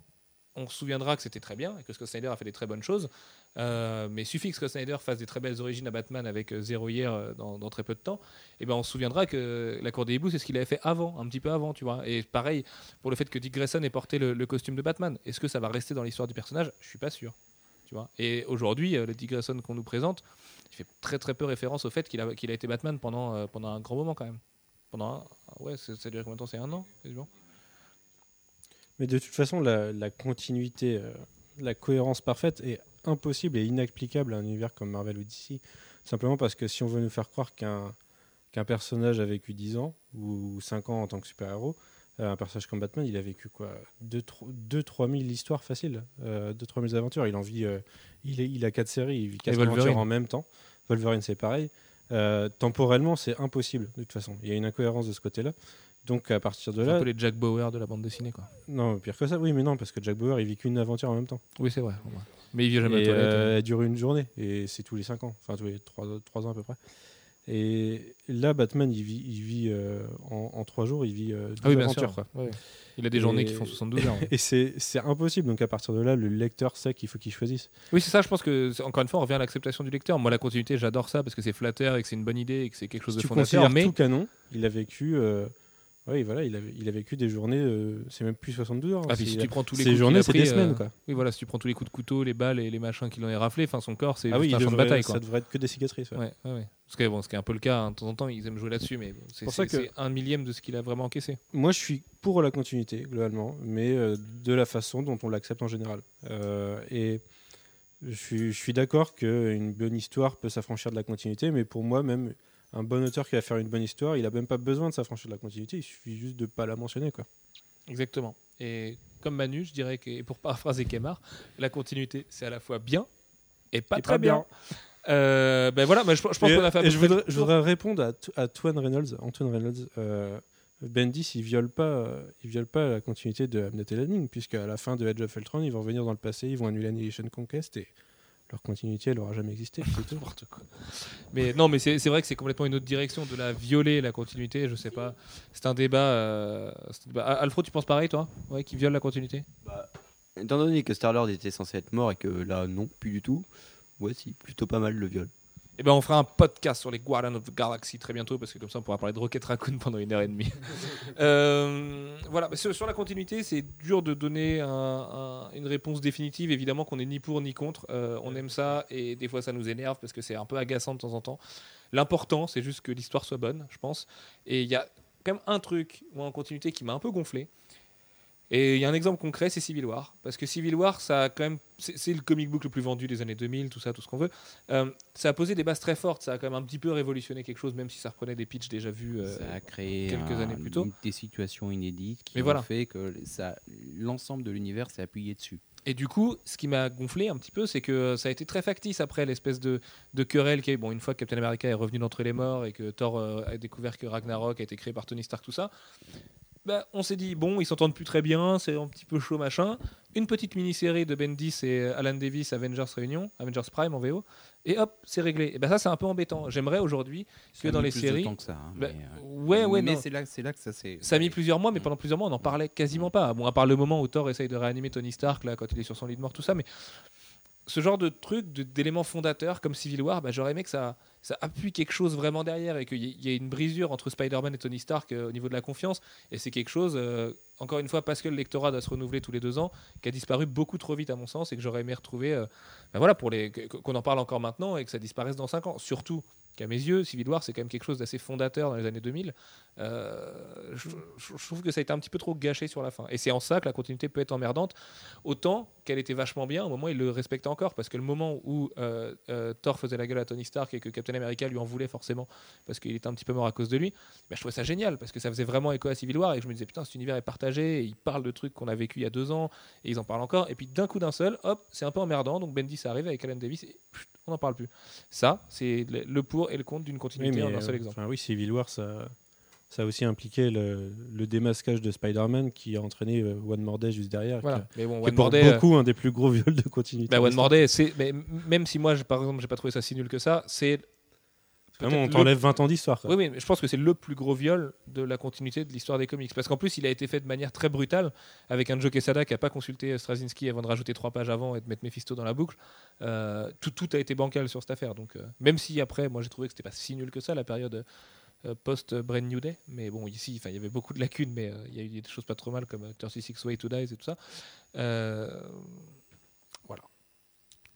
Speaker 1: on se souviendra que c'était très bien et que Scott Snyder a fait des très bonnes choses. Euh, mais suffit que Scott Snyder fasse des très belles origines à Batman avec euh, Zéro hier euh, dans, très peu de temps, et ben on se souviendra que La Cour des Hiboux, c'est ce qu'il avait fait avant, un petit peu avant, tu vois. Et pareil, pour le fait que Dick Grayson ait porté le, costume de Batman, est-ce que ça va rester dans l'histoire du personnage? Je suis pas sûr. Tu vois. Et aujourd'hui, euh, le Dick Grayson qu'on nous présente, il fait très très peu référence au fait qu'il a, été Batman pendant, pendant un grand moment quand même. Pendant un, ouais, ça a duré combien de temps? C'est un an
Speaker 5: Mais de toute façon, la, la continuité, euh, la cohérence parfaite est impossible et inapplicable à un univers comme Marvel ou DC. Simplement parce que si on veut nous faire croire qu'un qu'un personnage a vécu 10 ans ou 5 ans en tant que super-héros, euh, un personnage comme Batman, il a vécu quoi 2-3 000 histoires faciles, 2-3 000 aventures. Il en vit, euh, il, est- il a 4 séries, il vit 4
Speaker 1: Wolverine.
Speaker 5: aventures en même temps. Wolverine, c'est pareil. Euh, temporellement, c'est impossible de toute façon. Il y a une incohérence de ce côté-là. Donc à partir de
Speaker 1: C'est un
Speaker 5: là,
Speaker 1: peu les Jack Bauer de la bande dessinée quoi.
Speaker 5: non, pire que ça, oui, mais non, parce que Jack Bauer, il vit qu'une aventure en même temps.
Speaker 1: Oui, c'est vrai. Mais il vit jamais
Speaker 5: Et, euh, elle dure une journée, et c'est tous les 5 ans, enfin tous les 3, ans à peu près. Et là, Batman, il vit, il vit euh, en 3 jours, il vit euh, 12
Speaker 1: Ah oui, bien
Speaker 5: aventures.
Speaker 1: sûr. quoi. Ouais. Il a des journées qui font 72 heures. ouais.
Speaker 5: Et c'est c'est impossible, donc à partir de là, le lecteur sait qu'il faut qu'il choisisse.
Speaker 1: Oui, c'est ça, je pense que, encore une fois, on revient à l'acceptation du lecteur. Moi, la continuité, j'adore ça parce que c'est flatteur et que c'est une bonne idée et que c'est quelque chose
Speaker 5: Si
Speaker 1: de fondateur. Mais
Speaker 5: tout canon, il a vécu... oui, voilà, il a, il a vécu des journées, euh, c'est même plus 72 heures.
Speaker 1: Ah, puis si tu prends tous les
Speaker 5: ces
Speaker 1: coups
Speaker 5: journées, c'est des semaines,
Speaker 1: euh,
Speaker 5: quoi.
Speaker 1: Oui, voilà, si tu prends tous les coups de couteau, les balles et les machins qu'il en a raflé, enfin, son corps, c'est
Speaker 5: Ah oui,
Speaker 1: un champ de bataille. Quoi.
Speaker 5: ça devrait être que des cicatrices. ouais.
Speaker 1: Ouais, ouais, ouais. Parce que bon, ce qui est un peu le cas, hein, de temps en temps, ils aiment jouer là-dessus, mais c'est
Speaker 5: pour ça
Speaker 1: c'est-
Speaker 5: que-
Speaker 1: c'est un millième de ce qu'il a vraiment encaissé.
Speaker 5: Moi, je suis pour la continuité, globalement, mais euh, de la façon dont on l'accepte en général. Et je suis, je suis d'accord qu'une bonne histoire peut s'affranchir de la continuité, mais pour moi, même un bon auteur qui va faire une bonne histoire, il a même pas besoin de s'affranchir de la continuité, il suffit juste de pas la mentionner. Quoi.
Speaker 1: Exactement. Et comme Manu, je dirais que, et pour paraphraser Kemar, la continuité, c'est à la fois bien et pas
Speaker 5: Et
Speaker 1: très
Speaker 5: pas
Speaker 1: bien. Euh, ben voilà, moi, je, je pense
Speaker 5: Et-
Speaker 1: qu'on a fait à
Speaker 5: et
Speaker 1: peu
Speaker 5: je voudrais, je
Speaker 1: tour.
Speaker 5: voudrais répondre à, à Twan Reynolds. Antoine Reynolds. Euh, Bendis, il viole pas, euh, il viole pas la continuité de Amnet et Lightning, puisque à la fin de Edge of Ultron, ils vont revenir dans le passé, ils vont annuler Annihilation Conquest et leur continuité, elle aura jamais existé. c'est tout.
Speaker 1: N'importe quoi. Mais non, mais c'est c'est vrai que c'est complètement une autre direction de la violer la continuité. Je sais pas. C'est un débat. euh, c'est un débat. Ah, Alfred, tu penses pareil, toi? Ouais, qui viole la continuité?
Speaker 3: Étant donné que Star-Lord était censé être mort et que là, non, plus du tout, ouais, si, plutôt pas mal le viol.
Speaker 1: Eh ben, on fera un podcast sur les Guardians of the Galaxy très bientôt parce que comme ça, on pourra parler de Rocket Raccoon pendant une heure et demie. Euh, voilà. Sur, sur la continuité, c'est dur de donner un- un- une réponse définitive. Évidemment, qu'on est ni pour ni contre. Euh, on aime ça et des fois, ça nous énerve parce que c'est un peu agaçant de temps en temps. L'important, c'est juste que l'histoire soit bonne, je pense. Et il y a quand même un truc moi, en continuité qui m'a un peu gonflé. Et il y a un exemple concret, c'est Civil War. Parce que Civil War, ça a quand même, c'est le comic book le plus vendu des années 2000, tout ça, tout ce qu'on veut. Euh, ça a posé des bases très fortes, ça a quand même un petit peu révolutionné quelque chose, même si ça reprenait des pitchs déjà vus. euh,
Speaker 4: ça a créé
Speaker 1: quelques
Speaker 4: un-
Speaker 1: années plus tôt.
Speaker 4: des situations inédites qui
Speaker 1: Mais
Speaker 4: ont
Speaker 1: voilà.
Speaker 4: fait que ça, l'ensemble de l'univers s'est appuyé dessus.
Speaker 1: Et du coup, ce qui m'a gonflé un petit peu, c'est que euh, ça a été très factice après l'espèce de, de querelle qui a eu. Bon, une fois que Captain America est revenu d'entre les morts et que Thor euh, a découvert que Ragnarok a été créé par Tony Stark, tout ça, bah, on s'est dit, bon, ils s'entendent plus très bien, c'est un petit peu chaud, machin. Une petite mini-série de Bendis et Alan Davis, Avengers Réunion, Avengers Prime en VO, et hop, c'est réglé. Et ben ça, c'est un peu embêtant. J'aimerais aujourd'hui que dans les
Speaker 4: plus de
Speaker 1: séries.
Speaker 4: temps que ça, hein,
Speaker 1: Bah,
Speaker 4: mais, euh,
Speaker 1: ouais, ouais,
Speaker 4: mais c'est là, c'est là que ça s'est.
Speaker 1: Ça a mis plusieurs mois, mais
Speaker 4: Mm.
Speaker 1: pendant plusieurs mois, on n'en parlait quasiment pas. Bon, à part le moment où Thor essaye de réanimer Tony Stark, là, quand il est sur son lit de mort, tout ça, mais ce genre de truc, d'éléments fondateurs comme Civil War, bah, j'aurais aimé que ça, appuie quelque chose vraiment derrière et qu'il y, ait- une brisure entre Spider-Man et Tony Stark euh, au niveau de la confiance. Et c'est quelque chose, euh, encore une fois, parce que le lectorat doit se renouveler tous les deux ans, qui a disparu beaucoup trop vite à mon sens et que j'aurais aimé retrouver, euh, bah, voilà, pour les, qu'on en parle encore maintenant et que ça disparaisse dans 5 ans. Surtout qu'à mes yeux, Civil War, c'est quand même quelque chose d'assez fondateur dans les années 2000. Euh, je, trouve que ça a été un petit peu trop gâché sur la fin. Et c'est en ça que la continuité peut être emmerdante. Autant qu'elle était vachement bien, au moment où il le respectait encore. Parce que le moment où euh, euh, Thor faisait la gueule à Tony Stark et que Captain America lui en voulait forcément, parce qu'il était un petit peu mort à cause de lui, bah, je trouvais ça génial. Parce que ça faisait vraiment écho à Civil War. Et je me disais, putain, cet univers est partagé. Et ils parlent de trucs qu'on a vécu il y a deux ans. Et ils en parlent encore. Et puis d'un coup d'un seul, hop, c'est un peu emmerdant. Donc Bendis arrive avec Alan Davis et pfft, on n'en parle plus. Ça, c'est le pour et le contre d'une
Speaker 5: Oui,
Speaker 1: continuité en
Speaker 5: mais,
Speaker 1: un seul
Speaker 5: euh,
Speaker 1: exemple.
Speaker 5: enfin, oui, Civil War, ça, ça a aussi impliqué le, le démasquage de Spider-Man qui a entraîné euh, One More Day juste derrière.
Speaker 1: Voilà.
Speaker 5: qui
Speaker 1: Mais bon,
Speaker 5: qui est pour
Speaker 1: More Day, euh,
Speaker 5: beaucoup un des plus gros viols de continuité.
Speaker 1: Bah, One. More Day, mais même si moi, je- par exemple, j'ai pas trouvé ça si nul que ça, c'est.
Speaker 5: Vraiment, on t'enlève 20 ans d'histoire.
Speaker 1: Oui, oui, mais je pense que c'est le plus gros viol de la continuité de l'histoire des comics. Parce qu'en plus, il a été fait de manière très brutale, avec un Joe Quesada qui n'a pas consulté Straczynski avant de rajouter trois pages avant et de mettre Mephisto dans la boucle. Euh, tout, tout a été bancal sur cette affaire. Donc, euh, même si après, moi j'ai trouvé que c'était pas si nul que ça, la période euh, post-Brand New Day. Mais bon, ici, il y avait beaucoup de lacunes, mais il y a eu des choses pas trop mal comme euh, 36 Way to Die et tout ça. Voilà.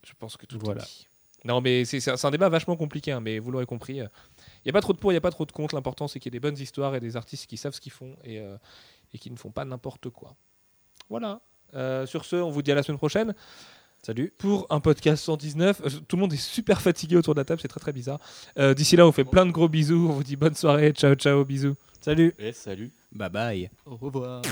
Speaker 1: Je pense que tout est
Speaker 5: Voilà.
Speaker 1: dit. Non, mais c'est un débat vachement compliqué, hein, mais vous l'aurez compris. Il n'y a pas trop de pour, il n'y a pas trop de contre. L'important, c'est qu'il y ait des bonnes histoires et des artistes qui savent ce qu'ils font et, euh, et qui ne font pas n'importe quoi. Voilà. Euh, sur ce, on vous dit à la semaine prochaine.
Speaker 5: Salut.
Speaker 1: Pour un podcast 119. Euh, Tout le monde est super fatigué autour de la table, c'est très très bizarre. Euh, D'ici là, on fait plein de gros bisous. On vous dit bonne soirée. Ciao, ciao, bisous.
Speaker 5: Salut.
Speaker 3: Et salut.
Speaker 4: Bye bye.
Speaker 2: Au revoir.